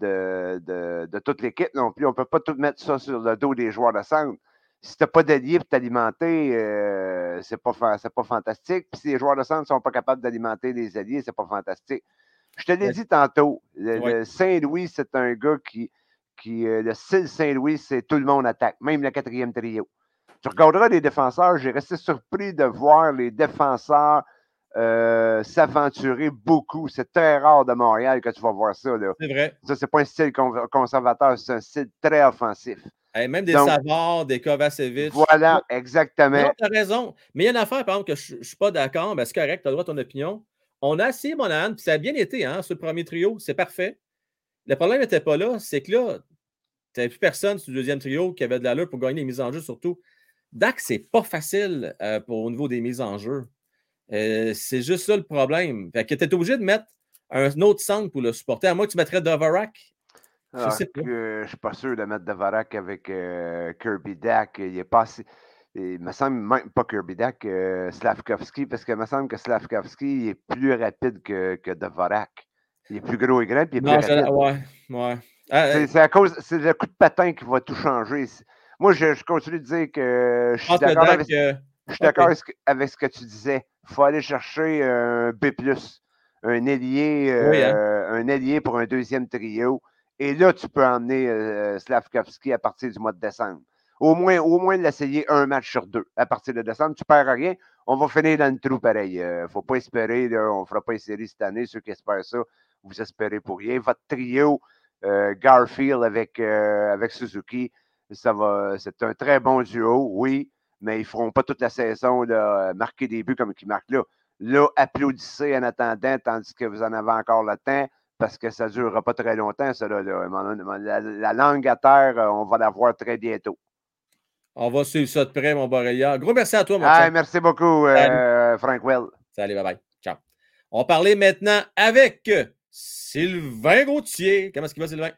de, toute l'équipe non plus. On ne peut pas tout mettre ça sur le dos des joueurs de centre. Si tu n'as pas d'alliés pour t'alimenter, euh, c'est pas, pas fantastique. Puis si les joueurs de centre ne sont pas capables d'alimenter les alliés, c'est pas fantastique. Je te l'ai dit tantôt, le, Saint-Louis, c'est un gars qui, qui euh, le style Saint-Louis, c'est tout le monde attaque, même le quatrième trio. Tu regarderas les défenseurs, j'ai resté surpris de voir les défenseurs euh, s'aventurer beaucoup. C'est très rare de Montréal que tu vas voir ça. C'est vrai. Ça, c'est pas un style conservateur, c'est un style très offensif. même des Savard, des Kovacevic. Voilà, exactement. Tu as raison. Mais il y a une affaire, par exemple, que je ne suis pas d'accord, mais c'est correct, tu as le droit de ton opinion. On a essayé Monahan, puis ça a bien été, hein, ce premier trio, c'est parfait. Le problème n'était pas là, c'est que là, tu n'avais plus personne sur le deuxième trio qui avait de l'allure pour gagner les mises en jeu, surtout. Dak, c'est pas facile euh, pour, au niveau des mises en jeu. Euh, c'est juste ça le problème. Fait que tu es obligé de mettre un autre centre pour le supporter, à moins que tu mettrais Dvorak. Je ne suis pas sûr de mettre Dvorak avec euh, Kirby Dak. Il est pas il me semble même pas Kirby Dak, euh, Slavkovski, parce qu'il me semble que Slavkovski est plus rapide que, que Dvorak. Il est plus gros et grand, puis il est plus rapide. Ouais, ouais. Ah, c'est à cause, c'est le coup de patin qui va tout changer. Moi, je, continue de dire que je suis d'accord avec, je suis d'accord avec, ce que tu disais. Il faut aller chercher un B, un ailier, hein. euh, un ailier pour un deuxième trio. Et là, tu peux emmener euh, Slavkovski à partir du mois de décembre. Au moins, au moins l'essayer un match sur deux. À partir de décembre, tu ne perds rien. On va finir dans le trou pareil. Il euh, ne faut pas espérer, on ne fera pas une série cette année. Ceux qui espèrent ça, vous espérez pour rien. Votre trio, Garfield avec, avec Suzuki, ça va, c'est un très bon duo, oui mais ils ne feront pas toute la saison là, marquer des buts comme ils marquent là. Là, applaudissez en attendant, tandis que vous en avez encore le temps, parce que ça ne durera pas très longtemps, ça. Là, La, langue à terre, euh, on va la voir très bientôt. On va suivre ça de près, mon Borrelia. Gros merci à toi, mon ah, Merci beaucoup, euh, Frank Well. Salut, bye bye. Ciao. On va parler maintenant avec Sylvain Gauthier. Comment est-ce qu'il va, Sylvain?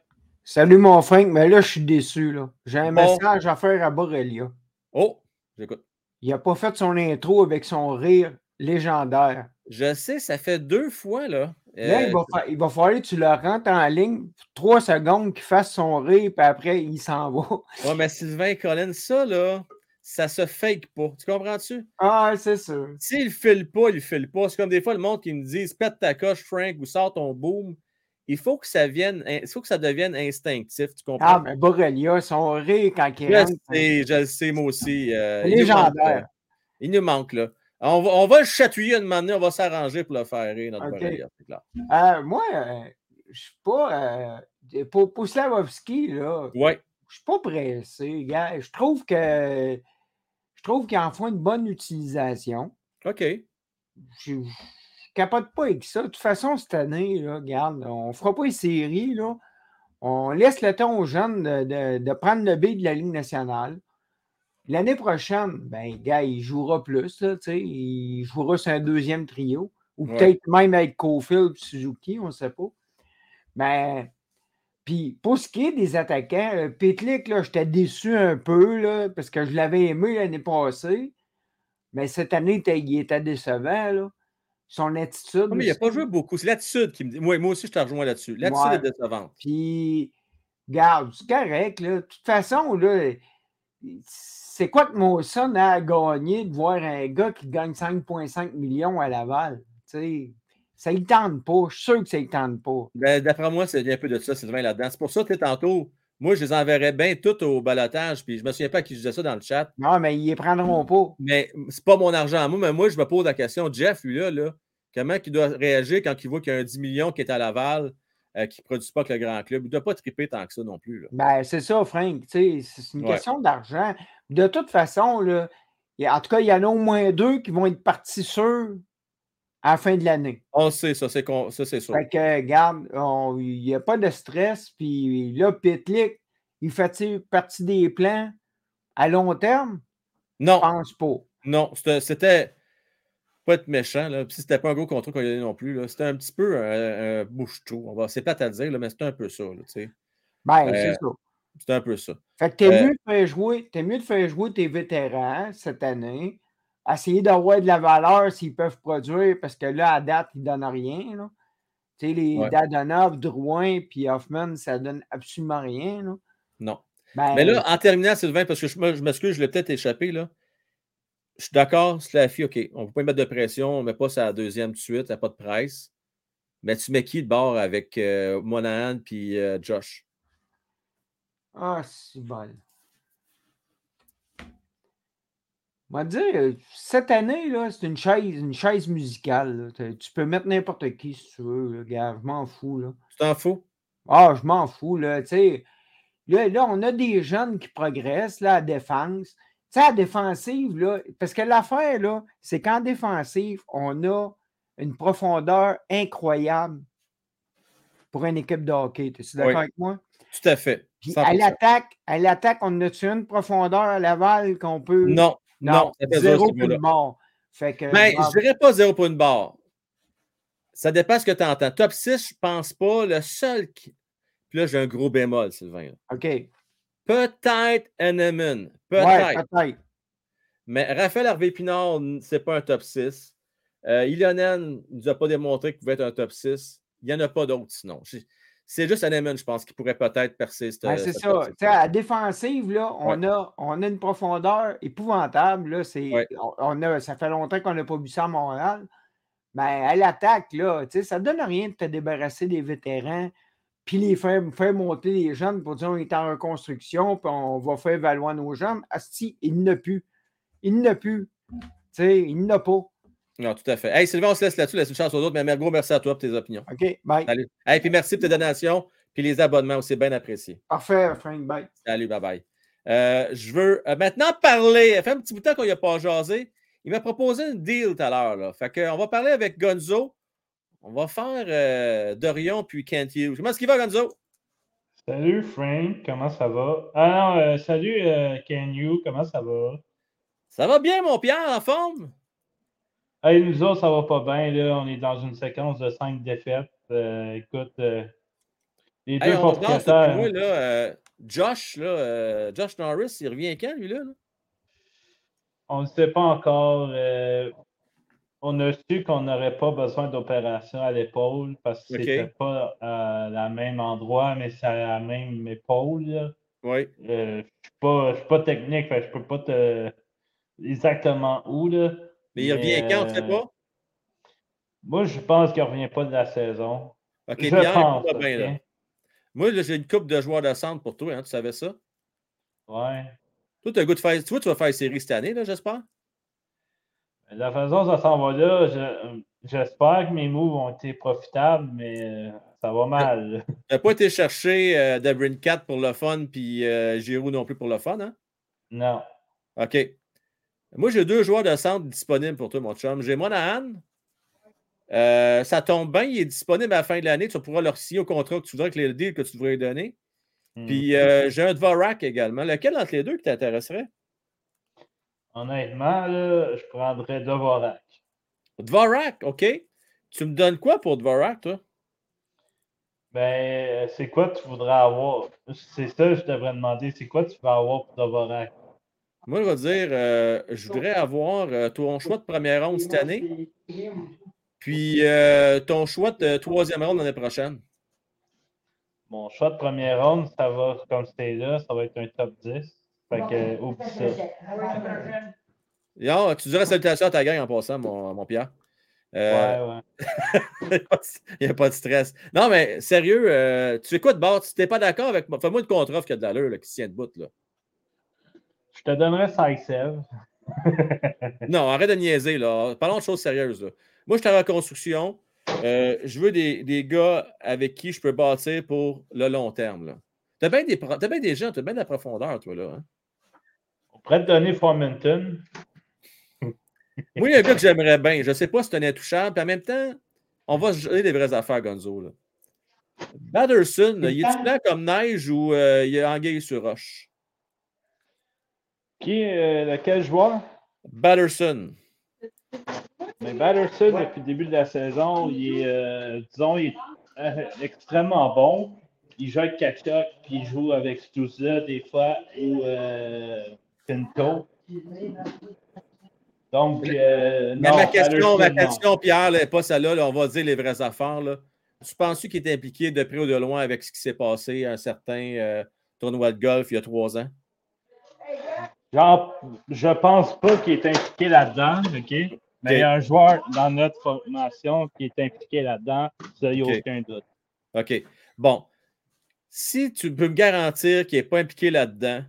Salut, mon Frank, mais là, je suis déçu. J'ai un message à faire à Borrelia. Oh, j'écoute. Il n'a pas fait son intro avec son rire légendaire. Je sais, ça fait deux fois, là. Là, il, euh, va il, va falloir que tu le rentres en ligne, trois secondes qu'il fasse son rire, puis après, il s'en va. Ouais, mais Sylvain Collins, ça, là, ça se fake pas. Tu comprends-tu? Ah, c'est sûr. S'il file pas, il file pas. C'est comme des fois le monde qui me dit pète ta coche, Frank, ou sors ton boom. Il faut que ça vienne, il faut que ça devienne instinctif, tu comprends? Ah, mais Borrelia, son rire quand il je rentre. Sais, je le sais, moi aussi. Euh, légendaire. il nous manque, là. On va, on va le chatouiller une manière, on va s'arranger pour le faire rire, notre okay. euh, Moi, euh, je suis pas. Euh, pour, pour Slavovski, là. Ouais. Je suis pas pressé, gars. Je trouve que. Je trouve qu'il en faut une bonne utilisation. OK. Je, capote pas avec ça. De toute façon, cette année, là, regarde, on ne fera pas une série, là. On laisse le temps aux jeunes de, de, de prendre le B de la Ligue nationale. L'année prochaine, ben, gars, il jouera plus, là, il jouera sur un deuxième trio, ou peut-être même avec Cofield et Suzuki, on ne sait pas. Mais, puis, pour ce qui est des attaquants, euh, Pitlick, là, j'étais déçu un peu, là, parce que je l'avais aimé l'année passée, mais cette année, il était décevant, là. Son attitude. mais il n'a pas joué beaucoup. C'est l'attitude qui me dit. Moi, moi aussi, je te rejoins là-dessus. L'attitude est décevante. Puis, garde, c'est correct, là. De toute façon, là, c'est quoi que Mawson a gagné de voir un gars qui gagne 5,5 millions à Laval? sais, ça ne tente pas. Je suis sûr que ça ne tente pas. Ben, D'après moi, c'est un peu de ça, Sylvain, là-dedans. C'est pour ça que tantôt, moi, je les enverrais bien toutes au balotage, puis je ne me souviens pas qui disait ça dans le chat. Non, mais ils les prendront pas. Mais c'est pas mon argent à moi, mais moi, je me pose la question. Jeff, lui, là, là comment il doit réagir quand il voit qu'il y a un 10 millions qui est à Laval, euh, qui ne produit pas que le grand club? Il ne doit pas triper tant que ça non plus. Ben, c'est ça, Frank. C'est une question d'argent. De toute façon, là, en tout cas, il y en a au moins deux qui vont être partis sûrs à la fin de l'année. On sait, ça, c'est ça, sûr. Fait que, regarde, il n'y a pas de stress. Puis là, Pitlick, il fait partie des plans à long terme? Non. Je pense pas. Non, c'était pas être méchant. Là. Puis c'était pas un gros contrat qu'on a donné non plus. C'était un petit peu un, bouche-trou. C'est pas à dire, là, mais c'était un peu ça. Là, ben, c'est euh, ça. C'est un peu ça. Fait que t'es euh, mieux, de faire jouer, es mieux de faire jouer tes vétérans cette année, essayer d'avoir de la valeur s'ils peuvent produire, parce que là, à date, ils ne donnent rien. Là. Tu sais, les ouais. Dadonov, Drouin puis Hoffman, ça ne donne absolument rien. Là. Non. Ben, Mais là, en terminant, Sylvain, parce que je, je m'excuse, je l'ai peut-être échappé, là. Je suis d'accord, Slaffy, OK, on ne peut pas mettre de pression, on ne met pas sa deuxième tout de suite, il n'y a pas de presse. Mais tu mets qui de bord avec euh, Monahan puis euh, Josh? Ah, c'est bon. On dire, cette année, c'est une chaise, une chaise musicale. Tu peux mettre n'importe qui si tu veux, gars. Je m'en fous. Là. Tu t'en fous? Ah, je m'en fous. Là, là, là, on a des jeunes qui progressent là, à défense. Sais, défensive, là, parce que l'affaire, là, c'est qu'en défensive, on a une profondeur incroyable pour une équipe de hockey. Tu es d'accord avec moi? Tout à fait. À l'attaque, à l'attaque, on a une profondeur à Laval qu'on peut. Non, non, non zéro point de mort. Fait que, Mais je dirais pas zéro point de barre. Ça dépend ce que tu entends. Top 6, je pense pas. Le seul qui. Puis là, j'ai un gros bémol, Sylvain. OK. Peut-être Enemon. Peut-être. Ouais. Mais Raphaël Harvey-Pinard, c'est pas un top 6. Euh, Ilonen ne nous a pas démontré qu'il pouvait être un top 6. Il n'y en a pas d'autres sinon. C'est juste Anemon, je pense, qui pourrait peut-être percer. Ben, c'est ça. À défensive, là, on, a, on a une profondeur épouvantable. Là, on, a, ça fait longtemps qu'on n'a pas vu ça à Montréal. Mais à l'attaque, là, ça ne donne rien de te débarrasser des vétérans puis les faire, faire monter les jeunes pour dire on est en reconstruction, puis on va faire valoir nos jeunes. Asti, il n'a plus. Il n'a plus. sais, il n'a pas. Non, tout à fait. Hey, Sylvain, on se laisse là-dessus, laisse une chance aux autres, mais gros merci à toi pour tes opinions. OK, bye. Salut. Hey, puis merci pour tes donations, puis les abonnements aussi, bien appréciés. Parfait, Frank, bye. Salut, bye bye. Euh, je veux euh, maintenant parler. Ça fait un petit bout de temps qu'on n'y a pas jasé. Il m'a proposé une deal tout à l'heure. Fait qu'on va parler avec Gonzo. On va faire euh, Dorion puis Kent Hughes. Comment est-ce qu'il va, Gonzo? Salut, Frank. Comment ça va? Ah non, salut, Ken Hughes. Comment ça va? Ça va bien, mon Pierre, en forme? Hey, nous autres, ça va pas bien. Là. On est dans une séquence de cinq défaites. Euh, écoute, euh, les deux propriétaires. là, euh, Josh, là, Josh Norris, il revient quand, lui, là? On ne sait pas encore. On a su qu'on n'aurait pas besoin d'opération à l'épaule parce que c'était pas à la même endroit, mais c'est à la même épaule. Oui. je ne suis, pas technique, je ne peux pas te exactement où. Là. Mais il revient quand, on ne sait pas? Moi, je pense qu'il ne revient pas de la saison. OK, je Pierre, pense, bien, là. Moi, j'ai une coupe de joueurs de centre pour toi, hein, tu savais ça? Ouais. Toi, tu as goût de faire. Toi, tu vas faire série cette année, j'espère? La façon dont ça s'en va là, j'espère que mes moves ont été profitables, mais euh, ça va mal. Tu n'as pas été chercher euh, Debrin 4 pour le fun, puis euh, Giroud non plus pour le fun, hein? Non. OK. Moi, j'ai deux joueurs de centre disponibles pour toi, mon chum. J'ai Monahan. Euh, ça tombe bien, il est disponible à la fin de l'année. Tu pourras leur signer au contrat que tu voudrais, avec les deals que tu voudrais donner. Puis mhm. euh, j'ai un Dvorak également. Lequel entre les deux qui t'intéresserait? Honnêtement, je prendrais Dvorak. Dvorak, OK. Tu me donnes quoi pour Dvorak, toi? Ben, c'est quoi tu voudrais avoir? C'est ça que je devrais demander. C'est quoi tu veux avoir pour Dvorak? Moi, je vais dire, euh, je voudrais avoir euh, ton choix de première ronde cette année, puis euh, ton choix de troisième ronde l'année prochaine. Mon choix de première ronde, ça va, comme c'était là, ça va être un top 10. Fait que, oublie ça. tu dirais salutations à ta gang en passant, mon, mon Pierre. ouais, ouais. Il n'y a pas de stress. Non, mais sérieux, tu fais quoi de bord? Si tu n'es pas d'accord avec moi, fais-moi une contre-offre qui a de l'allure, qui tient de bout. Là. Je te donnerais 5 non, arrête de niaiser, là. Parlons de choses sérieuses. Moi, je suis en reconstruction. Euh, je veux des, des, gars avec qui je peux bâtir pour le long terme. Tu as bien des, des gens, tu as bien de la profondeur, toi, là. Hein? Pourrait te donner Formenton. Moi, il y a un gars que j'aimerais bien. Je ne sais pas si c'est un intouchable. Puis en même temps, on va se donner des vraies affaires, Gonzo. Là. Batterson, il est blanc comme neige ou euh, il est anguille sur roche? Qui est euh, lequel joueur? Batterson. Mais Batterson, depuis le début de la saison, il est, euh, disons, il est euh, extrêmement bon. Il joue avec Kachuk, puis il joue avec Stouza des fois, ou Pinto. Donc, Mais ma, question, ma question, Pierre, n'est pas celle-là. on va dire les vraies affaires. Là. Tu penses qu'il est impliqué de près ou de loin avec ce qui s'est passé à un certain tournoi de golf il y a trois ans? Genre, je pense pas qu'il est impliqué là-dedans, OK? Mais il y a un joueur dans notre formation qui est impliqué là-dedans, ça, il n'y a aucun doute. OK. Bon. Si tu peux me garantir qu'il n'est pas impliqué là-dedans,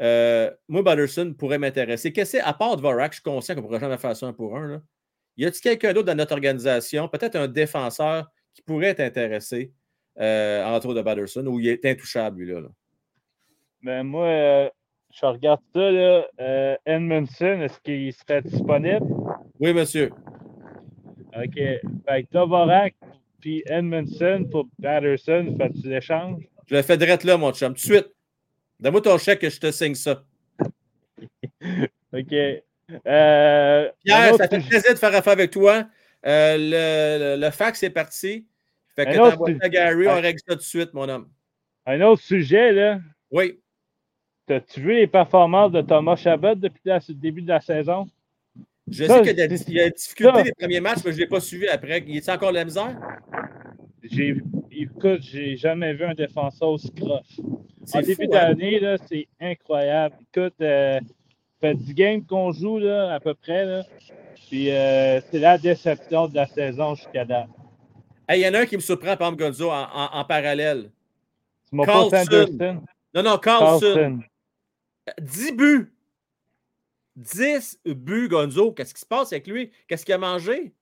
euh, moi, Batterson pourrait m'intéresser. Qu'est-ce que À part Dvorak, je suis conscient qu'on ne pourra jamais faire ça un pour un. Là. Y a-t-il quelqu'un d'autre dans notre organisation, peut-être un défenseur qui pourrait t'intéresser euh, en de Batterson ou il est intouchable, lui-là? Là? Ben, moi, euh, je regarde ça, là. Euh, Edmondson, est-ce qu'il serait disponible? Oui, monsieur. OK. Fait que puis Edmondson pour Patterson, fais-tu l'échange? Je le fais direct là, mon chum. Tout de suite. Donne-moi ton chèque que je te signe ça. OK. Euh, Pierre, ça fait plaisir de faire affaire avec toi. Euh, le, le, fax est parti. Fait que t'envoies à Gary, on règle ça tout de suite, mon homme. Un autre sujet, là. Oui. As-tu vu les performances de Thomas Chabot depuis le début de la saison? Je sais qu'il y a des difficultés les premiers matchs, mais je ne l'ai pas suivi après. Il est encore la misère? J'ai, écoute, j'ai jamais vu un défenseur aussi croche. En début hein? d'année, c'est incroyable. Écoute, euh, fait 10 games qu'on joue là, à peu près. Là. Puis euh, c'est la déception de la saison jusqu'à date. Il y en a un qui me surprend, par exemple, Gonzo, en, en, parallèle. C'est mon Carlson. Non, non, Carlson. 10 buts. 10 buts, Gonzo. Qu'est-ce qui se passe avec lui? Qu'est-ce qu'il a mangé?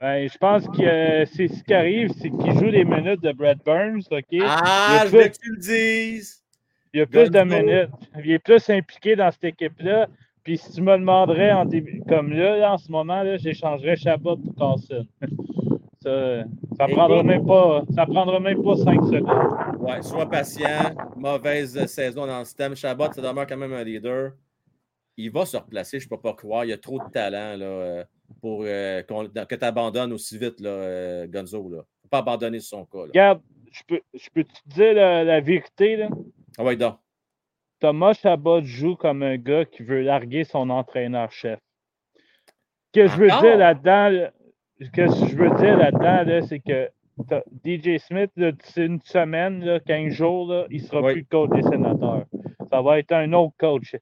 Ben, je pense que c'est ce qui arrive, c'est qu'il joue les minutes de Brad Burns, OK? Ah, je veux que tu le dises! Il y a plus de minutes. Il est plus impliqué dans cette équipe-là. Puis si tu me demanderais en début, comme là, en ce moment, j'échangerais Chabot pour Carlson. ça ça prendra même pas, ça prendra même pas cinq secondes. Ouais, sois patient. Mauvaise saison dans le système. Chabot, ça demeure quand même un leader. Il va se replacer, je ne peux pas croire. Il y a trop de talent là, euh, pour euh, que tu abandonnes aussi vite, là, euh, Gonzo. Il ne faut pas abandonner son cas. Regarde, je peux, je peux te dire la, vérité. Là? Ah ouais, donc. Thomas Chabot joue comme un gars qui veut larguer son entraîneur-chef. Ce que je veux dire là-dedans, ce que je veux dire là-dedans, c'est que DJ Smith, c'est une semaine, là, 15 jours, il ne sera plus le coach des sénateurs. Ça va être un autre coach.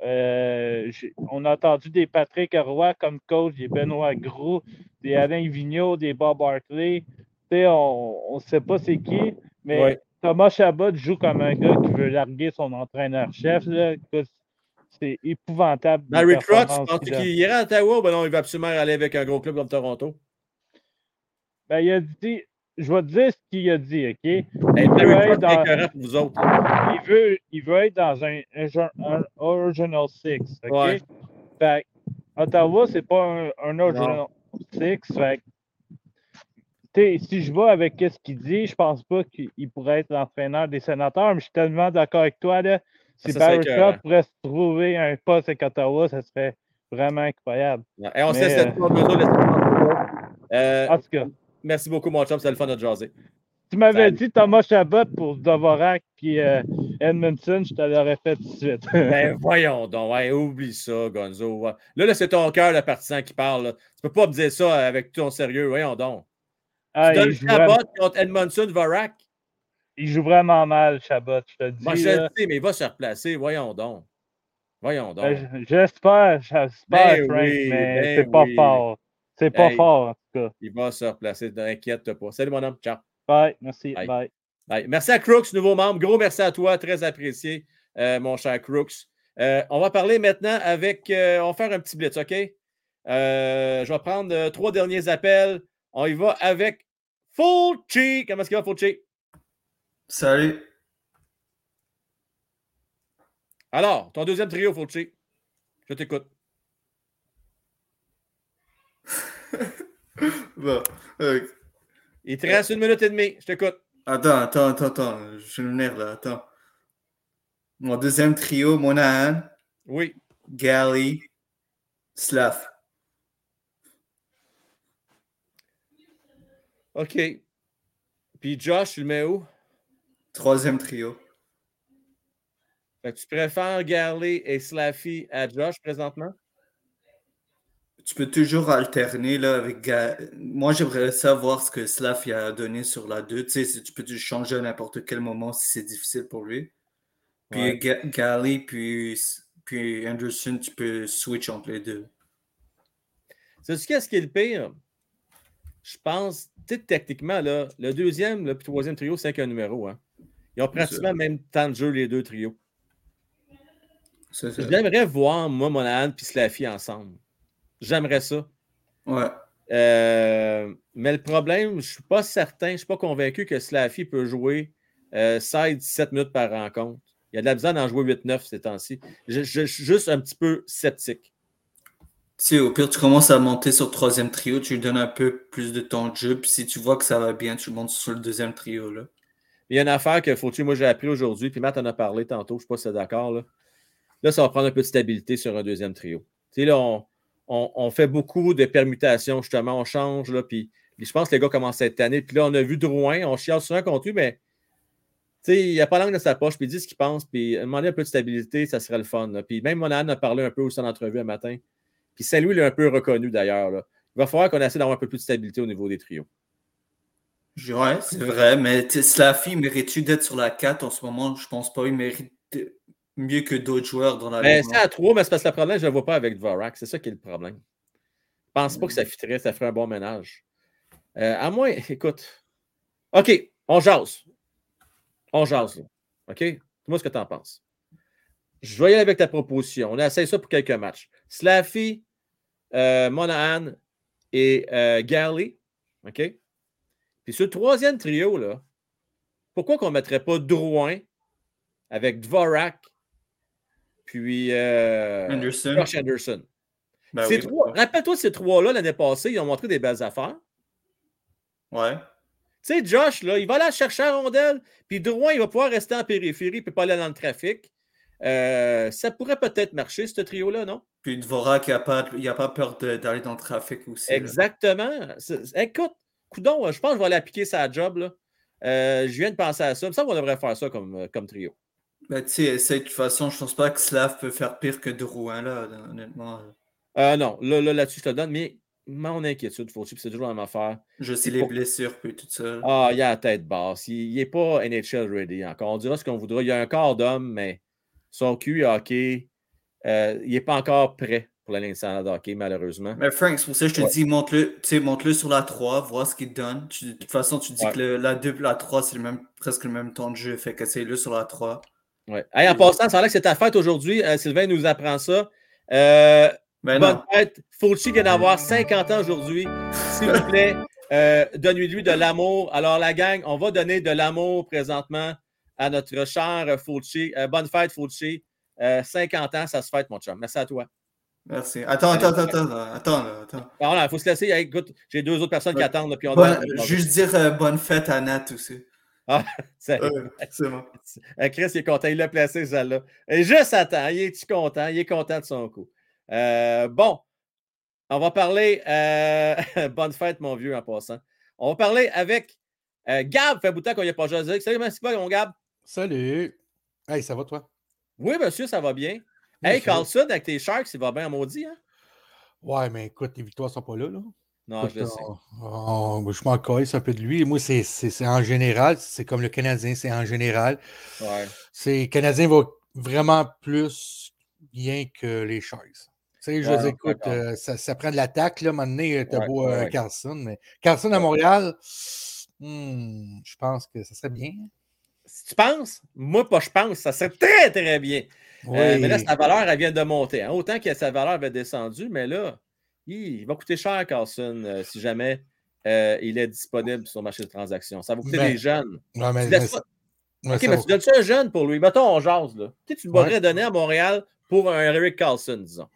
Euh, on a entendu des Patrick Roy comme coach, des Benoît Gros, des Alain Vigneault, des Bob Barkley. on ne sait pas c'est qui, mais Thomas Chabot joue comme un gars qui veut larguer son entraîneur-chef. C'est épouvantable. Barry Crotch, penses qu'il irait à Ottawa ou ben non, il va absolument aller avec un gros club comme Toronto? Ben, il a dit, je vais te dire ce qu'il a dit, OK? veut être dans, vous autres. Il, veut, il veut être dans un, un, Original Six, OK? Ouais. Fait Ottawa, c'est pas un, un Original Six. Fait si je vais avec ce qu'il dit, je pense pas qu'il pourrait être l'entraîneur des sénateurs, mais je suis tellement d'accord avec toi. Là, si Barry Trotz pourrait se trouver un poste avec Ottawa, ça serait vraiment incroyable. Et on sait cette euh, En tout cas. Merci beaucoup, mon chum. C'est le fun de jaser. Tu m'avais dit Thomas Chabot pour Dvorak puis euh, Edmondson, je te l'aurais fait tout de suite. ben voyons donc, ouais, oublie ça, Gonzo. Là, là c'est ton cœur, le partisan, qui parle. Là. Tu peux pas me dire ça avec tout ton sérieux, voyons donc. Ah, tu donnes Chabot contre Edmondson Vorak? Il joue vraiment mal, Chabot, je te dis. Moi, je sais, mais il va se replacer, voyons donc. Voyons donc. Ben, j'espère, j'espère, ben Frank, mais ben c'est pas fort. C'est pas fort, en tout cas. Il va se replacer, t'inquiète pas. Salut, mon homme. Ciao. Bye, merci. Bye. Bye. Merci à Crooks, nouveau membre. Gros merci à toi, très apprécié, euh, mon cher Crooks. Euh, on va parler maintenant avec. Euh, on va faire un petit blitz, OK? je vais prendre trois derniers appels. On y va avec Fulci. Comment est-ce qu'il va, Fulci? Salut. Alors, ton deuxième trio, Fulci. Je t'écoute. bon, Il te reste une minute et demie. Je t'écoute. Attends, attends, attends, attends. Je vais venir là. Attends. Mon deuxième trio, Monahan. Oui. Gally. Slav. OK. Puis Josh, tu le mets où? Troisième trio. tu préfères Garley et Slaffy à Josh présentement? Tu peux toujours alterner là, avec Moi, j'aimerais savoir ce que Slaffy a donné sur la 2. Tu sais, tu peux changer à n'importe quel moment si c'est difficile pour lui. Puis ouais. puis, puis Anderson, tu peux switch entre les deux. C'est ce qu'est-ce qui est le pire? Je pense, techniquement, là, le deuxième le troisième trio, c'est qu'un numéro. Hein. Ils ont pratiquement le même temps de jeu, les deux trios. J'aimerais voir, moi, Monahan et Slaffy ensemble. J'aimerais ça. Ouais. Euh, mais le problème, je ne suis pas certain, je ne suis pas convaincu que Slaffy peut jouer euh, 16-17 minutes par rencontre. Il y a de la besoin d'en jouer 8-9 ces temps-ci. Je, je, suis juste un petit peu sceptique. Si au pire, tu commences à monter sur le troisième trio, tu lui donnes un peu plus de temps de jeu. Puis si tu vois que ça va bien, tu montes sur le deuxième trio. Là. Il y a une affaire que faut moi j'ai appris aujourd'hui, puis Matt en a parlé tantôt, je ne sais pas si c'est d'accord. Là. là, ça va prendre un peu de stabilité sur un deuxième trio. Tu sais, là, on, fait beaucoup de permutations, justement, on change, là, puis je pense que les gars commencent cette année. Puis là, on a vu Drouin, on chiale souvent contre lui, mais il n'a pas langue de sa poche, puis il dit ce qu'il pense, puis demander un peu de stabilité, ça serait le fun. Puis même Monahan a parlé un peu aussi en entrevue un matin. Puis il l'a un peu reconnu d'ailleurs. Il va falloir qu'on essaie d'avoir un peu plus de stabilité au niveau des trios. Ouais, c'est vrai, mais Slaffy mérite-tu d'être sur la 4 en ce moment? Je pense pas. Il mérite mieux que d'autres joueurs dans la mais C'est à 3, mais c'est parce que le problème, je ne le vois pas avec Dvorak. C'est ça qui est le problème. Je pense pas que ça fitterait, ça ferait un bon ménage. Euh, à moins, écoute. OK, on jase. On jase, là. OK? Dis-moi ce que tu en penses. Je vais y aller avec ta proposition. On essaie ça pour quelques matchs. Slaffy, euh, Monahan et euh, Gally. OK? Puis ce troisième trio, là, pourquoi qu'on ne mettrait pas Drouin avec Dvorak puis euh, Anderson. Josh Anderson? Ben rappelle-toi ces trois-là, l'année passée, ils ont montré des belles affaires. Ouais. Tu sais, Josh, là, il va aller chercher à rondelle, puis Drouin, il va pouvoir rester en périphérie, puis pas aller dans le trafic. Euh, ça pourrait peut-être marcher, ce trio-là, non? Puis Dvorak, il n'a pas, pas, peur d'aller dans le trafic aussi. Exactement. Écoute, coudon, je pense que je vais aller appliquer sa job. Là. Euh, je viens de penser à ça. Ça, on devrait faire ça comme, comme trio. Ben, tu sais, de toute façon, je pense pas que Slav peut faire pire que Drouin, là, honnêtement. Euh, non, là, là, là-dessus, je te le donne, mais mon inquiétude, faut c'est toujours la même affaire. Je sais les blessures, puis tout ça. Ah, il a la tête basse. Il n'est pas NHL ready encore. On dira ce qu'on voudra. Il a un corps d'homme, mais son QI hockey, euh, il n'est pas encore prêt pour la ligne de hockey, malheureusement. Mais Frank, c'est pour ça que je te dis, monte-le monte sur la 3, vois ce qu'il donne. de toute façon, tu dis que la 2 et la 3, c'est même, presque le même temps de jeu. Fait qu'essaye-le sur la 3. Ouais. en passant, ça a l'air que c'est ta fête aujourd'hui. Euh, Sylvain nous apprend ça. Euh, ben bonne fête. Fauci vient d'avoir 50 ans aujourd'hui. S'il vous plaît, euh, donnez-lui de l'amour. Alors, la gang, on va donner de l'amour présentement à notre cher Fauci. Euh, bonne fête, Fauci. 50 ans, ça se fête, mon chum. Merci à toi. Merci. Attends, attends, attends, attends, attends. Voilà, il faut se laisser. Écoute, j'ai deux autres personnes qui attendent. Puis on juste dire bonne fête à Nat aussi. Ah, c'est bon. Chris, il est content. Il l'a placé, celle-là. Et juste attends. Il est-tu content? Il est content de son coup. Euh, bon, on va parler. Euh, bonne fête, mon vieux, en passant. On va parler avec euh, Gab. Fait bout de temps qu'on n'y a pas jasé. Salut, merci pas, mon Gab. Salut. Hey, ça va, toi? Oui, monsieur, ça va bien. hey, Carlson, avec tes Sharks, il va bien à maudit, hein? Ouais, mais écoute, les victoires ne sont pas là, là. Non, je le sais. je m'en c'est un peu de lui. Moi, c'est en général. C'est comme le Canadien, c'est en général. Ouais. Le Canadien va vraiment plus bien que les Sharks. Tu sais, je vous écoute, euh, ça, prend de l'attaque, là. Maintenant, tu as beau euh, Carlson. Mais Carlson à Montréal, hmm, je pense que ça serait bien. Si tu penses, moi, pas je pense, ça serait très, très bien. Euh, mais là, sa valeur, elle vient de monter. Hein. Autant que sa valeur avait descendu, mais là, il va coûter cher, Carlson, euh, si jamais euh, il est disponible sur le marché de transactions. Ça va coûter ben, des jeunes. Non, mais, ok, mais tu donnes ça un jeune pour lui? Mettons, on jase. Là. Tu, tu pourrais donner à Montréal pour un Eric Carlson, disons.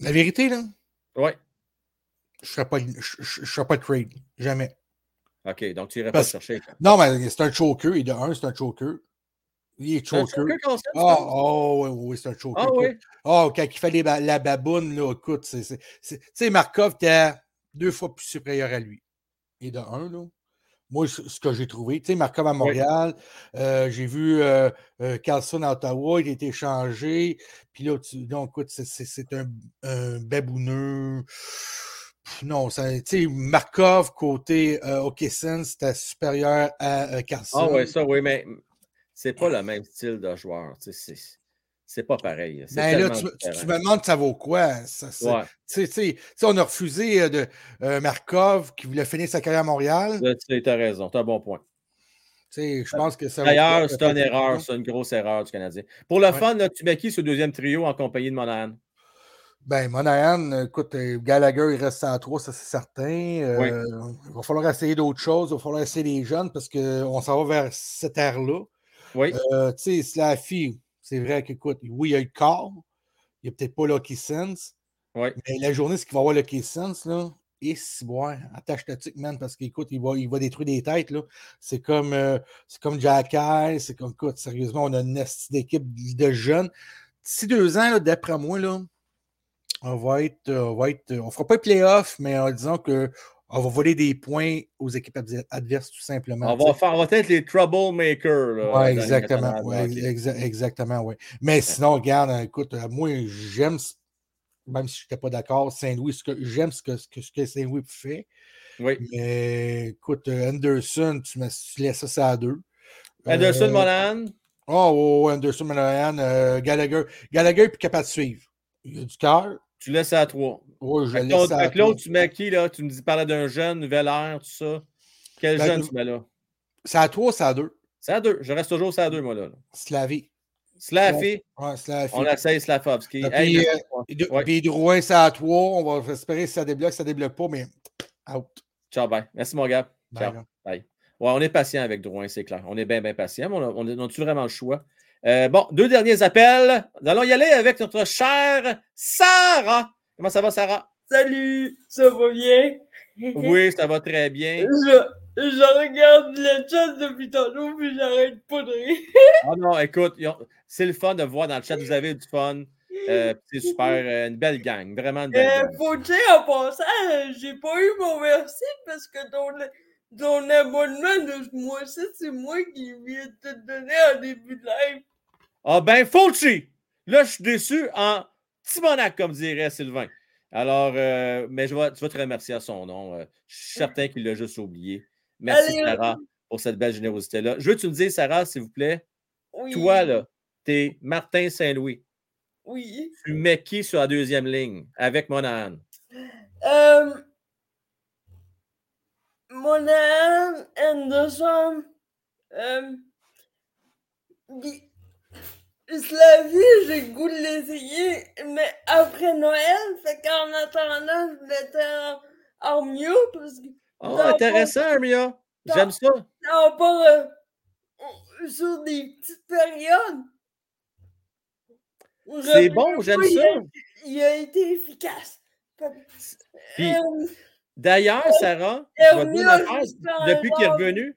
La vérité, là? Oui. Je ne ferais pas de trade. Jamais. OK, donc tu n'irais pas chercher. Non, mais c'est un choker. De un, c'est un choker. Il est choker. Ah, oh, oui, oui, c'est un choker. Ah, oui. Oh, quand il fait la baboune, là, écoute, tu sais, Markov était deux fois plus supérieur à lui. Et de un, là. Moi, ce que j'ai trouvé, tu sais, Markov à Montréal, euh, j'ai vu euh, euh, Carlson à Ottawa, il a été échangé. Puis là, tu, non, écoute, c'est un, un babouneux. Non, tu sais, Markov côté euh, c'était supérieur à Carlson. Ah oui, ça, oui, mais c'est pas le même style de joueur. C'est pas pareil. Ben là, tu, me demandes ça vaut quoi? Ça, On a refusé euh, de euh, Markov qui voulait finir sa carrière à Montréal. Tu as raison, tu as un bon point. Je pense que ça D'ailleurs, c'est une erreur, c'est une grosse erreur du Canadien. Pour le fun, tu mets qui ce deuxième trio en compagnie de Monahan? Ben, Monahan, écoute, euh, Gallagher, il reste à 3, ça c'est certain. Il va falloir essayer d'autres choses, il va falloir essayer les jeunes parce qu'on s'en va vers cette ère-là. Oui. Euh, tu sais, la fille, c'est vrai qu'écoute, oui, il y a le corps, il n'y a peut-être pas Lucky Sense. Oui. Mais la journée, ce qu'il va avoir Lucky Sense, là, et si, ouais, attache ta man, parce qu'écoute, il va, il va détruire des têtes, là. C'est comme, euh, c'est comme Jack c'est comme, écoute, sérieusement, on a une d'équipe de jeunes. D'ici deux ans, d'après moi, là, on va être, on va être, on fera pas de playoff, mais en disant que on va voler des points aux équipes adverses, tout simplement. On va, faire, on va être les troublemakers. Oui, exactement. Ouais, exactement, oui. Mais sinon, regarde, écoute, euh, moi, j'aime, même si je n'étais pas d'accord, Saint-Louis, j'aime ce que, ce que Saint-Louis fait. Oui. Mais écoute, euh, Anderson, tu, tu laisses ça à deux. Anderson, euh, Monahan? Oh, oh, Anderson, Monahan, euh, Gallagher. Gallagher est capable de suivre. Il a du cœur. Tu laisses à trois. Oui, je laisse à l'autre, tu mets qui, là? Tu me dis, parlais d'un jeune, nouvelle ère, tout ça. Quel ben, jeune tu mets là? C'est à trois, c'est à deux? C'est à deux. Je reste toujours c'est à deux, moi, là. Slavie. Slavie. Ouais. On essaye Slavovski. Puis, hey, euh, Drouin, c'est à trois. On va espérer si ça débloque, ça débloque pas, mais out. Ciao, bye. Merci, mon gars. Ciao. Bye. Ouais, on est patient avec Drouin, c'est clair. On est bien, bien patient. Mais on a-tu vraiment le choix? Euh, bon, deux derniers appels. Nous allons y aller avec notre chère Sarah. Comment ça va, Sarah? Salut, ça va bien? Oui, ça va très bien. Je, je regarde le chat depuis tantôt, puis j'arrête pas de rire. Ah non, écoute, c'est le fun de voir dans le chat, vous avez du fun. Euh, c'est super, euh, une belle gang, vraiment une belle euh, gang. Faut dire en passant, j'ai pas eu mon merci parce que ton, ton abonnement de ce mois-ci, c'est moi qui viens de te donner en début de live. Ah ben, Fulci! Là, je suis déçu en Timonac, comme dirait Sylvain. Alors, euh, mais je vais, tu vas te remercier à son nom. Euh, je suis certain qu'il l'a juste oublié. Merci, Sarah, pour cette belle générosité-là. Je veux que tu me dises, Sarah, s'il vous plaît, toi, là, t'es Martin Saint-Louis. Oui. Tu mets qui sur la deuxième ligne? Avec Monahan? Euh, Monahan, Anderson, euh, vie, j'ai le goût de l'essayer, mais après Noël, fait qu'en attendant, je vais en mieux parce que. Oh, intéressant, Armia. J'aime ça. On part euh, sur des petites périodes. C'est bon, j'aime ça. Il a été efficace. Puis, D'ailleurs, Sarah, depuis qu'il est revenu,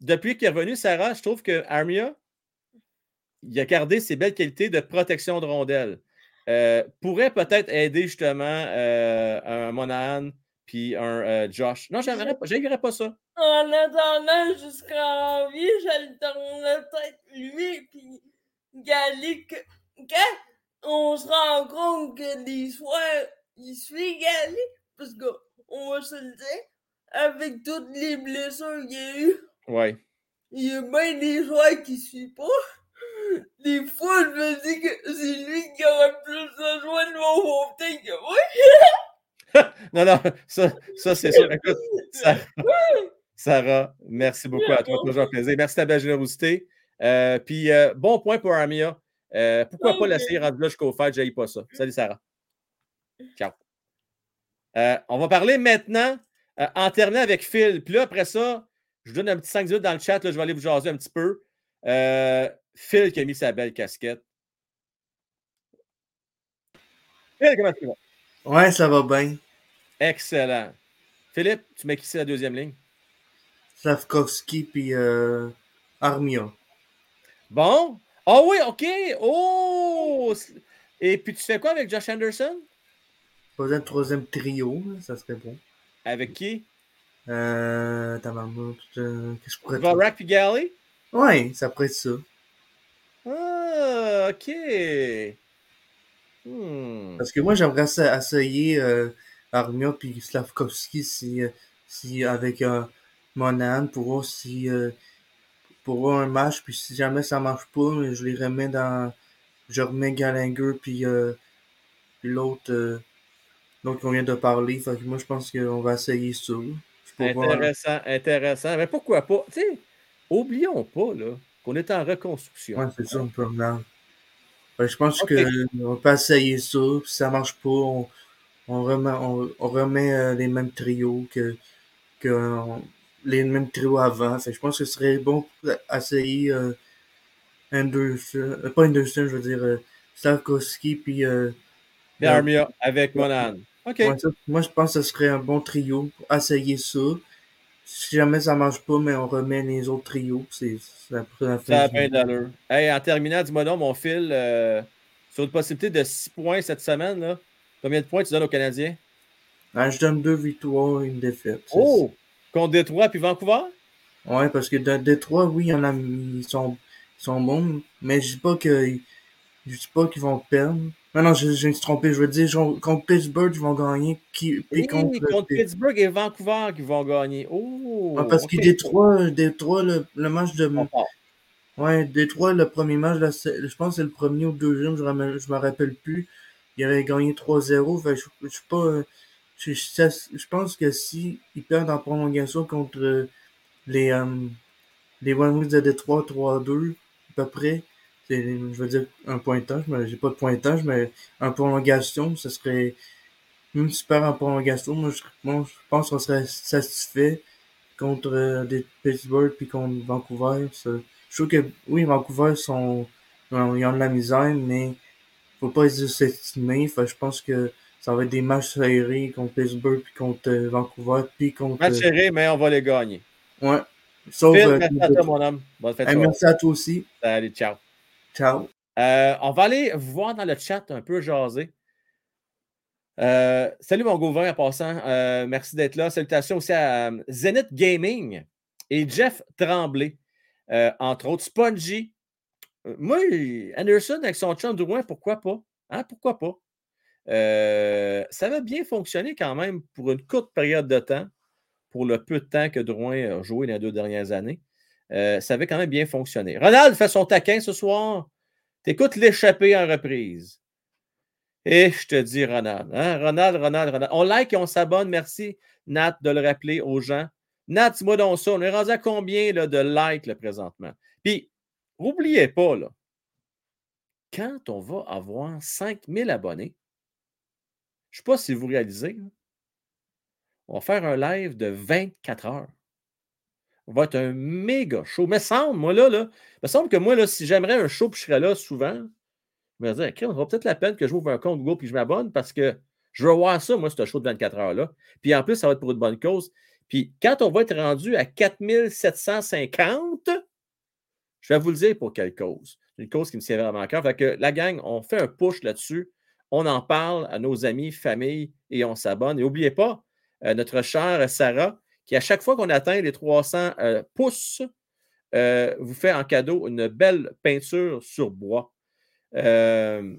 depuis qu'il est revenu, Sarah, je trouve que Armia, il a gardé ses belles qualités de protection de rondelles. Euh, pourrait peut-être aider justement euh, un Monahan puis un euh, Josh. Non, je n'aimerais pas ça. En attendant jusqu'en vie, j'alternerais peut-être lui puis Gallic. Quand on se rend compte que des soirs, il suit Gallic, parce qu'on va se le dire, avec toutes les blessures qu'il y a eu. Ouais. Il y a bien des soirs qui ne suivent pas. Des fois, je me dis que c'est lui qui aurait plus besoin de mon monter que moi. non, non, ça, ça c'est sûr. Écoute, Sarah, merci beaucoup à toi. Toujours un plaisir. Merci de ta belle générosité. Euh, puis, euh, bon point pour Armia. Euh, pourquoi pas laisser rendre là jusqu'au fait? Je pas ça. Salut, Sarah. Ciao. on va parler maintenant, en terminant avec Phil. Puis là, après ça, je vous donne un petit 5 minutes dans le chat. Là, je vais aller vous jaser un petit peu. Phil qui a mis sa belle casquette. Phil, comment tu vas? Ouais, ça va bien. Excellent. Philippe, tu mets qui c'est la deuxième ligne? Slavkovski puis euh, Armia. Bon. Ah oh oui, OK. Oh! Et puis tu fais quoi avec Josh Anderson? Pas un troisième trio, ça serait bon. Avec qui? Euh. T'as euh, Qu'est-ce que je pourrais Vorak puis Galley? Ouais, ça pourrait être ça. Ah, ok. Hmm. Parce que moi, j'aimerais essayer euh, Armia puis Slavkovski si, euh, si avec euh, Monahan pour voir si euh, pour voir un match. Puis si jamais ça marche pas, je les remets dans. Je remets Gallagher puis, euh, l'autre l'autre qu'on vient de parler. Fait que moi, je pense qu'on va essayer ça. Intéressant, intéressant. Mais pourquoi pas? Tu sais, oublions pas, là qu'on est en reconstruction. Oui, c'est ça le problème. je pense qu'on peut essayer ça, puis si ça marche pas, on, remet, on, remet euh, les mêmes trios que, que les mêmes trios avant. je pense que ce serait bon d'essayer euh, Anderson, euh, pas Anderson, je veux dire euh, Sarkowski puis euh, Armia avec Monan. OK. moi, je pense que ce serait un bon trio pour essayer ça si jamais ça marche pas, mais on remet les autres trios. C'est la Ça a bien d'allure. Hey, en terminant, dis-moi donc, mon fil, euh, sur une possibilité de 6 points cette semaine, là, combien de points tu donnes aux Canadiens? Ah, je donne deux victoires et une défaite. Oh! Contre Détroit puis Vancouver? Ouais, parce que dans Détroit, oui, il y en a, ils sont, ils sont bons, mais je dis pas que, je dis pas qu'ils vont perdre. Non, non, je, je me suis trompé. Je veux dire, genre, contre Pittsburgh, ils vont gagner. Qui, puis contre, contre Pittsburgh et Vancouver qui vont gagner. Oh! Parce okay. que Détroit, Détroit le, le match de. Ouais, Détroit, le premier match, là, je pense que c'est le premier ou le deuxième, je ne je me rappelle plus. Il avait gagné 3-0. Fait je, je suis pas. Je, je, pense que si ils perdent en prolongation contre les, euh, les One Wings de Détroit 3-2, à peu près, je veux dire un pointage, mais j'ai pas de pointage, mais en prolongation, ce serait même super en prolongation. Moi, je, moi, je pense qu'on serait satisfait contre euh, des Pittsburgh puis contre Vancouver. Je trouve que oui, Vancouver sont ils ont de la misère, mais faut pas les sous-estimer. je pense que ça va être des matchs serrés contre Pittsburgh, puis contre euh, Vancouver, puis contre. Match serré, mais on va les gagner. Ouais. Sauf, Phil, euh, merci à toi, mon homme. Bonne fête. Hey, merci à toi aussi. Salut, ciao. Ciao. Euh, on va aller voir dans le chat un peu jaser. Euh, salut mon gouverneur en passant. Euh, merci d'être là. Salutations aussi à Zenith Gaming et Jeff Tremblay, entre autres. Spongy. moi, Anderson avec son chum Drouin, pourquoi pas? Hein, pourquoi pas? ça va bien fonctionner quand même pour une courte période de temps, pour le peu de temps que Drouin a joué dans les deux dernières années. Ça avait quand même bien fonctionné. Ronald fait son taquin ce soir. T'écoutes l'échappée en reprise. Et je te dis, Ronald, hein? Ronald, Ronald, Ronald. On like et on s'abonne. Merci, Nat, de le rappeler aux gens. Nat, dis-moi donc ça. On est rendu à combien de likes là, présentement? Puis, n'oubliez pas, quand on va avoir 5000 abonnés, je ne sais pas si vous réalisez, on va faire un live de 24 heures. Va être un méga show. Mais semble, moi, là, là, me semble que moi, si j'aimerais un show et je serais là souvent, je me disais, on va peut-être la peine que je m'ouvre un compte Google puis je m'abonne parce que je veux voir ça, moi, ce show de 24 heures-là. Puis en plus, ça va être pour une bonne cause. Puis quand on va être rendu à 4750, je vais vous le dire pour quelle cause. Une cause qui me tient vraiment à cœur. Fait que la gang, on fait un push là-dessus. On en parle à nos amis, familles et on s'abonne. Et n'oubliez pas, euh, notre chère Sarah, qui, à chaque fois qu'on atteint les 300 euh, pouces, euh, vous fait en cadeau une belle peinture sur bois. Euh,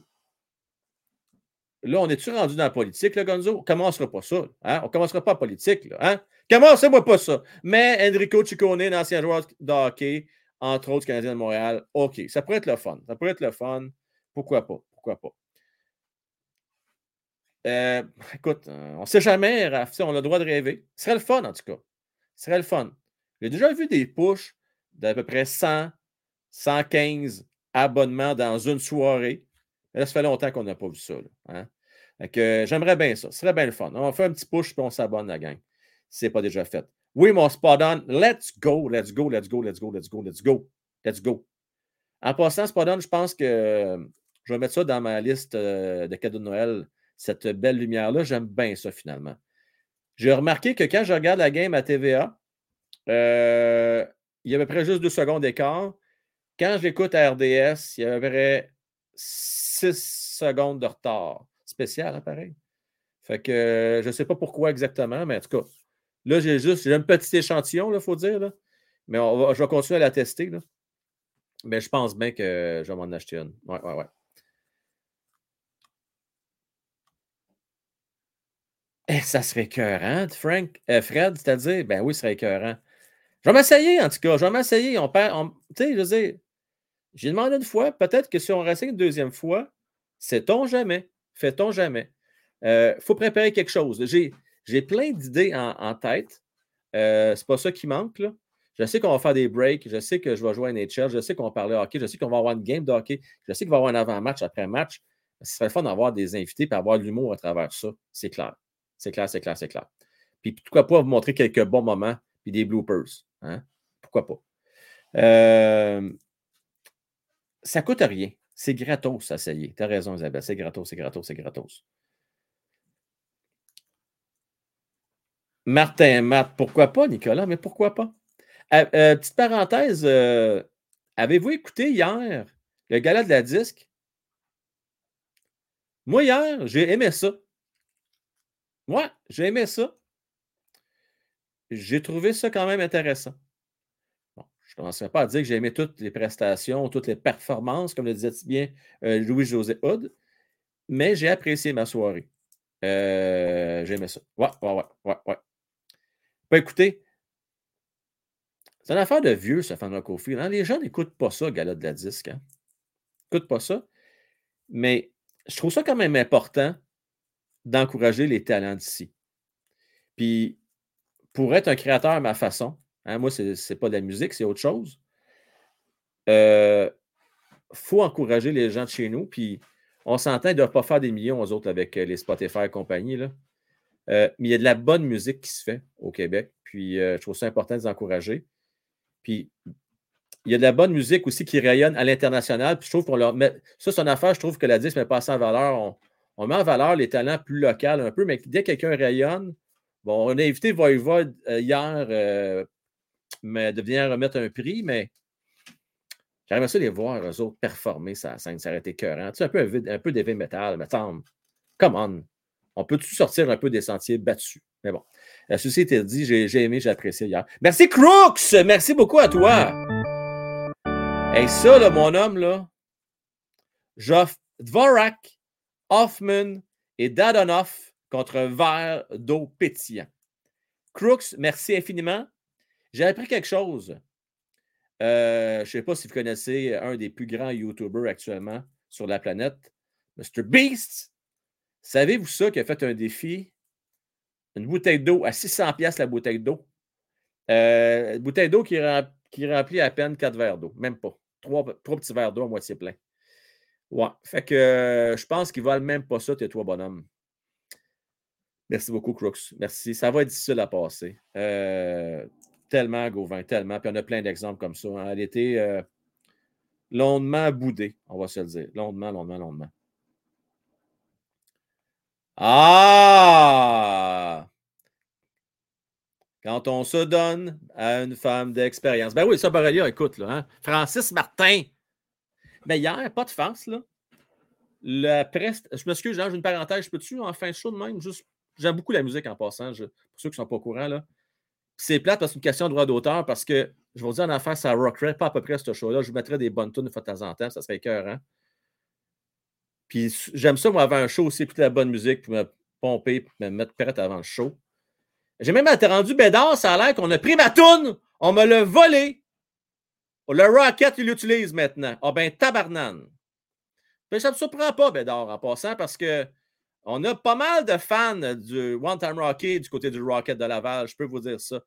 là, on est-tu rendu dans la politique, là, Gonzo? On ne commencera pas ça. Hein? On ne commencera pas en politique. Là, hein? Commencez-moi pas ça. Mais Enrico Ciccone, ancien joueur de entre autres Canadien de Montréal, OK, ça pourrait être le fun. Ça pourrait être le fun. Pourquoi pas? Pourquoi pas? Euh, écoute, euh, on ne sait jamais, on a le droit de rêver. Ce serait le fun, en tout cas. Ce serait le fun. J'ai déjà vu des pushs d'à peu près 100, 115 abonnements dans une soirée. Là, ça fait longtemps qu'on n'a pas vu ça. Hein. j'aimerais bien ça. Ce serait bien le fun. On fait un petit push puis on s'abonne, la gang. Si ce n'est pas déjà fait. Oui, mon spot. Let's go, let's go, let's go, let's go, let's go, let's go, let's go. En passant, spot je pense que je vais mettre ça dans ma liste euh, de cadeaux de Noël cette belle lumière-là. J'aime bien ça finalement. J'ai remarqué que quand je regarde la game à TVA, euh, il y avait près juste deux secondes d'écart. Quand j'écoute à RDS, il y avait six secondes de retard. Spécial, hein, pareil. Fait que je ne sais pas pourquoi exactement, mais en tout cas, là, j'ai juste j'ai un petit échantillon, il faut dire. Là. Mais je vais continuer à la tester. Mais je pense bien que je vais m'en acheter une. Ouais, ouais, ouais. Eh, ça serait écœurant, Frank, euh, Fred, c'est-à-dire, ben oui, ce serait écœurant. Je vais m'essayer, en tout cas, je vais m'essayer. On perd, tu sais, je veux dire, j'ai demandé une fois, peut-être que si on réessaye une deuxième fois, sait-on jamais, fait-on jamais. Il euh, faut préparer quelque chose. J'ai plein d'idées en, tête. Euh, c'est pas ça qui manque. Je sais qu'on va faire des breaks, je sais que je vais jouer à NHL, je sais qu'on va parler hockey, je sais qu'on va avoir une game de hockey, je sais qu'il va avoir un avant-match après match. Ce serait le fun d'avoir des invités et avoir de l'humour à travers ça. C'est clair. C'est clair, c'est clair, c'est clair. Puis pourquoi pas vous montrer quelques bons moments puis des bloopers. Hein? Pourquoi pas? Euh, ça coûte rien. C'est gratos, ça, ça y est. Tu as raison, Isabelle. C'est gratos, c'est gratos, c'est gratos. Martin, Matt, pourquoi pas, Nicolas? Mais pourquoi pas? Euh, euh, petite parenthèse, avez-vous écouté hier le gala de la disque? Moi, hier, j'ai aimé ça. Moi, j'ai aimé ça. J'ai trouvé ça quand même intéressant. Bon, je ne commencerai pas à dire que j'ai aimé toutes les prestations, toutes les performances, comme le disait bien euh, Louis-José Hood, mais j'ai apprécié ma soirée. Euh, j'ai aimé ça. Ouais, ouais, ouais, ouais, ouais. Ben, écoutez, c'est une affaire de vieux, ce fan Kofi. Hein? Les gens n'écoutent pas ça, Gala de la disque. Hein? N'écoutent pas ça. Mais je trouve ça quand même important d'encourager les talents d'ici. Puis, pour être un créateur à ma façon, hein, moi, ce n'est pas de la musique, c'est autre chose. Il euh, faut encourager les gens de chez nous. Puis, on s'entend, ils ne doivent pas faire des millions aux autres avec euh, les Spotify et compagnie. Euh, mais il y a de la bonne musique qui se fait au Québec. Puis, je trouve ça important de les encourager. Puis, il y a de la bonne musique aussi qui rayonne à l'international. Puis, je trouve qu'on leur met. Ça, c'est une affaire, je trouve que la disque met pas assez en valeur. Met en valeur les talents plus locaux un peu, mais dès que quelqu'un rayonne, bon, on a invité Voivod euh, hier euh, mais de venir remettre un prix, mais j'aimerais ça les voir, eux autres, performer ça. Ça aurait été cœurant. Tu sais, un peu, un peu d'heavy metal, mais attends, come on. On peut-tu sortir un peu des sentiers battus? Mais bon, ceci était dit, j'ai aimé, j'ai apprécié hier. Merci Crooks! Merci beaucoup à toi! Et ça, mon homme, là, j'offre Dvorak, Hoffman et Dadonoff contre un verre d'eau pétillant. Crooks, merci infiniment. J'ai appris quelque chose. Euh, je ne sais pas si vous connaissez un des plus grands YouTubers actuellement sur la planète, Mr. Beast. Savez-vous ça qui a fait un défi? Une bouteille d'eau à 600$ la bouteille d'eau. Euh, bouteille d'eau qui, qui remplit à peine 4 verres d'eau, même pas trois, petits verres d'eau à moitié plein. Ouais. Fait que euh, je pense qu'ils valent même pas ça, tes toi, bonhomme. Merci beaucoup, Crooks. Merci. Ça va être difficile à passer. Euh, tellement, Gauvin, tellement. Puis on a plein d'exemples comme ça. Hein. Elle était euh, longuement boudée, on va se le dire. Longuement, longuement, longuement. Ah! Quand on se donne à une femme d'expérience. Ben oui, ça, Borrelia, écoute, là, hein? Francis Martin. Mais hier, pas de face, là. La presse, je m'excuse, j'ai une parenthèse, je peux-tu en fin de show de même? Juste, j'aime beaucoup la musique en passant, pour ceux qui ne sont pas au courant, là. C'est plate parce que c'est une question de droit d'auteur, parce que je vous dis en affaire, ça rockerait pas à peu près ce show-là. Je vous mettrais des bonnes tunes de temps en temps, ça serait écœurant. Puis j'aime ça, moi, avant un show aussi, écouter la bonne musique, pour me pomper, pour me mettre prête avant le show. J'ai même été rendu bédard, ça a l'air qu'on a pris ma toune, on me l'a volé. Le Rocket, il l'utilise maintenant. Ah ben, tabarnane. Mais ça ne me surprend pas, Bédard, en passant, parce que on a pas mal de fans du One Time Rocket du côté du Rocket de Laval, je peux vous dire ça.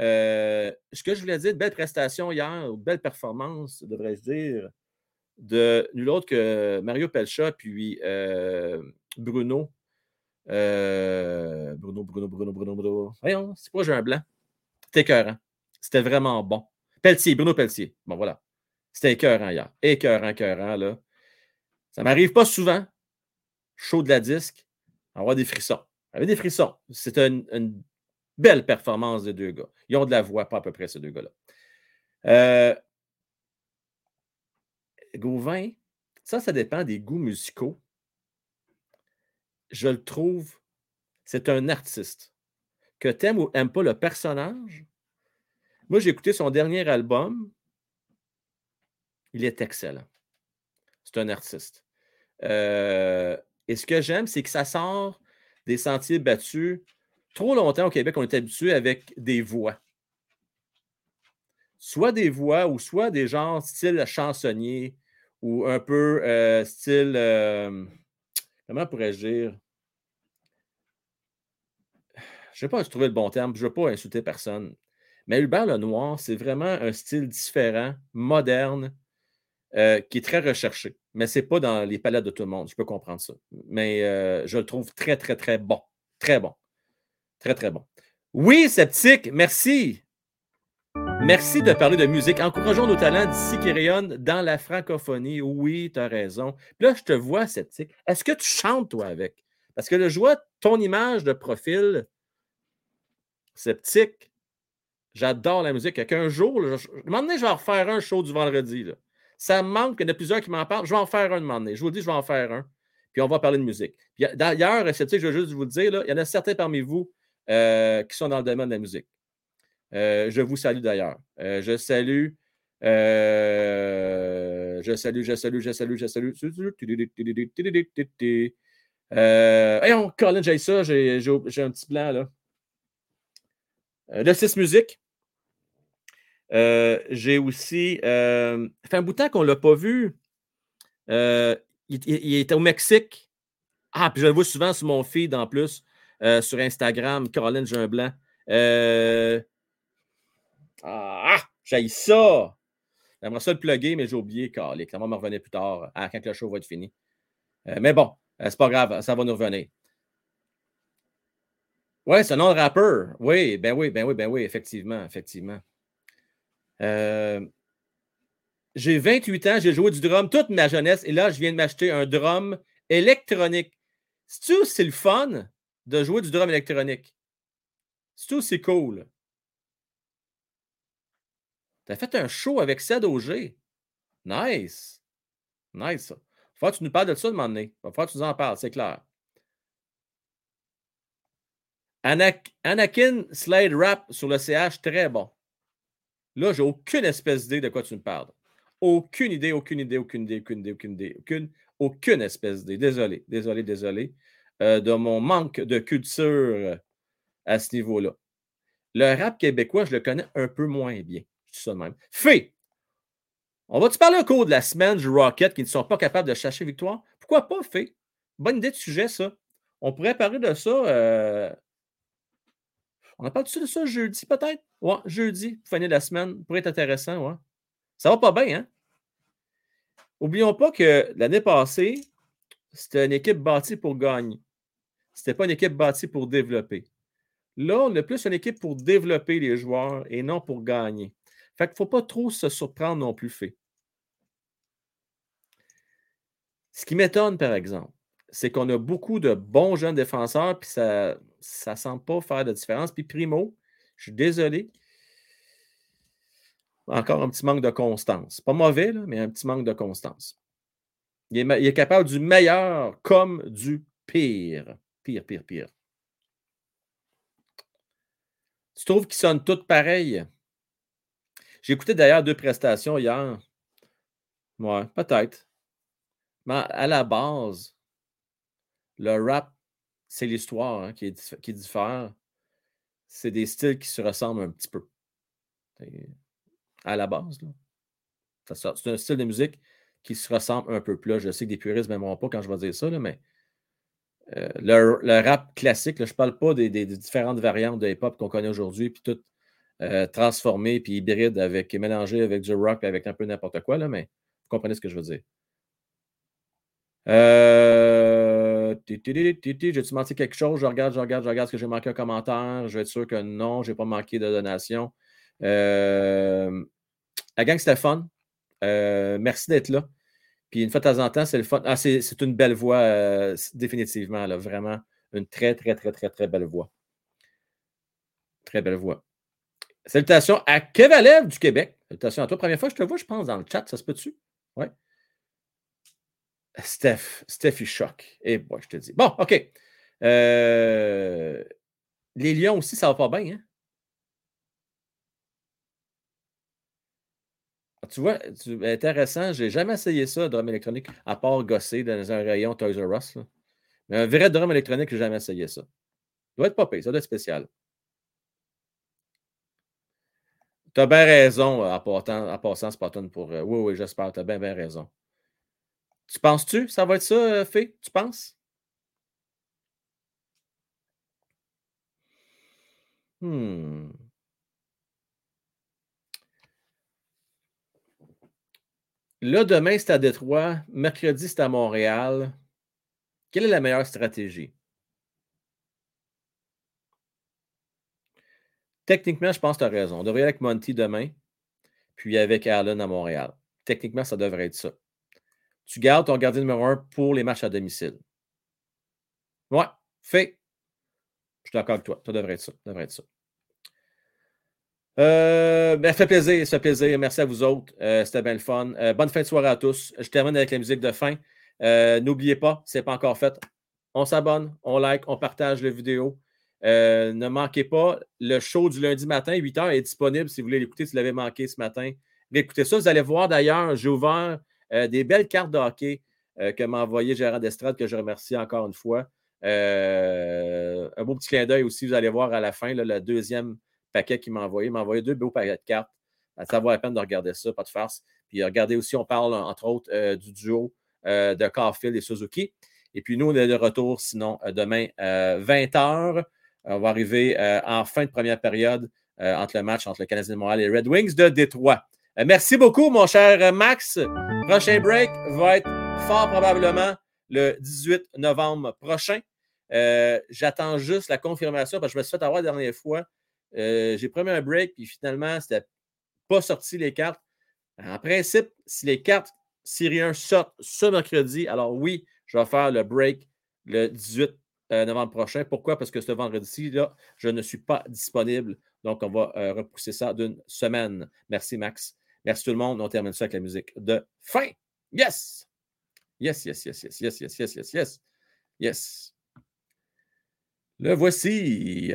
Euh, ce que je voulais dire, belle prestation hier, belle performance, devrais-je dire, de nul autre que Mario Pelcha puis euh, Bruno euh, Bruno, Bruno, Bruno, Bruno, Bruno. Voyons, c'est quoi, j'ai un blanc? C'était écœurant. C'était vraiment bon. Pelletier, Bruno Pelletier. Bon, voilà. C'était écœurant hier. Écœurant, écœurant, là. Ça m'arrive pas souvent, chaud de la disque, avoir des frissons. Avec des frissons. C'est une, belle performance des deux gars. Ils ont de la voix, pas à peu près, ces deux gars-là. Euh, Gauvin, ça, ça dépend des goûts musicaux je le trouve, c'est un artiste. Que tu aimes ou n'aimes pas le personnage, moi, j'ai écouté son dernier album. Il est excellent. C'est un artiste. Euh, et ce que j'aime, c'est que ça sort des sentiers battus. Trop longtemps au Québec, on est habitué avec des voix. Soit des voix ou soit des genres style chansonnier ou un peu euh, style. Euh, comment pourrais-je dire? Je ne sais pas si je trouvais le bon terme, je ne veux pas insulter personne. Mais Hubert Lenoir, c'est vraiment un style différent, moderne, euh, qui est très recherché. Mais ce n'est pas dans les palettes de tout le monde, je peux comprendre ça. Mais euh, je le trouve très, très, très bon. Très bon. Très, très bon. Oui, sceptique, merci. Merci de parler de musique. Encourageons nos talents d'ici qui rayonnent dans la francophonie. Oui, tu as raison. Puis là, je te vois, sceptique. Est-ce que tu chantes, toi, avec? Parce que je vois ton image de profil sceptique. J'adore la musique. Qu'un jour, je, moment donné, je vais en refaire un show du vendredi. Ça me manque qu'il y en a plusieurs qui m'en parlent. Je vais en faire un un moment donné. Je vous dis, je vais en faire un. puis on va parler de musique. D'ailleurs, je veux juste vous le dire, là, il y en a certains parmi vous euh, qui sont dans le domaine de la musique. Euh, je vous salue d'ailleurs. Euh, je salue. je salue, je salue, je salue, je salue. Hey, on, Colin, j'ai ça, j'ai un petit blanc là. Le 6 musique. j'ai aussi. Euh, fait un bout de temps qu'on ne l'a pas vu. il, était au Mexique. Ah, puis je le vois souvent sur mon feed en plus. Euh, sur Instagram, Caroline Jean-Blanc. Euh... Ah, j'ai ça! J'aimerais ça le plugger, mais j'ai oublié. Ça va me revenir plus tard, ah, quand le show va être fini. Euh, mais bon, euh, c'est pas grave, ça va nous revenir. Oui, c'est un nom de rappeur. Oui, ben oui, ben oui, ben oui, effectivement, effectivement. j'ai 28 ans, j'ai joué du drum toute ma jeunesse et là, je viens de m'acheter un drum électronique. C'est-tu c'est le fun? de jouer du drum électronique? C'est aussi cool? Tu as fait un show avec OG. Nice. Nice. Il faut que tu nous parles de ça de va falloir que tu nous en parles, c'est clair. Anakin Slade Rap sur le CH, très bon. Là, j'ai aucune espèce d'idée de quoi tu me parles. Aucune idée, aucune idée, aucune idée, aucune idée, aucune idée, aucune, aucune espèce d'idée. Désolé, désolé, désolé. Euh, de mon manque de culture à ce niveau-là. Le rap québécois, je le connais un peu moins bien. Je dis ça de même. Fait, on va-tu parler au cours de la semaine du Rocket qui ne sont pas capables de chercher victoire? Pourquoi pas, fait? Bonne idée de sujet, ça. On pourrait parler de ça. Euh, on a parlé de ça jeudi, peut-être? Ouais, jeudi, fin de la semaine, pourrait être intéressant, ouais. Ça va pas bien, hein? Oublions pas que l'année passée, c'était une équipe bâtie pour gagner. Ce n'était pas une équipe bâtie pour développer. Là, on a plus une équipe pour développer les joueurs et non pour gagner. Fait qu'il ne faut pas trop se surprendre non plus fait. Ce qui m'étonne, par exemple, c'est qu'on a beaucoup de bons jeunes défenseurs, puis ça ne semble pas faire de différence. Puis Primo, je suis désolé. Encore un petit manque de constance. Pas mauvais, mais un petit manque de constance. il est capable du meilleur comme du pire. Pire, pire, pire. Tu trouves qu'ils sonnent toutes pareilles? J'ai écouté d'ailleurs deux prestations hier. Ouais, peut-être. Mais à la base, le rap, c'est l'histoire hein, qui, qui diffère. C'est des styles qui se ressemblent un petit peu. À la base, c'est un style de musique qui se ressemble un peu. plus. je sais que des puristes ne m'aimeront pas quand je vais dire ça, mais euh, le, rap classique, je ne parle pas des, différentes variantes de hip-hop qu'on connaît aujourd'hui, puis tout euh, transformé, puis hybride, avec, mélangé avec du rock, avec un peu n'importe quoi, mais vous comprenez ce que je veux dire. Euh, J'ai-tu manqué quelque chose? Je regarde, je regarde, je regarde. Est-ce que j'ai manqué un commentaire? Je vais être sûr que non, je n'ai pas manqué de donation. Euh, la gang, c'était fun. merci d'être là. Puis une fois de temps en temps, c'est le fun. Ah, c'est une belle voix, euh, définitivement. Là, vraiment une très, très, très, très, très belle voix. Très belle voix. Salutations à Kevalev du Québec. Salutations à toi. Première fois je te vois, je pense, dans le chat. Ça se peut-tu? Oui. Steph. Steph, il choque. Et moi, je te dis. Bon, OK. Euh, les Lions aussi, ça va pas bien, hein? tu vois, c'est intéressant. Je n'ai jamais essayé ça, drum électronique, à part gosser dans un rayon Toys R Us. Mais un vrai drum électronique, je n'ai jamais essayé ça. Ça doit être payé, ça doit être spécial. Tu as bien raison en, passant pattern pour. Euh, oui, oui, j'espère. Tu as bien, bien raison. Tu penses-tu ça va être ça, euh, fait? Tu penses? Hmm. Là, demain, c'est à Détroit. Mercredi, c'est à Montréal. Quelle est la meilleure stratégie? Techniquement, je pense que tu as raison. On devrait aller avec Monty demain, puis avec Allen à Montréal. Techniquement, ça devrait être ça. Tu gardes ton gardien numéro un pour les matchs à domicile. Ouais, fait. Je suis d'accord avec toi. Ça devrait être ça. Ça devrait être ça. Euh, ben, ça fait plaisir, ça fait plaisir. Merci à vous autres. Euh, c'était bien le fun. Euh, bonne fin de soirée à tous. Je termine avec la musique de fin. N'oubliez pas, ce n'est pas encore fait. On s'abonne, on like, on partage la vidéo. ne manquez pas, le show du lundi matin, 8h, est disponible si vous voulez l'écouter, si vous l'avez manqué ce matin. Écoutez ça, vous allez voir d'ailleurs, j'ai ouvert des belles cartes de hockey que m'a envoyé Gérard Estrade, que je remercie encore une fois. Euh, un beau petit clin d'œil aussi, vous allez voir à la fin, le deuxième paquet qu'il m'a envoyé. Il m'a envoyé deux beaux paquets de cartes. Ça vaut la peine de regarder ça, pas de farce. Puis regardez aussi, on parle entre autres euh, du duo euh, de Carfield et Suzuki. Et puis nous, on est de retour sinon demain 20h. On va arriver en fin de première période entre le match entre le Canadien de Montréal et les Red Wings de Détroit. Merci beaucoup, mon cher Max. Prochain break va être fort probablement le 18 novembre prochain. Euh, j'attends juste la confirmation parce que je me suis fait avoir la dernière fois. Euh, j'ai promis un break, puis finalement, c'était pas sorti les cartes. En principe, si les cartes Syriens sortent ce mercredi, alors oui, je vais faire le break le 18 euh, novembre prochain. Pourquoi? Parce que ce vendredi-ci, là, je ne suis pas disponible. Donc, on va repousser ça d'une semaine. Merci, Max. Merci tout le monde. On termine ça avec la musique de fin. Yes! Yes, yes, yes, yes, yes, yes, yes, yes, yes. Yes. Le voici.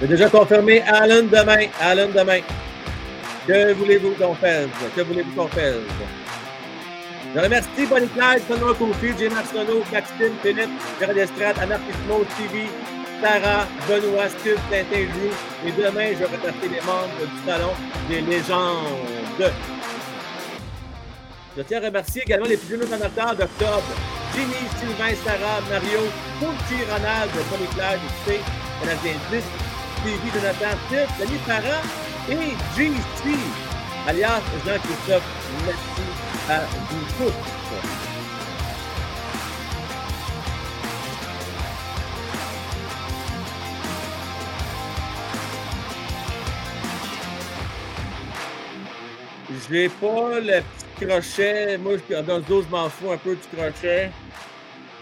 J'ai déjà confirmé Alan demain. Alan demain. Que voulez-vous qu'on fasse? Que voulez-vous qu'on fasse? Je remercie Bonnie Sonora Kofi, Jim Arsenault, Maxime, Philippe, Gérard Estrade, Anarchismo, TV, Sarah, Benoît, Steve, Tintin, Drew. Et demain, je vais remercier les membres du Salon des légendes. Je tiens à remercier également les plus jeunes donateurs d'octobre. Jimmy, Sylvain, Sarah, Mario, Fouti, Ronald, Tony Clyde, C, Canadien 10, Stevie, Jonathan, Steve, Denis Parent et GC, alias Jean-Christophe. Merci à vous tous. Je n'ai pas le petit crochet. Moi, dans le dos, je m'en fous un peu du crochet.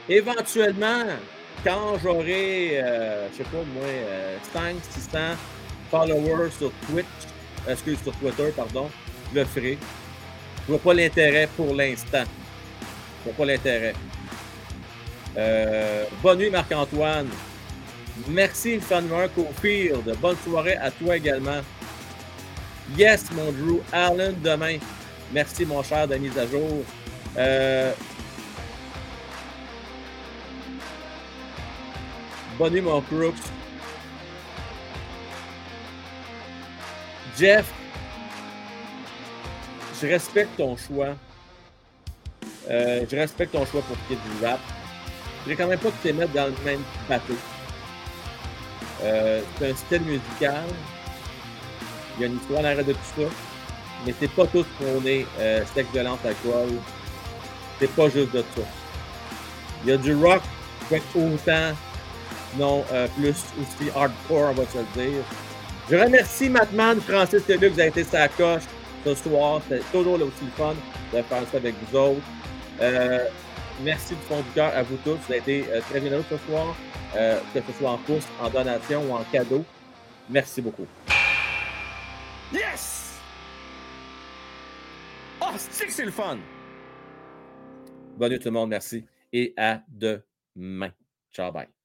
Éventuellement, quand j'aurai, euh, je sais pas moi, 5, euh, 600 followers sur Twitch, excuse, sur Twitter, pardon, je le ferai. Je vois pas l'intérêt pour l'instant. Je vois pas l'intérêt. Euh, bonne nuit, Marc-Antoine. Merci, Fanmark Cofield. Bonne soirée à toi également. Yes, mon Drew. Allen demain. Merci, mon cher, de mise à jour. Euh... Bonne nuit, mon Crooks. Jeff, je respecte ton choix. Euh, je respecte ton choix pour ce qui est du rap. Je ne quand même pas que tu te mettes dans le même bateau. Euh, c'est un style musical. Il y a une histoire en de tout ça. Mais c'est pas tout qu'on est euh, sexe, violence, alcool. C'est pas juste de ça. Il y a du rock peut être autant, non, euh, plus aussi hardcore, on va se le dire. Je remercie Matman, Francis et Luc, vous avez été sa coche ce soir. C'est toujours aussi le fun de faire ça avec vous autres. Euh, merci du fond du cœur à vous tous. Vous avez été très généreux ce soir, euh, que ce soit en course, en donation ou en cadeau. Merci beaucoup. Yes! Oh, c'est le fun! Bonne nuit tout le monde, merci. Et à demain. Ciao, bye.